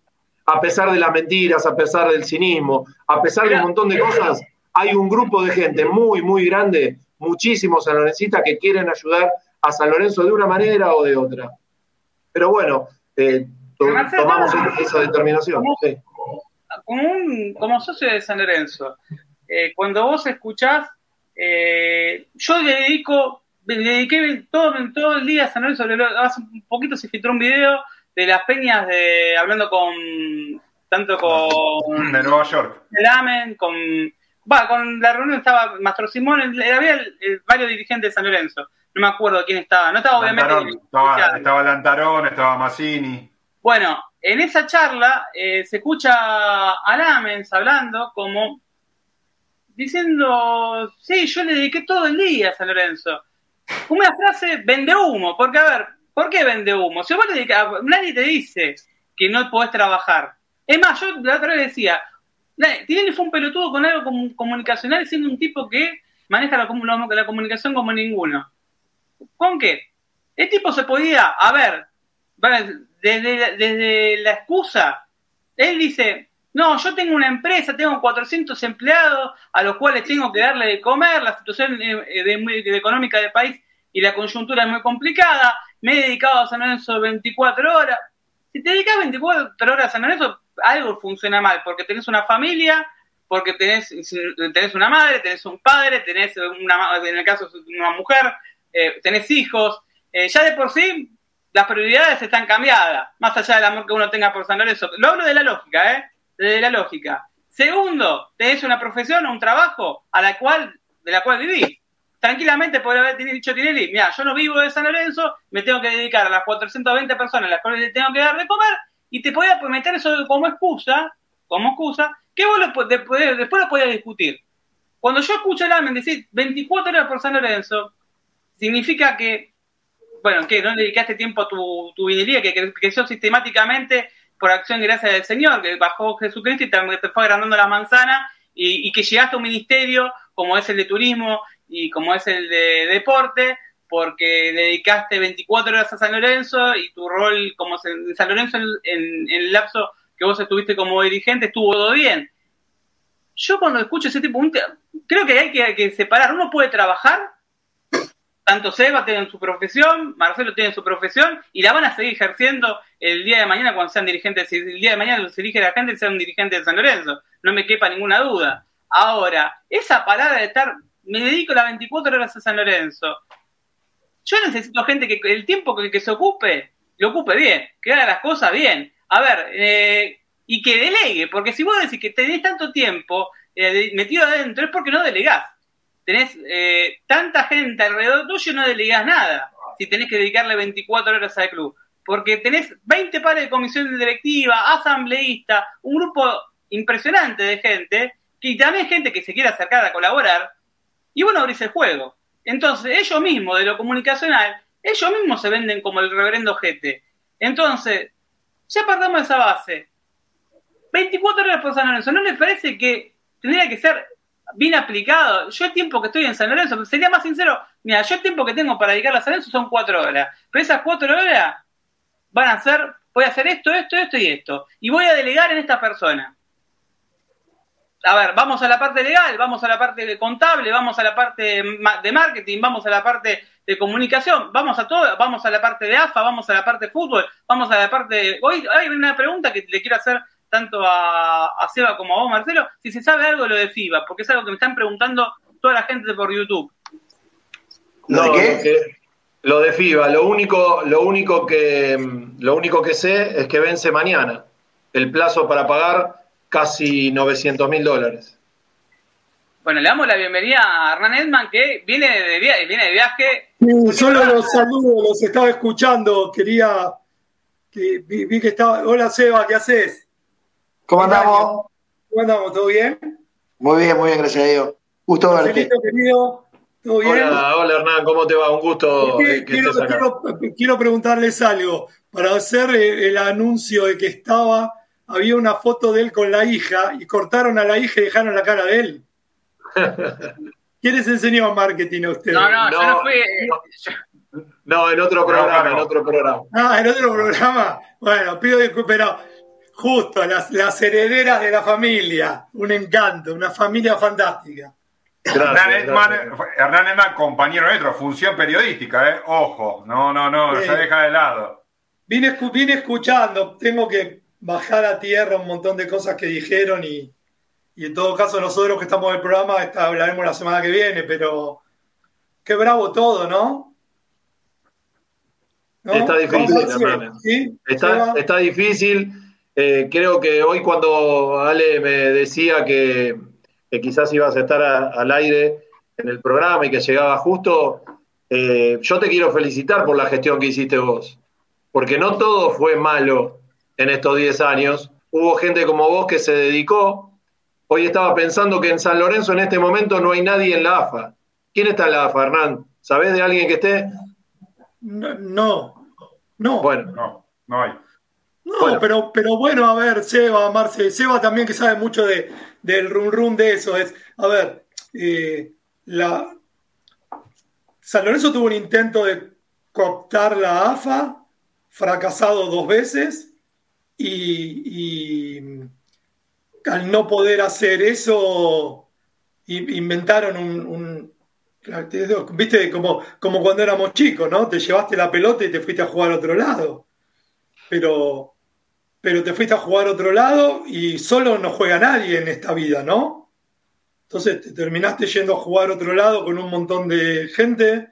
a pesar de las mentiras, a pesar del cinismo, a pesar de un montón de cosas. Hay un grupo de gente muy, muy grande, muchísimos sanlorencistas que quieren ayudar a San Lorenzo de una manera o de otra. Pero bueno, eh, tomamos esa determinación.
Como, socio de San Lorenzo, eh, cuando vos escuchás, eh, yo le dedico, le dediqué todo, todo el día a San Lorenzo, hace un poquito se filtró un video de las peñas de hablando con tanto con
de Nueva York
el Amen, con va, con la reunión estaba Mastro Simón, había varios dirigentes de San Lorenzo no me acuerdo quién estaba. No estaba obviamente.
estaba, estaba, Lantarón, estaba Massini.
Bueno, en esa charla eh, se escucha a Lamens hablando como diciendo, sí, yo le dediqué todo el día a San Lorenzo. Una frase vende humo, porque a ver, ¿por qué vende humo? Si vos le dedicas, nadie te dice que no podés trabajar. Es más, yo la otra vez decía, Tinelli fue un pelotudo con algo comunicacional siendo un tipo que maneja la, la comunicación como ninguno. ¿Con qué? El tipo se podía, a ver, desde, desde la excusa él dice, no, yo tengo una empresa, tengo 400 empleados a los cuales tengo que darle de comer, la situación económica del país y la coyuntura es muy complicada, me he dedicado a San Lorenzo 24 horas. Si te dedicas 24 horas a San Lorenzo, algo funciona mal, porque tenés una familia, porque tenés, tenés una madre, tenés un padre, tenés una, en el caso de una mujer, eh, tenés hijos. Eh, ya de por sí, las prioridades están cambiadas, más allá del amor que uno tenga por San Lorenzo. Lo hablo de la lógica, ¿eh? De la lógica. Segundo, tenés una profesión o un trabajo a la cual, de la cual vivís. Tranquilamente podría haber dicho Tinelli, mira, yo no vivo de San Lorenzo, me tengo que dedicar a las 420 personas a las cuales le tengo que dar de comer, y te podía meter eso como excusa, como excusa, que vos lo, después, después lo podías discutir. Cuando yo escucho el Amen decir 24 horas por San Lorenzo, significa que, bueno, que no dedicaste tiempo a tu, tu que creció sistemáticamente por acción y gracia del Señor, que bajó Jesucristo y te, fue agrandando la manzana y, que llegaste a un ministerio como es el de turismo y como es el de deporte, porque dedicaste 24 horas a San Lorenzo y tu rol como San Lorenzo en, el lapso que vos estuviste como dirigente estuvo todo bien. Yo cuando escucho ese tipo, creo que hay que separar, uno puede trabajar tanto Seba tiene su profesión, Marcelo tiene su profesión y la van a seguir ejerciendo el día de mañana cuando sean dirigentes. El día de mañana los elige la gente, sean dirigentes de San Lorenzo. No me quepa ninguna duda. Ahora, esa parada de estar, me dedico las 24 horas a San Lorenzo. Yo necesito gente que el tiempo que, que se ocupe, lo ocupe bien, que haga las cosas bien. A ver, eh, y que delegue, porque si vos decís que tenés tanto tiempo eh, metido adentro es porque no delegás tenés eh, tanta gente alrededor tuyo no delegas nada si tenés que dedicarle 24 horas al club. Porque tenés 20 pares de comisión directiva, asambleísta, un grupo impresionante de gente, y también gente que se quiere acercar a colaborar, y bueno, abrís el juego. Entonces, ellos mismos, de lo comunicacional, ellos mismos se venden como el reverendo gente. Entonces, ya partamos de esa base. 24 horas por San Lorenzo, ¿no les parece que tendría que ser bien aplicado. Yo el tiempo que estoy en San Lorenzo, sería más sincero, mira, yo el tiempo que tengo para dedicar a San Lorenzo son cuatro horas. Pero esas cuatro horas van a ser, voy a hacer esto, esto, esto y esto. Y voy a delegar en esta persona. A ver, vamos a la parte legal, vamos a la parte contable, vamos a la parte de marketing, vamos a la parte de comunicación, vamos a todo, vamos a la parte de AFA, vamos a la parte de fútbol, vamos a la parte de... Hoy hay una pregunta que le quiero hacer tanto a, Seba como a vos, Marcelo, si se sabe algo de lo de FIBA, porque es algo que me están preguntando toda la gente por YouTube.
¿Lo de qué? Lo de FIBA, lo único, lo único que lo único que sé es que vence mañana. El plazo para pagar casi 900 mil dólares.
Bueno, le damos la bienvenida a Hernán Edman, que viene de, viaje. Viene de viaje.
solo los saludo, los estaba escuchando. Quería. Que, vi, que estaba. Hola, Seba, ¿qué haces?
¿Cómo andamos?
¿Cómo andamos? ¿Todo bien?
Muy bien, muy bien, gracias a Dios. Gusto verte.
querido, ¿todo bien?
Hola, hola Hernán, ¿cómo te va? Un gusto que
quiero, estés acá. Quiero, preguntarles algo. Para hacer el anuncio de que estaba, había una foto de él con la hija y cortaron a la hija y dejaron la cara de él. ¿Quién les enseñó marketing a ustedes?
No, no, yo no fui.
No, en otro programa, en otro programa.
Ah, en otro programa. Bueno, pido disculpas, pero Justo, las, herederas de la familia. Un encanto, una familia fantástica.
Hernán Edman, compañero nuestro, función periodística, ¿eh? Ojo, no, no, no, se deja de lado.
Vine, vine escuchando, tengo que bajar a tierra un montón de cosas que dijeron y, en todo caso nosotros que estamos en el programa hablaremos la semana que viene, pero qué bravo todo, ¿no?
Está difícil, Está, está difícil eh, creo que hoy cuando Ale me decía que, quizás ibas a estar al aire en el programa y que llegaba justo, eh, yo te quiero felicitar por la gestión que hiciste vos, porque no todo fue malo en estos 10 años. Hubo gente como vos que se dedicó. Hoy estaba pensando que en San Lorenzo en este momento no hay nadie en la AFA. ¿Quién está en la AFA, Hernán? ¿Sabés de alguien que esté?
No, no. no.
Bueno, no, no hay.
No, pero, pero bueno, a ver, Seba, Marce, Seba también que sabe mucho de, del rum rum de eso. Es, a ver, eh, la, San Lorenzo tuvo un intento de cooptar la AFA, fracasado dos veces, y, al no poder hacer eso, inventaron un, viste, como, como cuando éramos chicos, ¿no? Te llevaste la pelota y te fuiste a jugar a otro lado. Pero, pero te fuiste a jugar a otro lado y solo no juega nadie en esta vida, ¿no? Entonces te terminaste yendo a jugar a otro lado con un montón de gente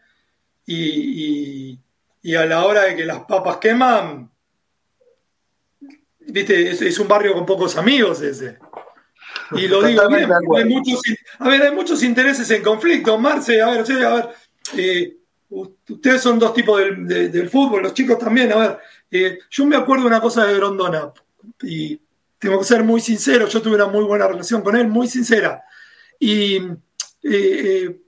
y, y a la hora de que las papas queman, viste, es, un barrio con pocos amigos ese. Y lo digo bien, hay muchos, a ver, hay muchos intereses en conflicto. Marce, a ver, a ver, eh, ustedes son dos tipos del, fútbol, los chicos también, a ver, eh, yo me acuerdo una cosa de Grondona, y tengo que ser muy sincero, yo tuve una muy buena relación con él, muy sincera. Y eh,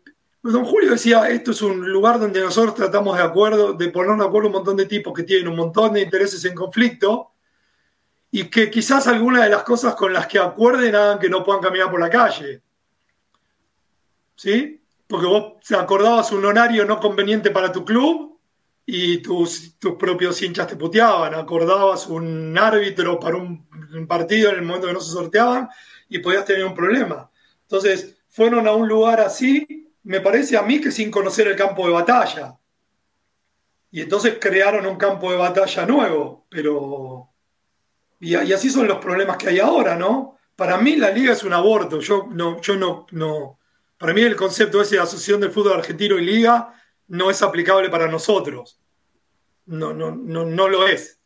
don Julio decía, esto es un lugar donde nosotros tratamos de acuerdo, de poner de acuerdo un montón de tipos que tienen un montón de intereses en conflicto, y que quizás algunas de las cosas con las que acuerden hagan que no puedan caminar por la calle. ¿Sí? Porque vos acordabas un horario no conveniente para tu club y tus, tus propios hinchas te puteaban. Acordabas un árbitro para un, partido en el momento que no se sorteaban y podías tener un problema. Entonces, fueron a un lugar así, me parece a mí que sin conocer el campo de batalla. Y entonces crearon un campo de batalla nuevo, pero y, así son los problemas que hay ahora, ¿no? Para mí la liga es un aborto. Yo no, yo no, no. Para mí el concepto de Asociación del Fútbol Argentino y Liga no es aplicable para nosotros. No, no, no, no lo es.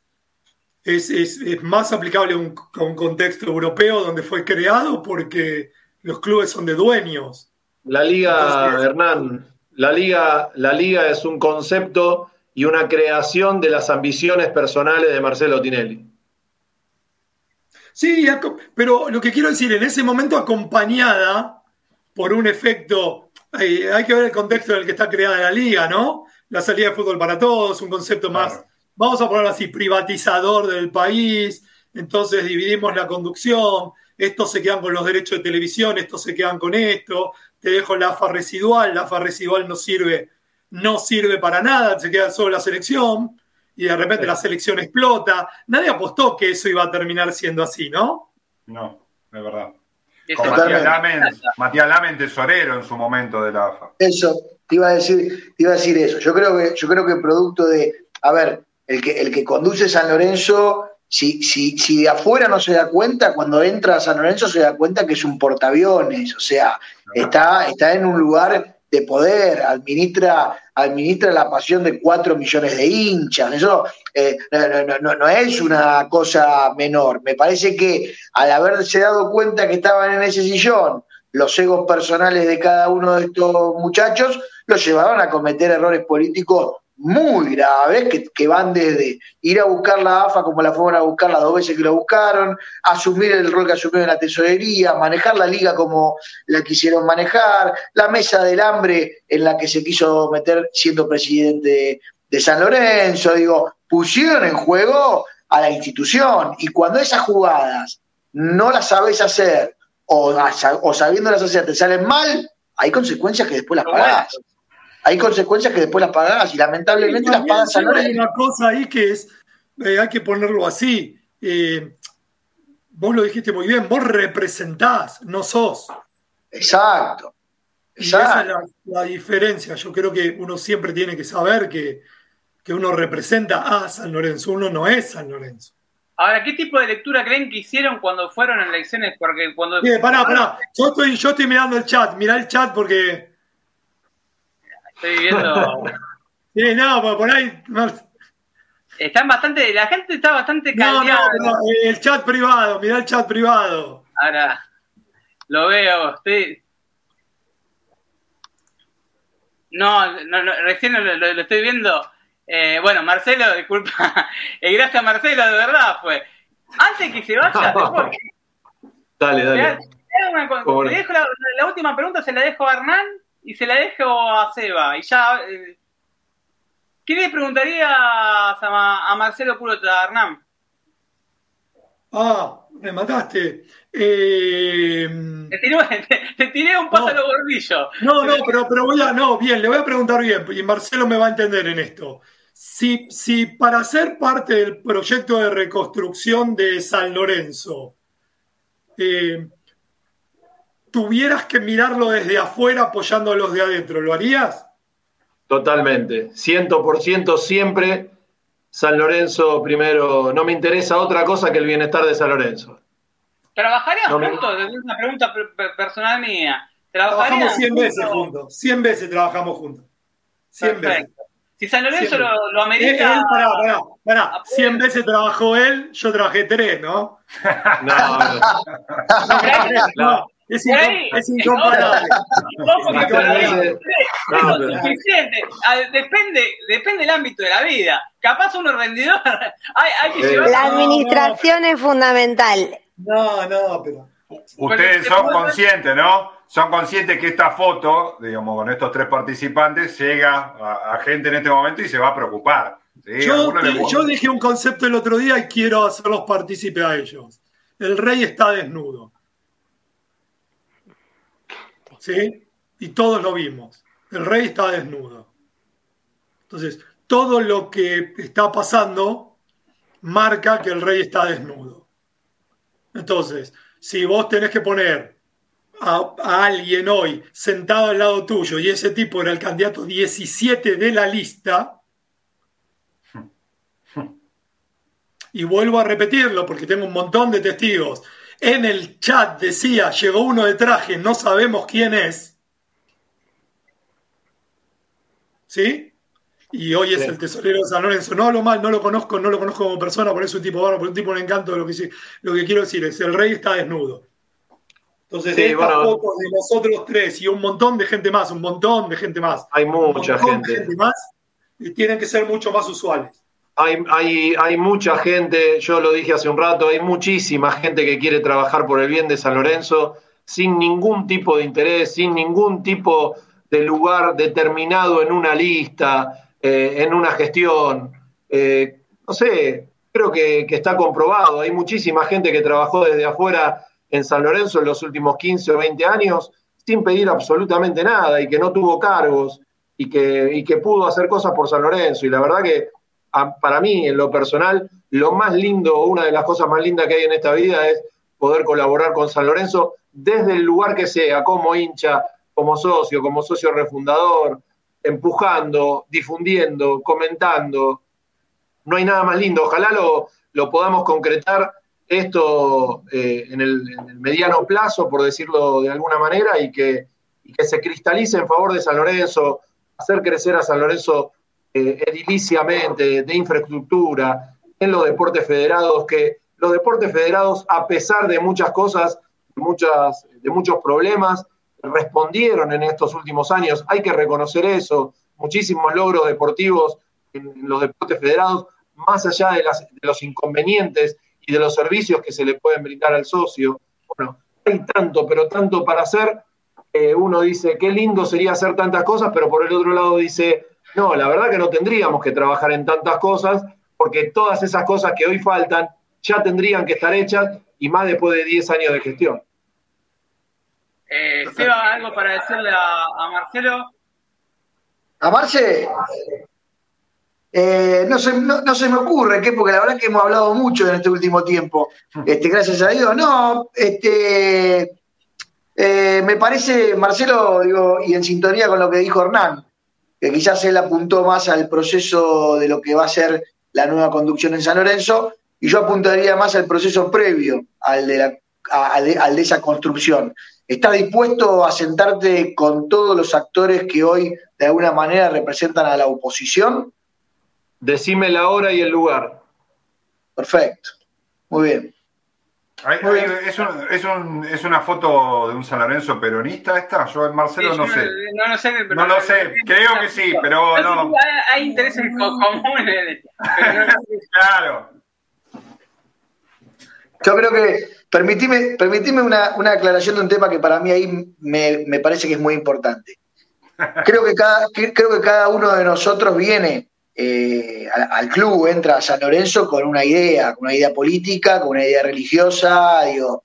Es, es, más aplicable a un, contexto europeo donde fue creado porque los clubes son de dueños.
La liga, Hernán, la liga, la liga es un concepto y una creación de las ambiciones personales de Marcelo Tinelli.
Sí, pero lo que quiero decir, en ese momento acompañada por un efecto, hay que ver el contexto en el que está creada la liga, ¿no? La salida de fútbol para todos, un concepto más, vamos a ponerlo así, privatizador del país, entonces dividimos la conducción, estos se quedan con los derechos de televisión, estos se quedan con esto, te dejo la AFA residual, la AFA residual no sirve, no sirve para nada, se queda solo la selección y de repente la selección explota. Nadie apostó que eso iba a terminar siendo así, ¿no?
No, es verdad. Con Matías Lamen, tesorero en su momento de la AFA.
Eso, te iba a decir, iba a decir eso. Yo creo que, yo creo que producto de, a ver, el que, el que conduce San Lorenzo, si, si, si de afuera no se da cuenta, cuando entra a San Lorenzo se da cuenta que es un portaaviones, o sea, está, está en un lugar de poder, administra, administra la pasión de cuatro millones de hinchas. Eso eh, no, es una cosa menor. Me parece que al haberse dado cuenta que estaban en ese sillón los egos personales de cada uno de estos muchachos, los llevaron a cometer errores políticos muy graves que, van desde ir a buscar la AFA como la fueron a buscar las dos veces que lo buscaron, asumir el rol que asumió en la tesorería, manejar la liga como la quisieron manejar, la mesa del hambre en la que se quiso meter siendo presidente de San Lorenzo, digo, pusieron en juego a la institución. Y cuando esas jugadas no las sabes hacer o, o sabiéndolas hacer te salen mal, hay consecuencias que después las pagás hay consecuencias que después las pagás y lamentablemente las pagas a
Hay una cosa ahí que es, eh, hay que ponerlo así. Eh, vos lo dijiste muy bien, vos representás, no sos.
Exacto.
esa es la, diferencia. Yo creo que uno siempre tiene que saber que, uno representa a San Lorenzo, uno no es San Lorenzo.
Ahora, ¿qué tipo de lectura creen que hicieron cuando fueron en elecciones? Porque cuando.
pará, pará. Yo estoy, yo estoy mirando el chat. Mirá el chat porque
Estoy viendo.
sí, no, por ahí.
Están bastante. La gente está bastante caldeada.
No, no, el chat privado, mirá el chat privado.
Ahora, lo veo. Estoy. No, no, recién lo, estoy viendo. Eh, bueno, Marcelo, disculpa. Eh, gracias, Marcelo, de verdad fue. Antes que se vaya, después.
Dale, dale.
la, última pregunta se la dejo a Hernán y se la dejo a Seba. Y ya. Eh, ¿Qué le preguntaría a, Marcelo Curota, Hernán?
Ah, me mataste. Eh...
Te, tiré, un paso a los gordillos.
No, no, pero, pero voy a. No, bien, le voy a preguntar bien, y Marcelo me va a entender en esto. si, si para ser parte del proyecto de reconstrucción de San Lorenzo eh, tuvieras que mirarlo desde afuera apoyando a los de adentro, ¿lo harías?
Totalmente, ciento por ciento siempre San Lorenzo primero, no me interesa otra cosa que el bienestar de San Lorenzo.
¿Trabajarías juntos? Es una pregunta personal mía.
Trabajamos 100 veces juntos, 100 veces trabajamos juntos. 100 veces.
Si San Lorenzo lo, lo, amerita.
Él, pará, pará, pará. 100 veces trabajó él, yo trabajé 3, ¿no?
No, no.
no, es, es incomparable.
Depende, depende del ámbito de la vida. Capaz uno rendidor. Hay, hay que llevar...
La administración es fundamental.
No, no, pero.
Ustedes son conscientes, ¿no? Son conscientes que esta foto, digamos, con estos tres participantes, llega a, gente en este momento y se va a preocupar.
Yo, yo dije un concepto el otro día y quiero hacerlos partícipe a ellos. El rey está desnudo. ¿Sí? Y todos lo vimos. El rey está desnudo. Entonces, todo lo que está pasando marca que el rey está desnudo. Entonces, si vos tenés que poner a, alguien hoy sentado al lado tuyo y ese tipo era el candidato 17 de la lista, y vuelvo a repetirlo porque tengo un montón de testigos, en el chat decía, llegó uno de traje, no sabemos quién es. ¿Sí? Y hoy es el tesorero de San Lorenzo. No hablo mal, no lo conozco, no lo conozco como persona, por eso un tipo bueno, por un tipo de encanto. Lo que, lo que quiero decir es, el rey está desnudo. Entonces, sí, estas fotos de nosotros tres y un montón de gente más, un montón de gente más.
Hay mucha gente.
más y tienen que ser mucho más usuales.
Hay, hay, hay mucha gente, yo lo dije hace un rato, hay muchísima gente que quiere trabajar por el bien de San Lorenzo sin ningún tipo de interés, sin ningún tipo de lugar determinado en una lista eh, en una gestión. Eh, no sé, creo que, está comprobado. Hay muchísima gente que trabajó desde afuera en San Lorenzo en los últimos 15 o 20 años sin pedir absolutamente nada y que no tuvo cargos y que, que pudo hacer cosas por San Lorenzo. Y la verdad que para mí, en lo personal, lo más lindo, una de las cosas más lindas que hay en esta vida es poder colaborar con San Lorenzo desde el lugar que sea, como hincha, como socio, como socio refundador, empujando, difundiendo, comentando. No hay nada más lindo. Ojalá lo, lo podamos concretar esto eh, en, el, mediano plazo, por decirlo de alguna manera, y que, que, se cristalice en favor de San Lorenzo, hacer crecer a San Lorenzo eh, ediliciamente, de infraestructura, en los deportes federados, que los deportes federados, a pesar de muchas cosas, muchas, de muchos problemas, respondieron en estos últimos años. Hay que reconocer eso. Muchísimos logros deportivos en, los deportes federados, más allá de, los inconvenientes y de los servicios que se le pueden brindar al socio. Bueno, hay tanto, pero tanto para hacer. Eh, uno dice, qué lindo sería hacer tantas cosas, pero por el otro lado dice, no, la verdad que no tendríamos que trabajar en tantas cosas, porque todas esas cosas que hoy faltan ya tendrían que estar hechas y más después de 10 años de gestión.
Eh, Seba, ¿algo para decirle a, Marcelo?
¿A Marce? Eh, no, se, no, se me ocurre, ¿qué? porque la verdad que hemos hablado mucho en este último tiempo. Este, gracias a Dios. No, este, eh, me parece, Marcelo, digo, y en sintonía con lo que dijo Hernán, que quizás él apuntó más al proceso de lo que va a ser la nueva conducción en San Lorenzo, y yo apuntaría más al proceso previo, al de, la, al de esa construcción. ¿Estás dispuesto a sentarte con todos los actores que hoy de alguna manera representan a la oposición?
Decime la hora y el lugar.
Perfecto. Muy bien.
Es, una foto de un San Lorenzo peronista esta? Yo en Marcelo no, sé.
No, lo sé,
no lo sé. Creo que sí, pero no.
Hay, intereses comunes.
claro.
Yo creo que Permitime, permitime una, aclaración de un tema que para mí ahí me, parece que es muy importante. Creo que cada, creo que cada uno de nosotros viene eh, al, club, entra a San Lorenzo con una idea, con una idea política, con una idea religiosa. Digo,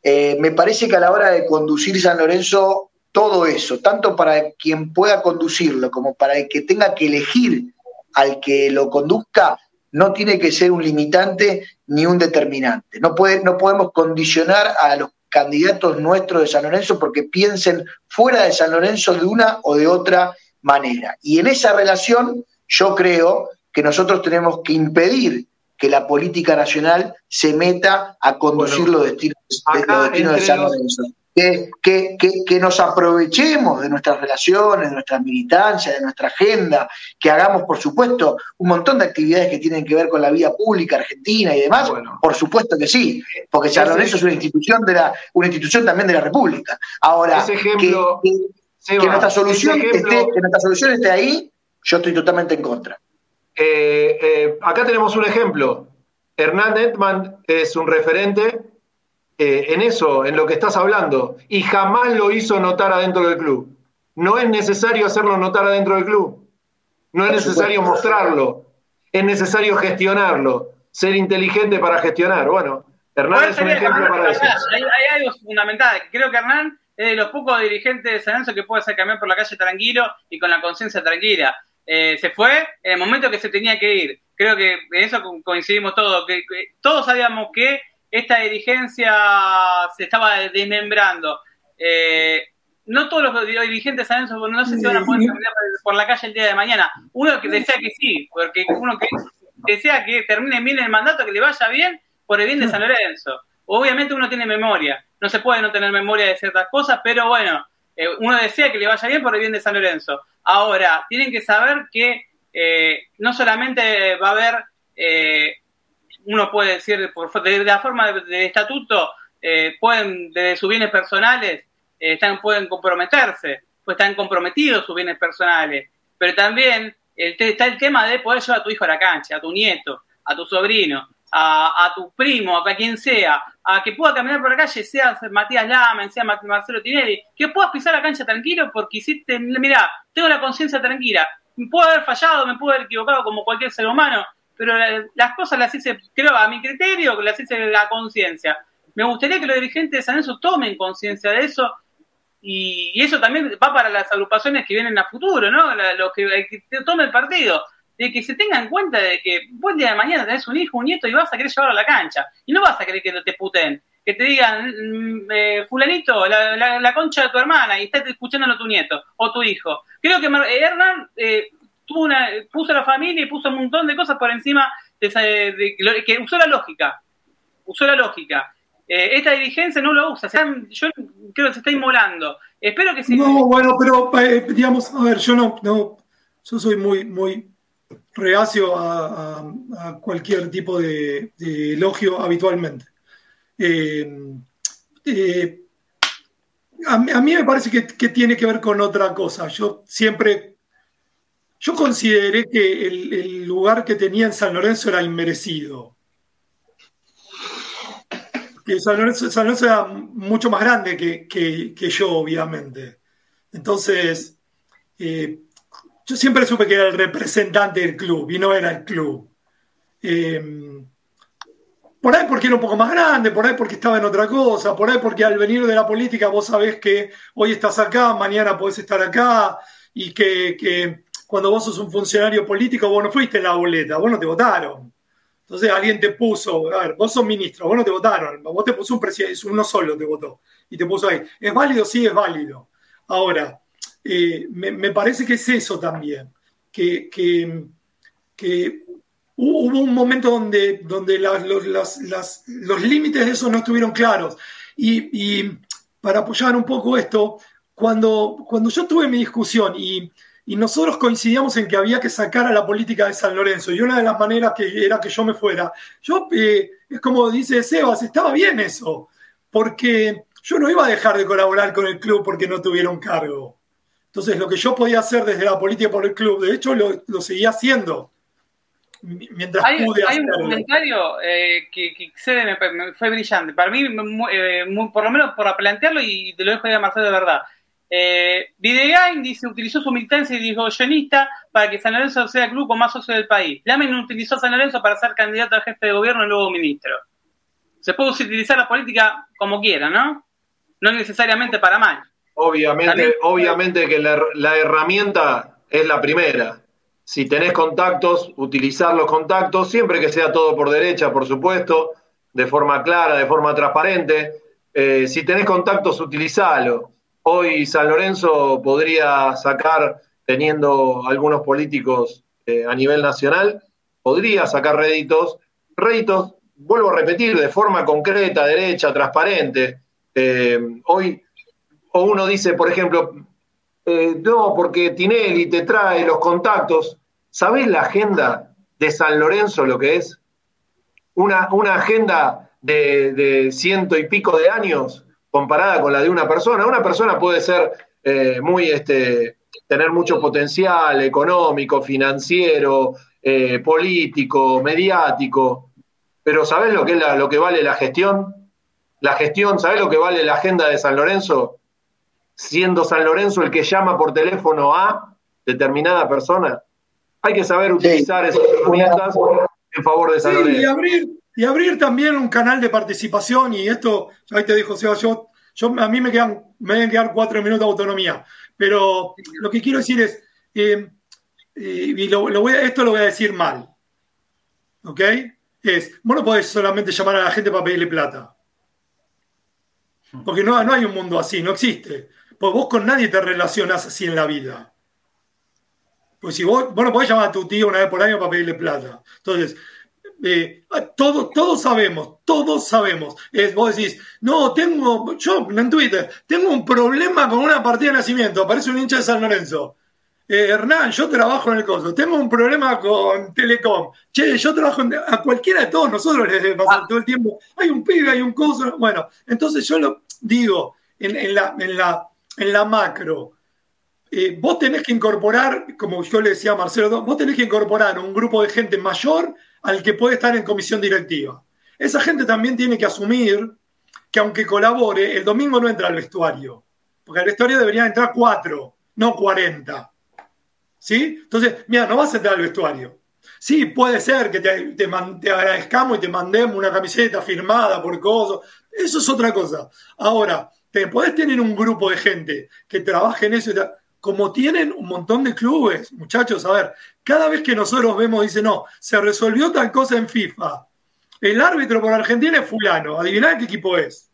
eh, me parece que a la hora de conducir San Lorenzo, todo eso, tanto para quien pueda conducirlo como para el que tenga que elegir al que lo conduzca no tiene que ser un limitante ni un determinante. No, puede, no podemos condicionar a los candidatos nuestros de San Lorenzo porque piensen fuera de San Lorenzo de una o de otra manera. Y en esa relación yo creo que nosotros tenemos que impedir que la política nacional se meta a conducir los destinos, de San Lorenzo. Que, que, nos aprovechemos de nuestras relaciones, de nuestras militancias, de nuestra agenda, que hagamos, por supuesto, un montón de actividades que tienen que ver con la vida pública argentina y demás. por supuesto que sí, porque San Lorenzo es una institución de la, una institución también de la República. Ahora, que, nuestra solución esté, que nuestra solución esté ahí, yo estoy totalmente en contra.
Eh, eh, acá tenemos un ejemplo. Hernán Edman es un referente eh, en eso, en lo que estás hablando, y jamás lo hizo notar adentro del club. No es necesario hacerlo notar adentro del club. No es necesario mostrarlo. Es necesario gestionarlo. Ser inteligente para gestionar. Bueno, Hernán es un ejemplo para eso.
Hay, algo fundamental. Creo que Hernán es de los pocos dirigentes de San que puede hacer cambiar por la calle tranquilo y con la conciencia tranquila. Eh, se fue en el momento que se tenía que ir. Creo que en eso coincidimos todos, que, todos sabíamos que esta dirigencia se estaba desmembrando. Eh, no todos los dirigentes saben eso, no sé si van a poder caminar por la calle el día de mañana. Uno que desea que sí, porque uno que desea que termine bien el mandato, que le vaya bien por el bien de San Lorenzo. Obviamente uno tiene memoria, no se puede no tener memoria de ciertas cosas, pero bueno, eh, uno desea que le vaya bien por el bien de San Lorenzo. Ahora, tienen que saber que eh, no solamente va a haber, eh, uno puede decir, por, de, la forma de, estatuto, eh, pueden, desde sus bienes personales, están, pueden comprometerse, pues están comprometidos sus bienes personales, pero también está el tema de poder llevar a tu hijo a la cancha, a tu nieto, a tu sobrino, a, tu primo, a quien sea, a que pueda caminar por la calle, sea Matías Lamen, sea Marcelo Tinelli, que puedas pisar la cancha tranquilo porque hiciste, mira, tengo la conciencia tranquila, puedo haber fallado, me puedo haber equivocado como cualquier ser humano, pero las cosas las hice, creo, a mi criterio, las hice la conciencia. Me gustaría que los dirigentes de San Enzo tomen conciencia de eso y, eso también va para las agrupaciones que vienen a futuro, ¿no? los que, que tomen partido de que se tenga en cuenta de que vos el día de mañana tenés un hijo, un nieto y vas a querer llevarlo a la cancha. Y no vas a querer que te puten, que te digan, mm, eh, fulanito, la, concha de tu hermana y estás escuchándolo a tu nieto o tu hijo. Creo que Hernán eh, tuvo una, puso a la familia y puso un montón de cosas por encima de, que usó la lógica. Usó la lógica. Eh, esta dirigencia no lo usa. yo creo que se está inmolando. Espero que sí.
No, bueno, pero digamos, a ver, yo no, no, yo soy muy, muy reacio a, cualquier tipo de, elogio habitualmente. Eh, eh, a, mí me parece que, tiene que ver con otra cosa. Yo siempre, yo consideré que el, lugar que tenía en San Lorenzo era inmerecido. Que San Lorenzo, era mucho más grande que, yo, obviamente. Entonces, eh, yo siempre supe que era el representante del club y no era el club. Eh, por ahí porque era un poco más grande, por ahí porque estaba en otra cosa, por ahí porque al venir de la política vos sabés que hoy estás acá, mañana podés estar acá y que, cuando vos sos un funcionario político vos no fuiste en la boleta, vos no te votaron. Entonces alguien te puso, a ver, vos sos ministro, vos no te votaron, vos te puso un presidente, uno solo te votó y te puso ahí. ¿Es válido? Sí, es válido. Ahora, eh, me, parece que es eso también, que, hubo un momento donde, donde los, límites de eso no estuvieron claros. Y, para apoyar un poco esto, cuando, cuando yo tuve mi discusión y, nosotros coincidíamos en que había que sacar a la política de San Lorenzo, y una de las maneras que era que yo me fuera, yo, eh, es como dice Sebas, estaba bien eso, porque yo no iba a dejar de colaborar con el club porque no tuviera un cargo. Entonces, lo que yo podía hacer desde la política por el club, de hecho, lo, lo seguía haciendo.
Mientras hay, pude hay un comentario eh, que, me, fue brillante. Para mí, eh, por lo menos por plantearlo, y te lo dejo a Marcelo de verdad. Eh, Videgain dice, utilizó su militancia y dijo sionista para que San Lorenzo sea el club con más socio del país. Lamen utilizó a San Lorenzo para ser candidato a jefe de gobierno y luego ministro. Se puede utilizar la política como quiera, ¿no? No necesariamente para mal.
Obviamente, obviamente que la, herramienta es la primera. si tenés contactos, utilizar los contactos, siempre que sea todo por derecha, por supuesto, de forma clara, de forma transparente. Eh, si tenés contactos, utilizalo. Hoy San Lorenzo podría sacar, teniendo algunos políticos eh, a nivel nacional, podría sacar réditos, réditos, vuelvo a repetir, de forma concreta, derecha, transparente. Eh, hoy, o uno dice, por ejemplo, eh, no, porque Tinelli te trae los contactos. ¿Sabés la agenda de San Lorenzo lo que es? Una, una agenda de, ciento y pico de años comparada con la de una persona. Una persona puede ser muy, este, tener mucho potencial económico, financiero, eh, político, mediático, pero ¿sabes lo que, es lo que vale la gestión? La gestión, ¿sabes lo que vale la agenda de San Lorenzo? Siendo San Lorenzo el que llama por teléfono a determinada persona. Hay que saber utilizar esas herramientas en favor de San Lorenzo.
Y abrir, y abrir también un canal de participación, y esto, ahí te dijo Seba, yo, yo a mí me quedan, me deben quedar cuatro minutos de autonomía. Pero lo que quiero decir es, eh, eh, y lo, voy esto lo voy a decir mal, ¿ok? Es, vos no podés solamente llamar a la gente para pedirle plata. Porque no, no hay un mundo así, no existe. Pues vos con nadie te relacionas así en la vida. Pues si vos, vos no podés llamar a tu tío una vez por año para pedirle plata. Entonces, eh, todos, todos sabemos, todos sabemos. Es, vos decís, no, tengo, yo en Twitter, tengo un problema con una partida de nacimiento, aparece un hincha de San Lorenzo. Eh, Hernán, yo trabajo en el coso, tengo un problema con Telecom. Che, yo trabajo en, a cualquiera de todos nosotros les pasa todo el tiempo. Hay un pibe, hay un coso. Bueno, entonces yo lo digo en, la, en, la, en la macro. Eh, vos tenés que incorporar, como yo le decía a Marcelo, vos tenés que incorporar un grupo de gente mayor al que puede estar en comisión directiva. Esa gente también tiene que asumir que aunque colabore, el domingo no entra al vestuario, porque al vestuario deberían entrar cuatro, no cuarenta. ¿Sí? Entonces, mira, no vas a entrar al vestuario. Sí, puede ser que te, te, agradezcamos y te mandemos una camiseta firmada por cosas. Eso es otra cosa. Ahora, te podés tener un grupo de gente que trabaje en eso como tienen un montón de clubes, muchachos, a ver, cada vez que nosotros vemos, dice, no, se resolvió tal cosa en FIFA. El árbitro por Argentina es fulano, adiviná qué equipo es.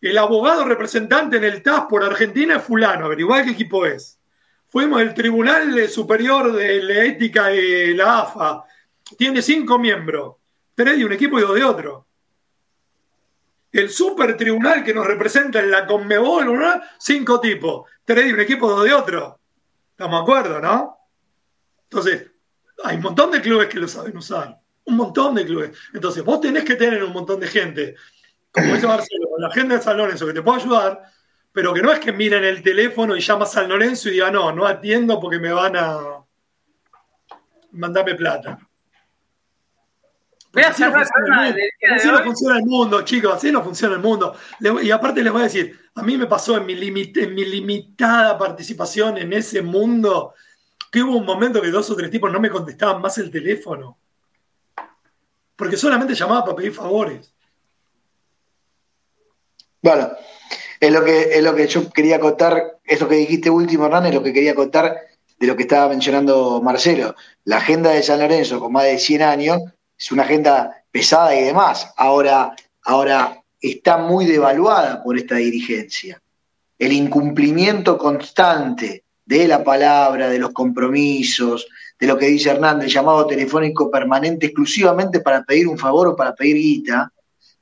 El abogado representante en el TAS por Argentina es fulano, averiguá qué equipo es. Fuimos el Tribunal Superior de la Ética de la AFA. Tiene cinco miembros, tres de un equipo y dos de otro el super tribunal que nos representa en la Conmebol, ¿no? cinco tipos, tres de un equipo, dos de otro. Estamos de acuerdo, ¿no? Entonces, hay un montón de clubes que lo saben usar. Un montón de clubes. Entonces, vos tenés que tener un montón de gente, como dice Marcelo, la agenda de San Lorenzo, que te pueda ayudar, pero que no es que miren el teléfono y llama a San Lorenzo y diga, no, no atiendo porque me van a mandarme plata. Voy a así, no funciona, así no funciona el mundo, chicos, así no funciona el mundo. Y aparte les voy a decir, a mí me pasó en mi, en mi limitada participación en ese mundo que hubo un momento que dos o tres tipos no me contestaban más el teléfono. Porque solamente llamaba para pedir favores.
Bueno, es lo que, es lo que yo quería contar, eso que dijiste último, Hernán, es lo que quería contar de lo que estaba mencionando Marcelo. La agenda de San Lorenzo con más de 100 años es una agenda pesada y demás. Ahora, ahora está muy devaluada por esta dirigencia. El incumplimiento constante de la palabra, de los compromisos, de lo que dice Hernández, llamado telefónico permanente exclusivamente para pedir un favor o para pedir guita,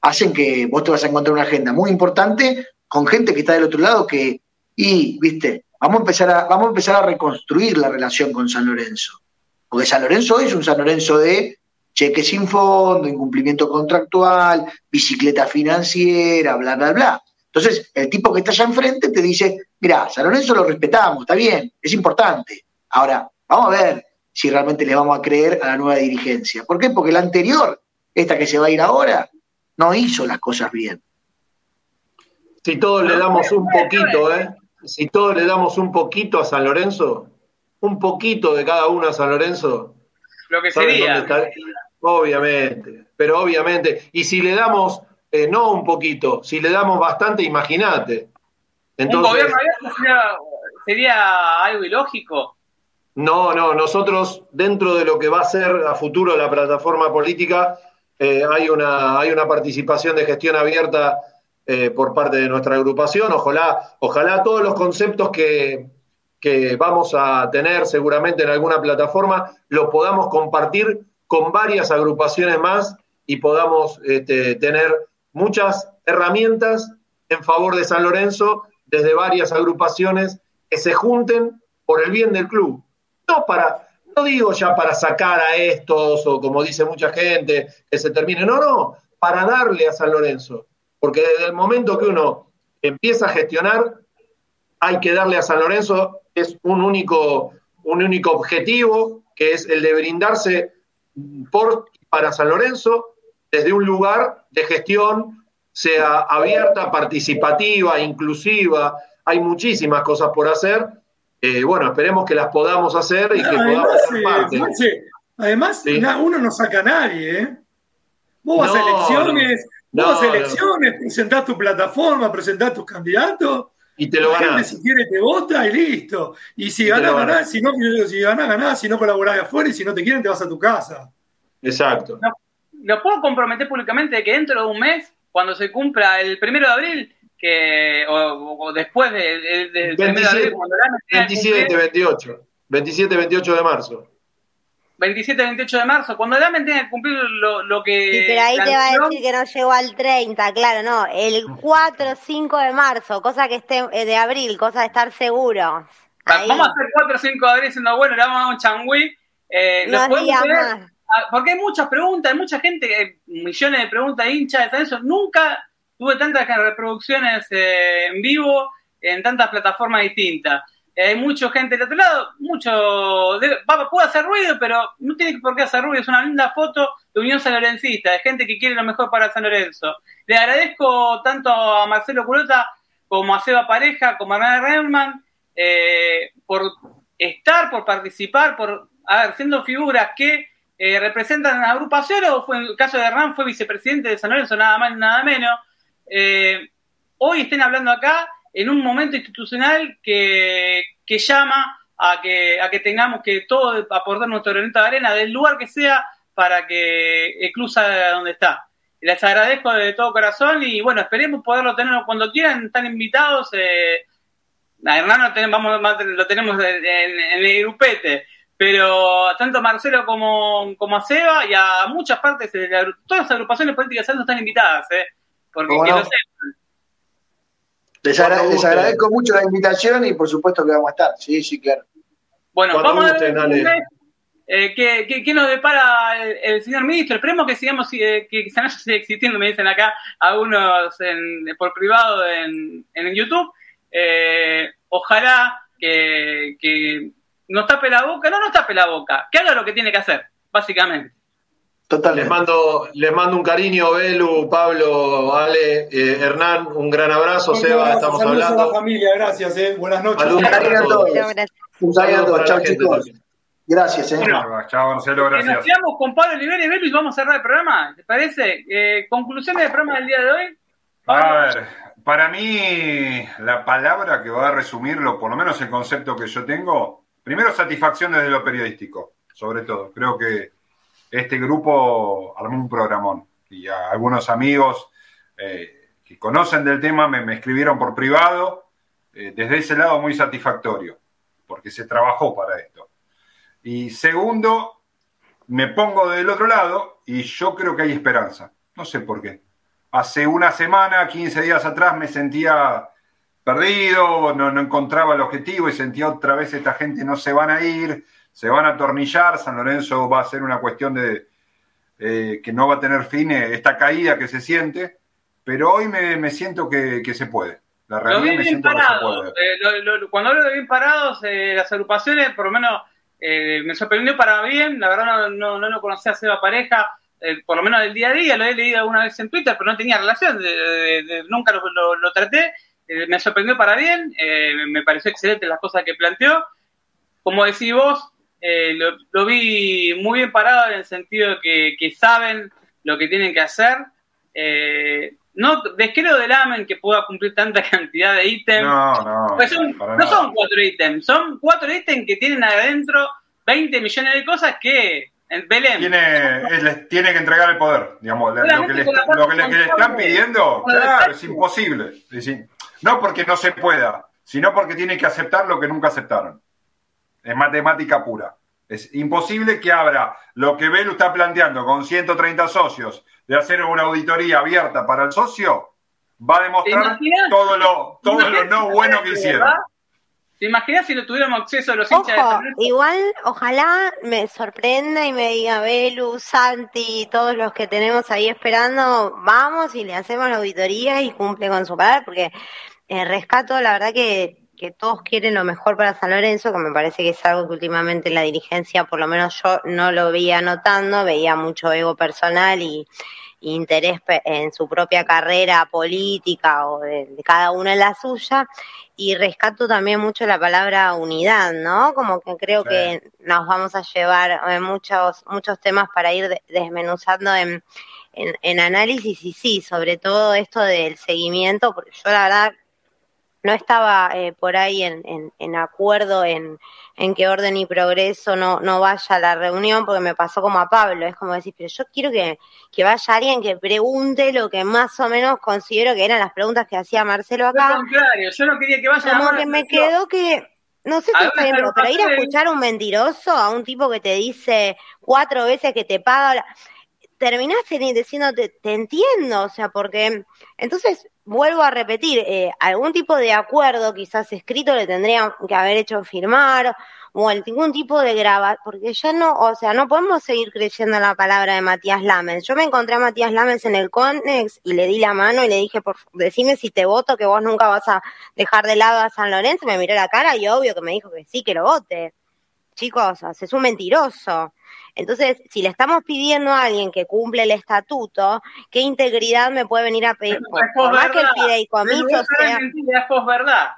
hacen que vos te vas a encontrar una agenda muy importante con gente que está del otro lado que, y, viste, vamos a empezar a, vamos a, empezar a reconstruir la relación con San Lorenzo. Porque San Lorenzo hoy es un San Lorenzo de cheque sin fondo, incumplimiento contractual, bicicleta financiera, bla, bla, bla. Entonces, el tipo que está allá enfrente te dice, mira, San Lorenzo lo respetamos, está bien, es importante. Ahora, vamos a ver si realmente le vamos a creer a la nueva dirigencia. ¿Por qué? Porque la anterior, esta que se va a ir ahora, no hizo las cosas bien.
Si todos le damos un poquito, ¿eh? Si todos le damos un poquito a San Lorenzo, un poquito de cada uno a San Lorenzo.
Lo que sería.
Obviamente, pero obviamente. Y si le damos, eh, no un poquito, si le damos bastante, imagínate.
¿Un gobierno abierto sería, algo ilógico?
No, no, nosotros dentro de lo que va a ser a futuro la plataforma política, eh, hay, una, hay una participación de gestión abierta eh, por parte de nuestra agrupación. Ojalá, ojalá todos los conceptos que, que vamos a tener seguramente en alguna plataforma los podamos compartir con varias agrupaciones más y podamos este, tener muchas herramientas en favor de San Lorenzo desde varias agrupaciones que se junten por el bien del club. No para, no digo ya para sacar a estos o como dice mucha gente, que se termine, no, no, para darle a San Lorenzo. Porque desde el momento que uno empieza a gestionar, hay que darle a San Lorenzo, es un único, un único objetivo, que es el de brindarse por para San Lorenzo desde un lugar de gestión, sea abierta, participativa, inclusiva. Hay muchísimas cosas por hacer. Eh, bueno, esperemos que las podamos hacer y que podamos
ser parte. además, uno no saca a nadie, ¿eh? Vos vas a elecciones, vos a elecciones, presentás tu plataforma, presentás tus candidatos.
Y te lo
la gente si quiere te vota y listo. Y si ganás, ganás, si no, si ganás, ganás, si no colaborás de afuera y si no te quieren te vas a tu casa.
Exacto.
lo puedo comprometer públicamente de que dentro de un mes, cuando se cumpla el primero de abril, que o, después del de,
27, 28. 27, 28 de marzo.
27, 28 de marzo, cuando me tenga que cumplir lo, que...
Sí, pero ahí te va a decir que no llegó al 30, claro, no, el 4 5 de marzo, cosa que esté eh, de abril, cosa de estar seguro.
Vamos a hacer 4 o 5 de abril siendo bueno, le vamos a dar un changüí. Eh, no más. Ah, porque hay muchas preguntas, hay mucha gente, millones de preguntas hinchas de eso. Nunca tuve tantas reproducciones eh, en vivo en tantas plataformas distintas. Hay mucha gente del otro lado, mucho. puede hacer ruido, pero no tiene por qué hacer ruido. Es una linda foto de Unión San Lorencista, de gente que quiere lo mejor para San Lorenzo. Le agradezco tanto a Marcelo Culota como a Seba Pareja, como a Hernán Redman, eh, por estar, por participar, por a siendo figuras que eh, representan a agrupación o fue en el caso de Hernán fue vicepresidente de San Lorenzo, nada más nada menos. Eh, hoy estén hablando acá en un momento institucional que, llama a que, a que tengamos que todos aportar nuestro granito de arena del lugar que sea para que el club salga donde está. Les agradezco de todo corazón y bueno, esperemos poderlo tener cuando quieran, están invitados. Eh, a Hernán lo tenemos, lo tenemos en, en el grupete pero tanto a Marcelo como, como a Seba y a muchas partes de todas las agrupaciones políticas están invitadas, ¿eh? Porque que lo
Les, agradezco mucho la invitación y por supuesto que vamos a estar, sí, sí, claro.
Bueno, vamos a ver eh, ¿qué, qué, nos depara el, señor ministro? Esperemos que sigamos, eh, que San siga existiendo, me dicen acá algunos en, por privado en, en YouTube. Eh, ojalá que, que nos tape la boca, no nos tape la boca, que haga lo que tiene que hacer, básicamente.
Total. Les mando, les mando un cariño, Belu, Pablo, Ale, eh, Hernán, un gran abrazo, Seba, estamos hablando.
A la familia, gracias, eh. buenas noches.
Saludos a todos. Un saludo a todos, chao chicos. Gracias, eh.
chao, Marcelo, gracias.
Nos quedamos con Pablo Olivera y Belu y vamos a cerrar el programa, ¿te parece? Eh, conclusión del programa del día de hoy.
A ver, para mí la palabra que va a resumirlo, por lo menos el concepto que yo tengo, Primero, satisfacción desde lo periodístico, sobre todo. Creo que este grupo armó un programón y algunos amigos eh, que conocen del tema me, escribieron por privado, eh, desde ese lado muy satisfactorio, porque se trabajó para esto. Y segundo, me pongo del otro lado y yo creo que hay esperanza. No sé por qué. Hace una semana, 15 días atrás, me sentía perdido, no, no, encontraba el objetivo y sentía otra vez esta gente no se van a ir, se van a atornillar, San Lorenzo va a ser una cuestión de eh, que no va a tener fin eh, esta caída que se siente, pero hoy me, siento que, se puede. La realidad me siento que se puede.
Eh, cuando hablo de bien parados, las agrupaciones, por lo menos me sorprendió para bien, la verdad no, no, lo conocía a Seba Pareja, por lo menos del día a día, lo he leído alguna vez en Twitter, pero no tenía relación, nunca lo, traté, eh, me sorprendió para bien, me pareció excelente las cosas que planteó. Como decís vos, eh, lo, vi muy bien parado en el sentido de que, saben lo que tienen que hacer. no descreo del AMEN que pueda cumplir tanta cantidad de ítems.
No, no.
Pues no son cuatro ítems, son cuatro ítems que tienen adentro 20 millones de cosas que en Belén.
Tiene, tiene que entregar el poder, digamos. Lo que, le, lo que le, están pidiendo, claro, es imposible. no porque no se pueda, sino porque tiene que aceptar lo que nunca aceptaron. Es matemática pura. Es imposible que abra lo que Belu está planteando con 130 socios de hacer una auditoría abierta para el socio, va a demostrar todo lo, todo lo no bueno que hicieron.
¿Te imaginas si no tuviéramos acceso a los hinchas de
Igual, ojalá me sorprenda y me diga Belu, Santi, todos los que tenemos ahí esperando, vamos y le hacemos la auditoría y cumple con su palabra, porque el eh, rescato, la verdad que, que todos quieren lo mejor para San Lorenzo, que me parece que es algo que últimamente la dirigencia, por lo menos yo no lo veía notando, veía mucho ego personal y interés en su propia carrera política o de, cada uno en la suya. Y rescato también mucho la palabra unidad, ¿no? Como que creo que nos vamos a llevar eh, muchos, muchos temas para ir desmenuzando en, en, en análisis y sí, sobre todo esto del seguimiento, porque yo la verdad no estaba eh, por ahí en, en, acuerdo en, en que orden y progreso no, no vaya a la reunión, porque me pasó como a Pablo, es como decir, pero yo quiero que, que vaya alguien que pregunte lo que más o menos considero que eran las preguntas que hacía Marcelo acá.
Al contrario, yo no quería que vaya
Como que me quedó que, no sé si está bien, pero, ir a escuchar a un mentiroso, a un tipo que te dice cuatro veces que te paga, terminaste diciéndote, te entiendo, o sea, porque entonces vuelvo a repetir, eh, algún tipo de acuerdo quizás escrito le tendrían que haber hecho firmar o algún tipo de grabar, porque ya no, o sea, no podemos seguir creyendo la palabra de Matías Lamens. Yo me encontré a Matías Lamens en el Conex y le di la mano y le dije, por, decime si te voto, que vos nunca vas a dejar de lado a San Lorenzo. Me miró la cara y obvio que me dijo que sí, que lo vote. Chicos, es un mentiroso. Entonces, si le estamos pidiendo a alguien que cumple el estatuto, ¿qué integridad me puede venir a pedir?
Por, más que el fideicomiso sea... Es verdad.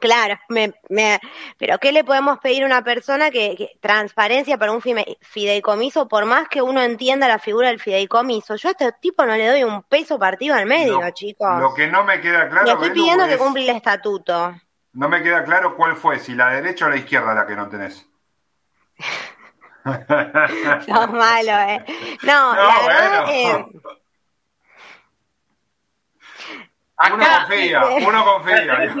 Claro, me, me, pero ¿qué le podemos pedir a una persona que, transparencia para un fideicomiso, por más que uno entienda la figura del fideicomiso? Yo a este tipo no le doy un peso partido al medio, chicos.
Lo que no me queda claro.
Le estoy pidiendo que cumple el estatuto.
No me queda claro cuál fue, si la derecha o la izquierda la que no tenés.
Sos malo, ¿eh? No, la verdad, eh,
uno confía, uno confía.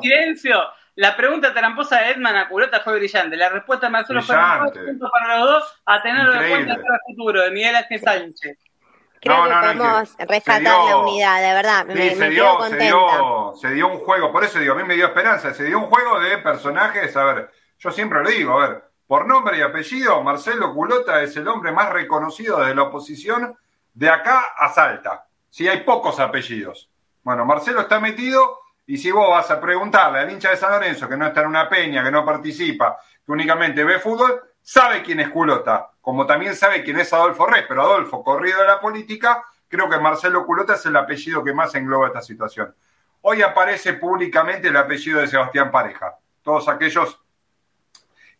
silencio. La pregunta tramposa de Edman a Culota fue brillante. La respuesta de Marcelo fue punto para los dos a tenerlo en cuenta para el futuro, de Miguel Ángel Sánchez.
Creo que podemos rescatar la unidad, de verdad. me, se, dio,
se, dio, se dio un juego, por eso digo, a mí me dio esperanza. Se dio un juego de personajes, a ver, yo siempre lo digo, a ver, por nombre y apellido, Marcelo Culota es el hombre más reconocido de la oposición de acá a Salta. Si hay pocos apellidos. Bueno, Marcelo está metido y si vos vas a preguntarle al hincha de San Lorenzo que no está en una peña, que no participa, que únicamente ve fútbol, sabe quién es Culota, como también sabe quién es Adolfo Rey, pero Adolfo, corrido de la política, creo que Marcelo Culota es el apellido que más engloba esta situación. Hoy aparece públicamente el apellido de Sebastián Pareja. Todos aquellos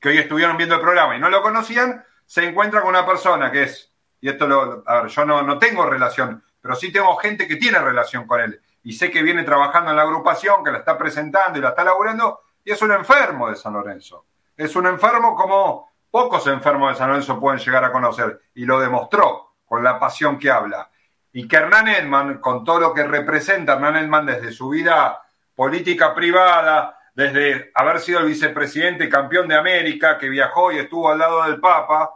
que hoy estuvieron viendo el programa y no lo conocían, se encuentra con una persona que es, y esto lo, a ver, yo no, no tengo relación, pero sí tengo gente que tiene relación con él y sé que viene trabajando en la agrupación, que la está presentando y la está laburando, y es un enfermo de San Lorenzo. Es un enfermo como pocos enfermos de San Lorenzo pueden llegar a conocer, y lo demostró con la pasión que habla. Y que Hernán Edman, con todo lo que representa Hernán Edman desde su vida política privada, desde haber sido el vicepresidente campeón de América, que viajó y estuvo al lado del Papa,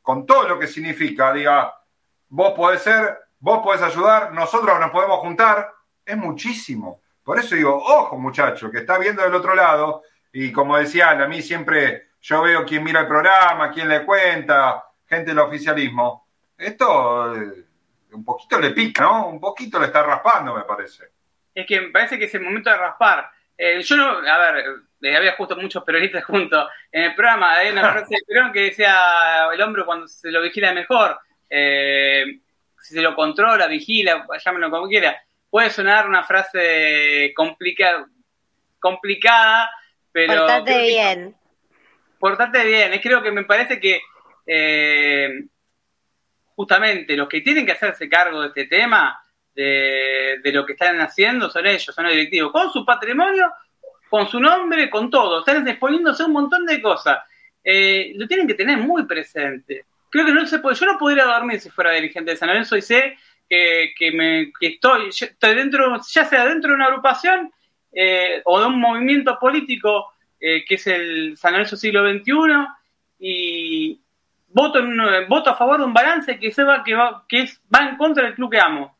con todo lo que significa, diga, vos podés ser, vos podés ayudar, nosotros nos podemos juntar, es muchísimo. Por eso digo, ojo muchacho, que está viendo del otro lado, y como decía, a mí siempre yo veo quién mira el programa, quién le cuenta, gente del oficialismo. Esto eh, un poquito le pica, ¿no? Un poquito le está raspando, me parece.
Es que me parece que es el momento de raspar. Eh, yo no, a ver, eh, había justo muchos peronistas juntos en el programa. Hay una frase de Perón que decía: el hombre cuando se lo vigila mejor, eh, si se lo controla, vigila, llámenlo como quiera. Puede sonar una frase complicada, complicada pero.
Portate bien.
portate bien. Es creo que me parece que justamente los que tienen que hacerse cargo de este tema de, lo que están haciendo son ellos, son los directivos, con su patrimonio, con su nombre, con todo. Están exponiéndose un montón de cosas. Eh, lo tienen que tener muy presente. Creo que no se puede, yo no podría dormir si fuera dirigente de San Lorenzo y sé que, me, estoy, estoy dentro, ya sea dentro de una agrupación eh, o de un movimiento político eh, que es el San Lorenzo siglo XXI y voto, en, voto a favor de un balance que, se que, va, que es, va en contra del club que amo.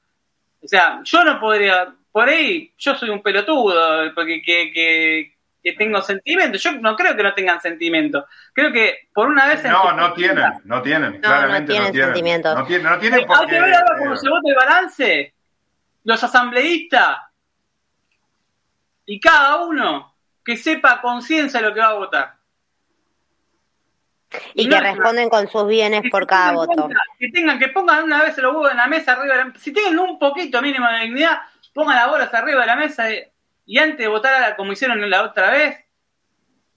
O sea, yo no podría, por ahí yo soy un pelotudo, porque que, que, que tengo sentimientos. Yo no creo que no tengan sentimientos. Creo que por una vez...
No, no tienen, no tienen, claramente no tienen, sentimientos. No tienen, no tienen
porque... Hay que ver ahora cómo se vota el balance. Los asambleístas y cada uno que sepa conciencia lo que va a votar.
Y, que responden con sus bienes por cada voto.
que tengan, que pongan una vez los huevos en la mesa arriba de la Si tienen un poquito mínimo de dignidad, pongan las bolas arriba de la mesa y antes de votar como hicieron la otra vez,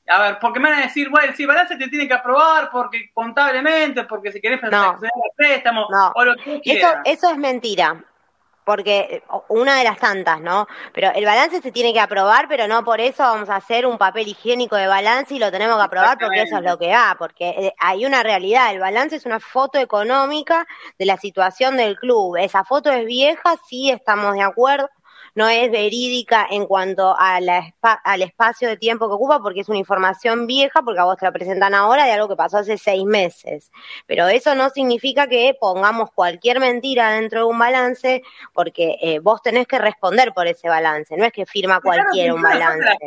a ver, porque me van a decir, bueno, si balance te tiene que aprobar porque contablemente, porque si querés
no, el préstamo o lo que Eso, eso es mentira porque una de las tantas, ¿no? Pero el balance se tiene que aprobar, pero no por eso vamos a hacer un papel higiénico de balance y lo tenemos que aprobar porque eso es lo que va, porque eh, hay una realidad, el balance es una foto económica de la situación del club. Esa foto es vieja, sí estamos de acuerdo, no es verídica en cuanto a la, al espacio de tiempo que ocupa, porque es una información vieja, porque a vos te la presentan ahora de algo que pasó hace seis meses. Pero eso no significa que pongamos cualquier mentira dentro de un balance, porque eh, vos tenés que responder por ese balance, no es que firma cualquiera un balance.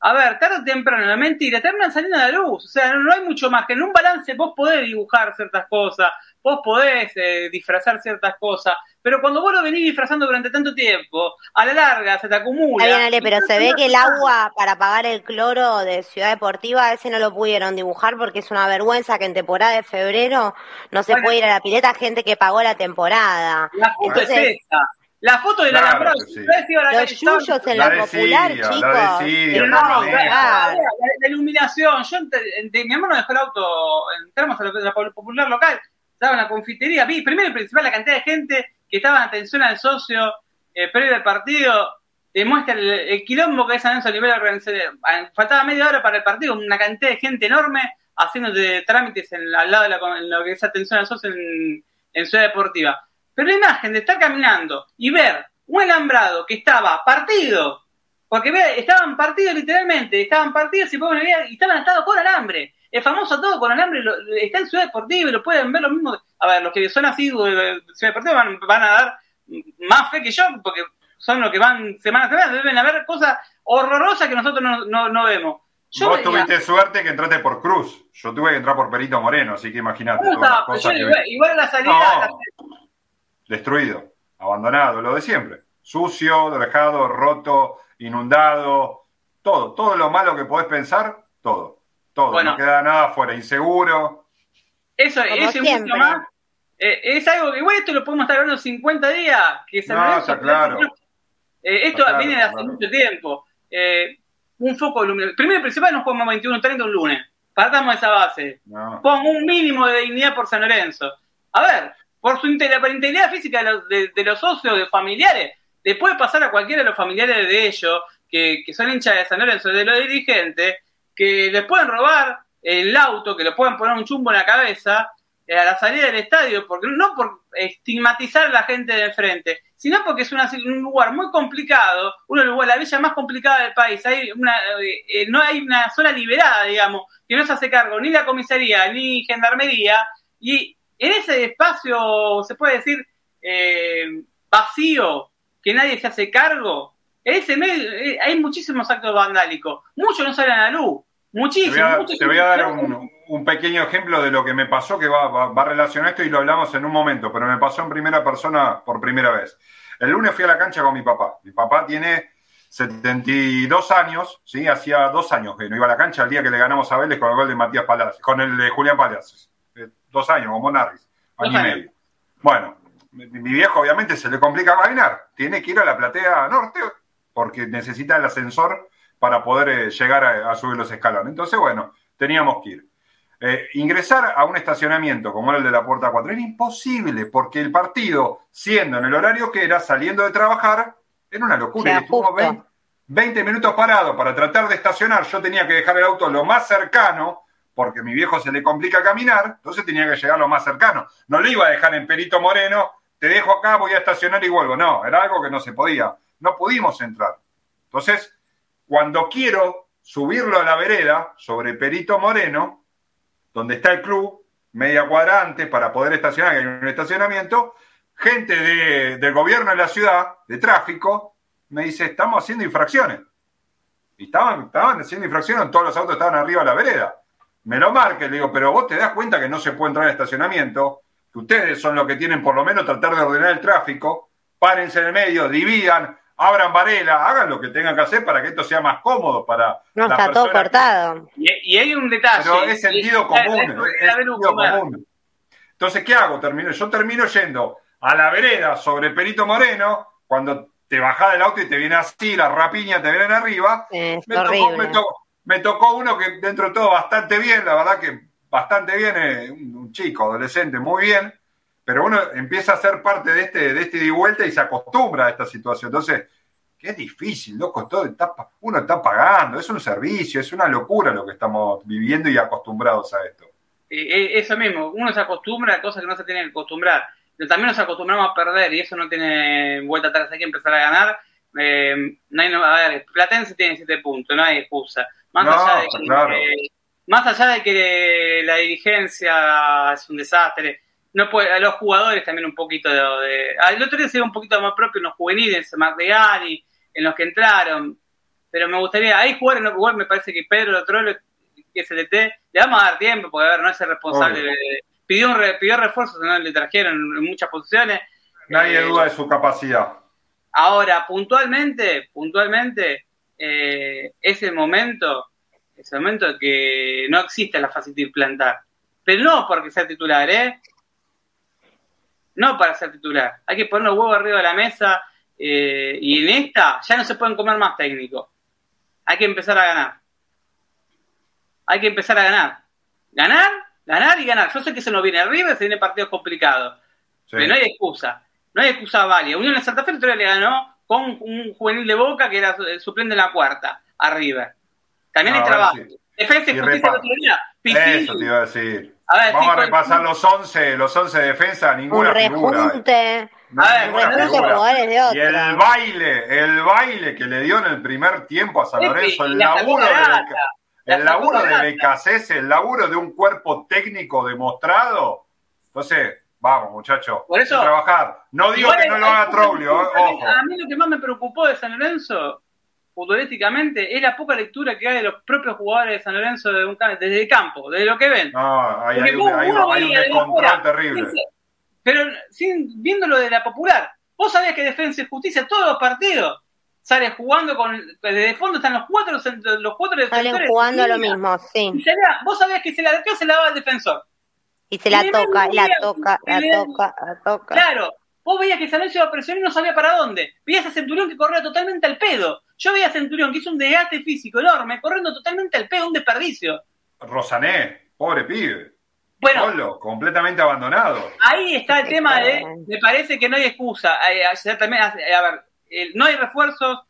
A ver, tarde o temprano, la mentira termina saliendo a la luz. O sea, no hay mucho más que en un balance vos podés dibujar ciertas cosas, vos podés eh, disfrazar ciertas cosas, pero cuando vos lo venís disfrazando durante tanto tiempo, a la larga se te acumula.
pero se ve que el agua para pagar el cloro de Ciudad Deportiva, ese no lo pudieron dibujar porque es una vergüenza que en temporada de febrero no se puede ir a la pileta gente que pagó la temporporada.
La foto es esta. La foto de la claro, sí.
Los yuyos en la, popular, chicos.
La, la, iluminación. Yo, mi hermano dejó el auto, entramos a la popular local estaba en la confitería, vi primero y principal la cantidad de gente que estaba en atención al socio eh, previo al partido, demuestra el, quilombo que es a nivel organización. Faltaba media hora para el partido, una cantidad de gente enorme haciendo trámites en, al lado de la, en lo que es atención al socio en, en Ciudad Deportiva. Pero la imagen de estar caminando y ver un alambrado que estaba partido, porque estaban partidos literalmente, estaban partidos y, y estaban atados con alambre es famoso todo con alambre, está en Ciudad Deportiva y lo pueden ver lo mismo. A ver, los que son así de Ciudad Deportiva van, a dar más fe que yo, porque son los que van semana a semana, deben haber cosas horrorosas que nosotros no, vemos.
Vos tuviste suerte que entraste por Cruz. Yo tuve que entrar por Perito Moreno, así que imagínate.
igual, la salida.
Destruido, abandonado, lo de siempre. Sucio, dejado, roto, inundado, todo, todo lo malo que podés pensar, todo. Todo, no queda nada fuera, inseguro.
Eso, es mucho más. Eh, es algo que, igual esto lo podemos estar hablando 50 días. Que
no, está claro.
Eh, esto viene de hace mucho tiempo. Eh, un foco luminoso. Primero y principal nos ponemos 21-30 un lunes. Partamos de esa base. Pon un mínimo de dignidad por San Lorenzo. A ver, por su integridad física de los, de, los socios, de familiares, le puede pasar a cualquiera de los familiares de ellos, que, que son hinchas de San Lorenzo, de los dirigentes, que les pueden robar el auto, que le pueden poner un chumbo en la cabeza eh, a la salida del estadio, porque no por estigmatizar a la gente de enfrente, sino porque es un lugar muy complicado, uno de la villa más complicada del país, hay una, eh, no hay una zona liberada, digamos, que no se hace cargo ni la comisaría ni gendarmería, y en ese espacio, se puede decir, eh, vacío, que nadie se hace cargo, ese medio hay muchísimos actos vandálicos, muchos no salen a la luz, Muchísimo.
Te voy a, dar un, pequeño ejemplo de lo que me pasó, que va, va, relacionado a esto y lo hablamos en un momento, pero me pasó en primera persona por primera vez. El lunes fui a la cancha con mi papá. Mi papá tiene 72 años, ¿sí? Hacía dos años que no iba a la cancha el día que le ganamos a Vélez con el gol de Matías Palacios, con el de Julián Palacios. Eh, dos años, como Narris, año y medio. Bueno, mi, mi viejo obviamente se le complica caminar. Tiene que ir a la platea norte porque necesita el ascensor para poder eh, llegar a, subir los escalones. Entonces, bueno, teníamos que ir. eh, ingresar a un estacionamiento como el de la Puerta 4 era imposible, porque el partido, siendo en el horario que era, saliendo de trabajar, era una locura. y estuvo 20, minutos parado para tratar de estacionar. Yo tenía que dejar el auto lo más cercano, porque a mi viejo se le complica caminar, entonces tenía que llegar lo más cercano. No lo iba a dejar en Perito Moreno, te dejo acá, voy a estacionar y vuelvo. No, era algo que no se podía. No pudimos entrar. Entonces, cuando quiero subirlo a la vereda sobre Perito Moreno, donde está el club, media cuadrante para poder estacionar, que hay un estacionamiento, gente de, del gobierno de la ciudad, de tráfico, me dice, estamos haciendo infracciones. Y estaban, estaban haciendo infracciones, todos los autos estaban arriba de la vereda. Me lo marque, le digo, pero vos te das cuenta que no se puede entrar al estacionamiento, que ustedes son los que tienen por lo menos tratar de ordenar el tráfico, párense en el medio, dividan, abran varela, hagan lo que tengan que hacer para que esto sea más cómodo para
No, está todo cortado.
Y, hay un detalle.
Pero es sentido común, es, sentido común. Entonces, ¿qué hago? Termino, yo termino yendo a la vereda sobre Perito Moreno, cuando te bajás del auto y te viene así, la rapiña te vienen arriba.
me, tocó,
me, tocó, uno que dentro de todo bastante bien, la verdad que bastante bien, eh, un chico, adolescente, muy bien pero uno empieza a ser parte de este, de este ida y vuelta y se acostumbra a esta situación. Entonces, qué difícil, loco, todo uno está pagando, es un servicio, es una locura lo que estamos viviendo y acostumbrados a esto.
Eh, eh, eso mismo, uno se acostumbra a cosas que no se tienen que acostumbrar. Pero también nos acostumbramos a perder y eso no tiene vuelta atrás, hay que empezar a ganar. Eh, no hay, a ver, Platense tiene siete puntos, no hay excusa. Más, allá de que, más allá de que la dirigencia es un desastre, no puede, a los jugadores también un poquito de, el otro día se un poquito más propio en los juveniles, Mardeani, en los que entraron, pero me gustaría, ahí jugar en no jugar, me parece que Pedro Trollo, que es el ET, le vamos a dar tiempo, porque a ver, no es el responsable, pidió, un pidió refuerzos, no le trajeron en muchas posiciones.
Nadie eh, duda de su capacidad.
Ahora, puntualmente, puntualmente, eh, es el momento, es el momento de que no existe la facilidad de plantar. Pero no porque sea titular, ¿eh? No para ser titular. Hay que poner los huevos arriba de la mesa eh, y en esta ya no se pueden comer más técnicos. Hay que empezar a ganar. Hay que empezar a ganar. Ganar, ganar y ganar. Yo sé que se nos viene arriba y se viene partidos complicados. Pero no hay excusa. No hay excusa válida. Unión de Santa Fe todavía le ganó con un juvenil de Boca que era suplente de la cuarta, arriba. También hay trabajo. Defensa y justicia
de Eso te iba a decir. Vamos a repasar los 11, los 11 de defensa, ninguna
un
figura.
a
Y el baile, el baile que le dio en el primer tiempo a San Lorenzo, el laburo de el laburo de el laburo de un cuerpo técnico demostrado. Entonces, vamos, muchachos,
Por eso,
trabajar. No digo que no lo haga Troglio, ojo.
A mí lo que más me preocupó de San Lorenzo futbolísticamente es la poca lectura que hay de los propios jugadores de San Lorenzo de un, desde el campo, desde lo que ven.
No, hay, un, descontrol terrible.
Pero sin, viéndolo de la popular, vos sabías que Defensa y Justicia todos los partidos sale jugando con desde fondo están los cuatro los cuatro defensores
salen jugando lo mismo sí.
Vos sabías que se la se la daba al defensor
y se la toca la toca la toca la toca.
Claro vos veías que San Lorenzo iba a presionar y no sabía para dónde. Veías a Centurión que corría totalmente al pedo yo veía a Centurión que hizo un desgaste físico enorme, corriendo totalmente al pedo, un desperdicio.
Rosané, pobre pibe. Bueno, Solo, completamente abandonado.
Ahí está el tema de, me parece que no hay excusa. Eh, también, a ver, no hay refuerzos,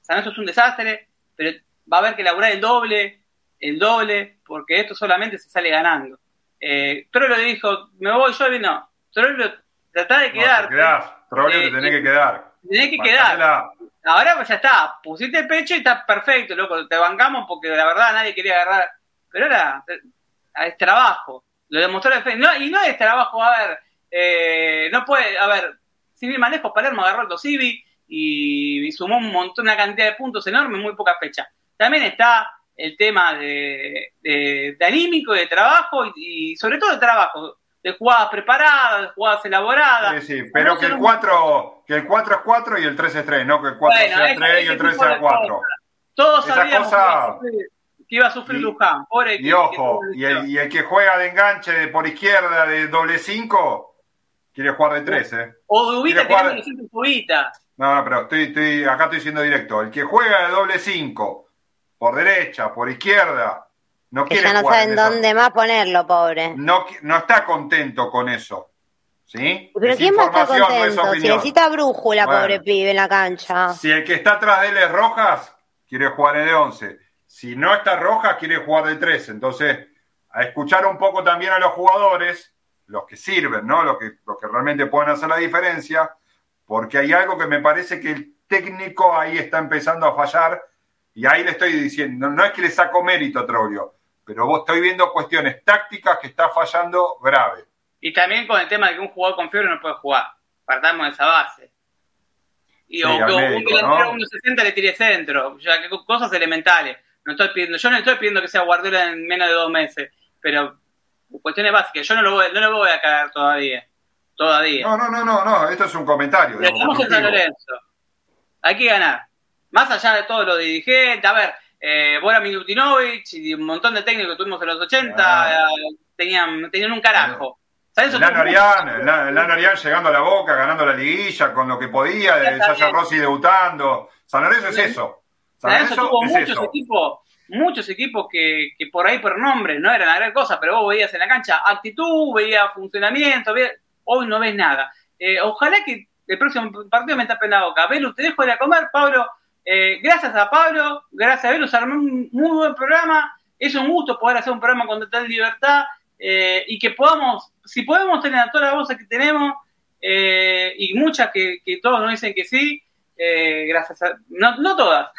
San eso es un desastre, pero va a haber que elaborar el doble, el doble, porque esto solamente se sale ganando. Eh, lo dijo, me voy yo y no. Troilo, tratá de quedar. No, te
quedás, Troilo te tenés que quedar.
Tenés que quedar. Ahora pues ya está, pusiste el pecho y está perfecto, loco, te bancamos porque la verdad nadie quería agarrar. Pero ahora es trabajo, lo demostró el no, Y no es trabajo, a ver, eh, no puede, a ver, si bien más lejos, Palermo agarró el Dosivi y, sumó un montón, una cantidad de puntos enorme en muy poca fecha. También está el tema de, de, anímico, de trabajo y, y sobre todo de trabajo de jugadas preparadas, de jugadas elaboradas.
Sí, sí, pero que el 4 que el 4 es 4 y el 3 es 3, no que el 4 sea 3 y el 3 sea 4.
Todos sabíamos que iba a sufrir Luján.
y ojo, y el, y el, que juega de enganche de por izquierda de doble 5 quiere jugar de 3, ¿eh?
O de Ubita tirando de Ubita.
No, no, pero estoy, estoy, acá estoy siendo directo. El que juega de doble 5 por derecha, por izquierda, No
que ya no saben dónde más ponerlo, pobre.
No, no está contento con eso. ¿Sí?
Pero ¿quién va a estar contento? si necesita brújula, pobre pibe, en la cancha.
Si el que está atrás de él es Rojas, quiere jugar de 11. Si no está Rojas, quiere jugar de 13. Entonces, a escuchar un poco también a los jugadores, los que sirven, ¿no? Los que, los que realmente pueden hacer la diferencia, porque hay algo que me parece que el técnico ahí está empezando a fallar, y ahí le estoy diciendo, no es que le saco mérito a Troglio, pero vos estoy viendo cuestiones tácticas que está fallando grave.
Y también con el tema de que un jugador con fiebre no puede jugar. Partamos de esa base. Y o que un delantero 1.60 le tire centro. O sea, que cosas elementales. No estoy pidiendo, yo no estoy pidiendo que sea Guardiola en menos de dos meses, pero cuestiones básicas. Yo no lo voy, no lo voy a cagar todavía. Todavía.
No, no, no, no, no. Esto es un comentario.
Estamos en San Lorenzo. Hay que ganar. Más allá de todo lo dirigente. A ver, eh, Bora Milutinovic y un montón de técnicos que tuvimos en los 80 eh, tenían, tenían un carajo.
El Lano Arián llegando a la boca, ganando la liguilla con lo que podía, de Sasha Rossi debutando. San Lorenzo es eso.
San Lorenzo tuvo muchos equipos, muchos equipos que, que, por ahí por nombre no eran la gran cosa, pero vos veías en la cancha actitud, veías funcionamiento, hoy no ves nada. Eh, ojalá que el próximo partido me tapen la boca. Belu, te dejo de a comer, Pablo. Eh, gracias a Pablo, gracias a Belu, se armó un muy buen programa. Es un gusto poder hacer un programa con total libertad eh, y que podamos, si podemos tener a todas las voces que tenemos, eh, y muchas que, todos nos dicen que sí, eh, gracias a... No, no todas.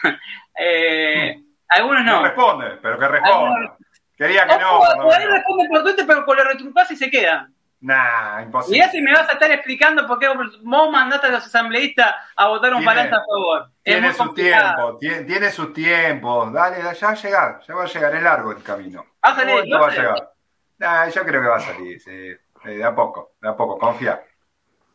algunos no.
No responde, pero que responda. Quería que no.
O, ahí responde por Twitter, pero con la retrucás y se quedan.
Nah, imposible.
Mirá si me vas a estar explicando por qué vos mandaste a los asambleístas a votar un balance a favor.
Tiene su tiempo, tiene, su tiempo. Dale, ya va a llegar, ya va a llegar, es largo el camino.
Va a salir,
va a llegar yo creo que va a salir, sí. De a poco, de a poco, confía.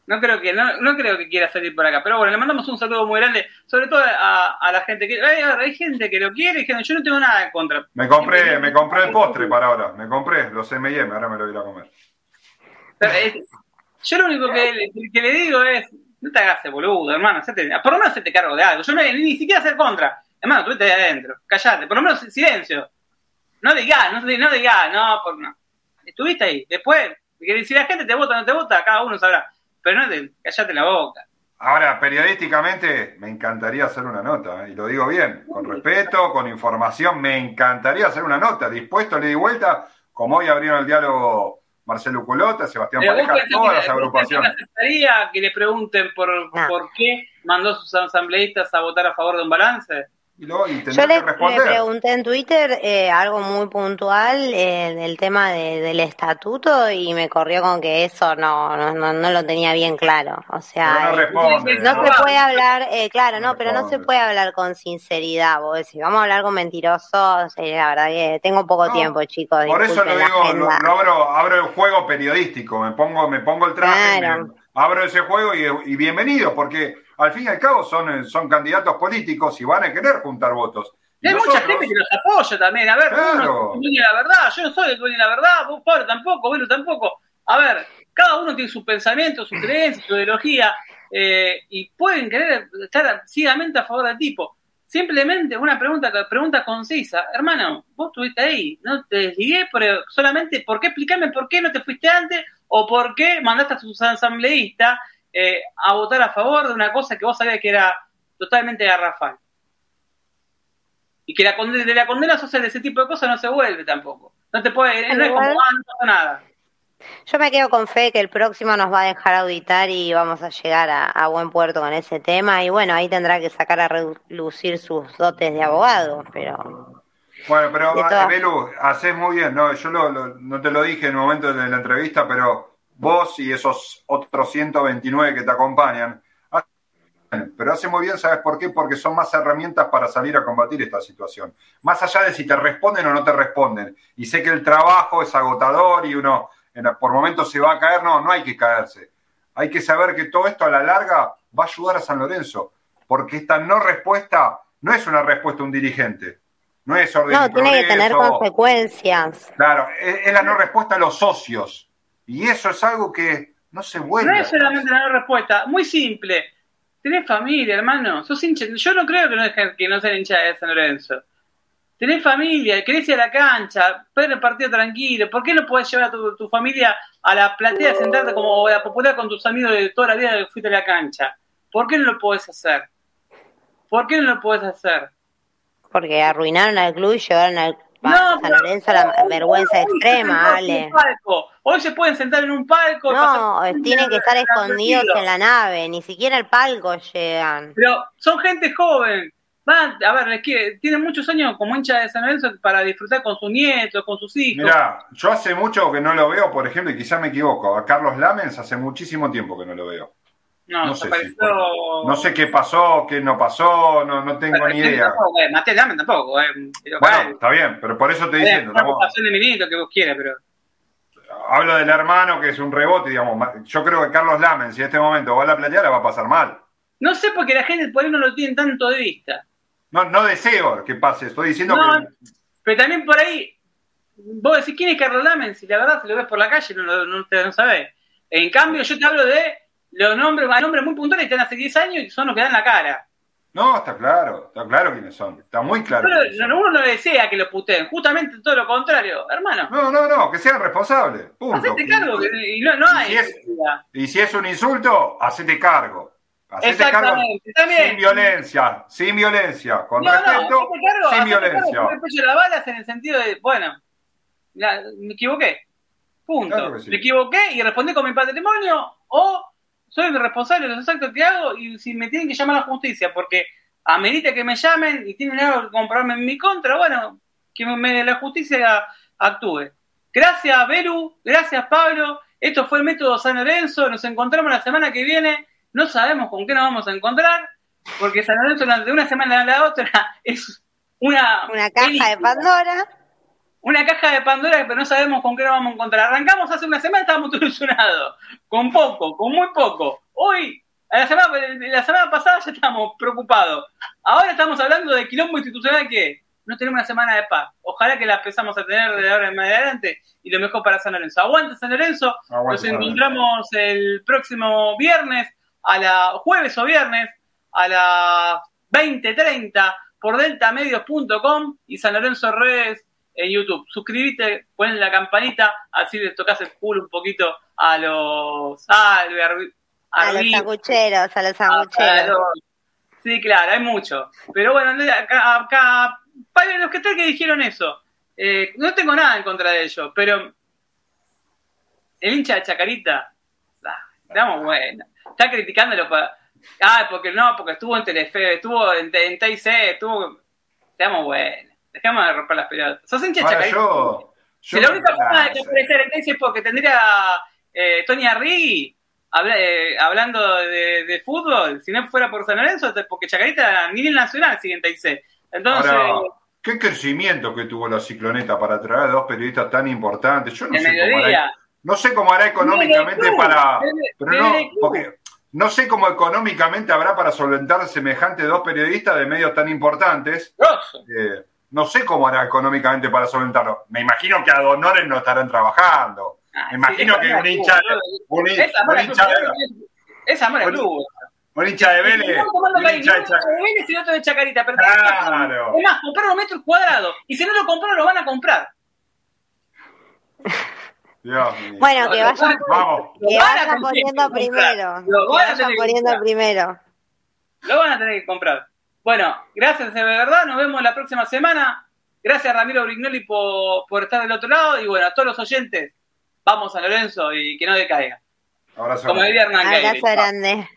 No creo que no, no creo que quiera salir por acá, pero bueno, le mandamos un saludo muy grande, sobre todo a, a la gente que hay, hay, gente que lo quiere, y yo no tengo nada en contra.
Me compré, me compré el postre para ahora, me compré los M&M, ahora me lo voy a comer.
Yo lo único que, que, le digo es, no te hagas boludo, hermano, por lo menos se te cargo de algo. Yo no, ni, siquiera ser contra, hermano, tú estás ahí adentro, callate, por lo menos silencio. No digas, no, no digas, no, por no estuviste ahí. Después, si la gente te vota o no te vota, cada uno sabrá. Pero no te callate la boca.
Ahora, periodísticamente, me encantaría hacer una nota, ¿eh? y lo digo bien, con respeto, con información, me encantaría hacer una nota, dispuesto, le di vuelta, como hoy abrieron el diálogo Marcelo Culota, Sebastián Pareja, todas las agrupaciones.
¿Me que le pregunten por, por qué mandó sus asambleístas a votar a favor de un balance?
Yo le, pregunté en Twitter eh, algo muy puntual eh, del tema del estatuto y me corrió con que eso no, no, no, lo tenía bien claro. O sea,
no, responde,
no, se puede hablar, eh, claro, no, pero no se puede hablar con sinceridad. Vos si vamos a hablar con mentirosos, la verdad que tengo poco tiempo, chicos.
Por eso lo digo, no, abro, abro el juego periodístico, me pongo, me pongo el traje, abro ese juego y, y bienvenido, porque al fin y al cabo son, eh, son candidatos políticos y van a querer juntar votos.
Y hay mucha gente que los apoya también. A ver,
claro.
uno es la verdad. Yo no soy el dueño de la verdad, vos Pablo tampoco, bueno tampoco. A ver, cada uno tiene su pensamiento, su creencia, su ideología, eh, y pueden querer estar ciegamente a favor del tipo. Simplemente una pregunta, pregunta concisa. Hermano, vos estuviste ahí, no te desligué, pero solamente, ¿por qué explicarme por qué no te fuiste antes? ¿O por qué mandaste a sus asambleístas eh, a votar a favor de una cosa que vos sabías que era totalmente garrafal. Y que la condena, de la condena social de ese tipo de cosas no se vuelve tampoco. No te puede, no es como, ah, nada.
Yo me quedo con fe que el próximo nos va a dejar auditar y vamos a llegar a, buen puerto con ese tema. Y bueno, ahí tendrá que sacar a relucir sus dotes de abogado, pero.
Bueno, pero Belu, haces muy bien, ¿no? Yo no te lo dije en el momento de la entrevista, pero vos y esos otros 129 que te acompañan, pero hace muy bien, ¿sabes por qué? Porque son más herramientas para salir a combatir esta situación. Más allá de si te responden o no te responden. Y sé que el trabajo es agotador y uno por momentos se va a caer. No, no hay que caerse. Hay que saber que todo esto a la larga va a ayudar a San Lorenzo. Porque esta no respuesta no es una respuesta a un dirigente. No es orden
No, tiene que tener consecuencias.
Claro, es la no respuesta a los socios y eso es algo que no se vuelve.
No es solamente una respuesta, muy simple. Tenés familia, hermano. Sos hincha. Yo no creo que no, que no sean hincha de San Lorenzo. tenés familia, querés ir a la cancha, ver el partido tranquilo, ¿por qué no podés llevar a tu, familia a la platea, sentarte como la popular con tus amigos de toda la vida que fuiste a la cancha? ¿Por qué no lo podés hacer? ¿Por qué no lo podés hacer?
Porque arruinaron al club y llevaron al no, San Lorenzo la vergüenza extrema, Ale.
Hoy se pueden sentar en un palco.
No, tienen que estar escondidos en la nave, ni siquiera al palco llegan.
Pero son gente joven. Van, a ver, tienen muchos años como hincha de San Lorenzo para disfrutar con sus nietos, con sus hijos.
Mira, yo hace mucho que no lo veo, por ejemplo, y quizás me equivoco, a Carlos Lamens hace muchísimo tiempo que no lo veo.
No, sé,
no sé qué pasó, qué no pasó, no, no tengo ni idea.
Tampoco, eh, Matías tampoco. Eh,
bueno, está bien, pero por eso te diciendo. Una
de minutos que vos quieras, pero.
Hablo del hermano que es un rebote, digamos. Yo creo que Carlos Lamen, si en este momento va a la platea, la va a pasar mal.
No sé porque la gente por ahí no lo tiene tanto de vista.
No, no deseo que pase, estoy diciendo que.
Pero también por ahí, vos decís quién es Carlos Lamen, si la verdad si lo ves por la calle no, no, no, no sabés. En cambio, yo te hablo de los nombres, hay nombres muy puntuales que están hace 10 años y son los que dan la cara.
No, está claro, está claro quiénes son, está muy claro.
Pero uno no desea que lo puteen, justamente todo lo contrario, hermano.
No, no, no, que sean responsables. Punto.
Hacete cargo, y no, no hay.
Y si, es, y si es un insulto, hacete cargo. Hacete cargo sin violencia, sin violencia, con respeto, sin violencia. Cargo,
la balas en el sentido de, bueno, me equivoqué. Punto. Me equivoqué y respondí con mi patrimonio o soy el responsable de los actos que hago y si me tienen que llamar a la justicia porque amerita que me llamen y tienen algo que comprarme en mi contra, bueno, que me, la justicia actúe. Gracias, Beru, gracias, Pablo. Esto fue el método San Lorenzo. Nos encontramos la semana que viene. No sabemos con qué nos vamos a encontrar, porque San Lorenzo de una semana a la otra es una,
una caja de Pandora
una caja de Pandora, pero no sabemos con qué nos vamos a encontrar. Arrancamos hace una semana, estábamos ilusionados, con poco, con muy poco. Hoy, la semana, la semana pasada ya estamos preocupados. Ahora estamos hablando de quilombo institucional que no tenemos una semana de paz. Ojalá que la empezamos a tener de ahora en adelante y lo mejor para San Lorenzo. Aguante San Lorenzo, nos encontramos el próximo viernes, a la jueves o viernes, a las 20.30 por deltamedios.com y San Lorenzo Redes en YouTube. Suscríbete, ponen la campanita, así le tocas el culo un poquito a los
a, los sangucheros, a los sangucheros.
Sí, claro, hay mucho. Pero bueno, acá, acá para los que tal que dijeron eso, eh, no tengo nada en contra de ellos, pero el hincha de Chacarita, ah, estamos bueno, está criticándolo para... Ah, porque no, porque estuvo en Telefe, estuvo en, en TIC, estuvo... Estamos buenos. Dejamos de romper las pelotas. Sos hincha Chacarita. Yo, si la única forma de que aparecer en es porque tendría eh, Tony Arri eh, hablando de, fútbol, si no fuera por San Lorenzo, porque Chacarita ni el Nacional sigue en. Entonces.
qué crecimiento que tuvo la cicloneta para traer a dos periodistas tan importantes. Yo no sé cómo hará, no sé cómo hará económicamente para. Pero no, porque no sé cómo económicamente habrá para solventar semejante dos periodistas de medios tan importantes. Eh, no sé cómo hará económicamente para solventarlo. Me imagino que a Donores no estarán trabajando. Ah, Me imagino que un hincha, un, hincha de
es amor al club.
Un hincha de Vélez. Un
hincha de Vélez y otro de Chacarita. Pero claro. Es más, compraron metros cuadrados. Y si no lo compraron, lo van a comprar.
Dios mío. Bueno, que vayan, Vamos. Que vayan poniendo primero. Lo van a tener poniendo primero.
Lo van a tener que comprar. Bueno, gracias de verdad, nos vemos la próxima semana. Gracias Ramiro Brignoli por, por estar del otro lado y bueno, a todos los oyentes, vamos a Lorenzo y que no decaiga.
Abrazo.
Como diría Hernán
Abrazo grande.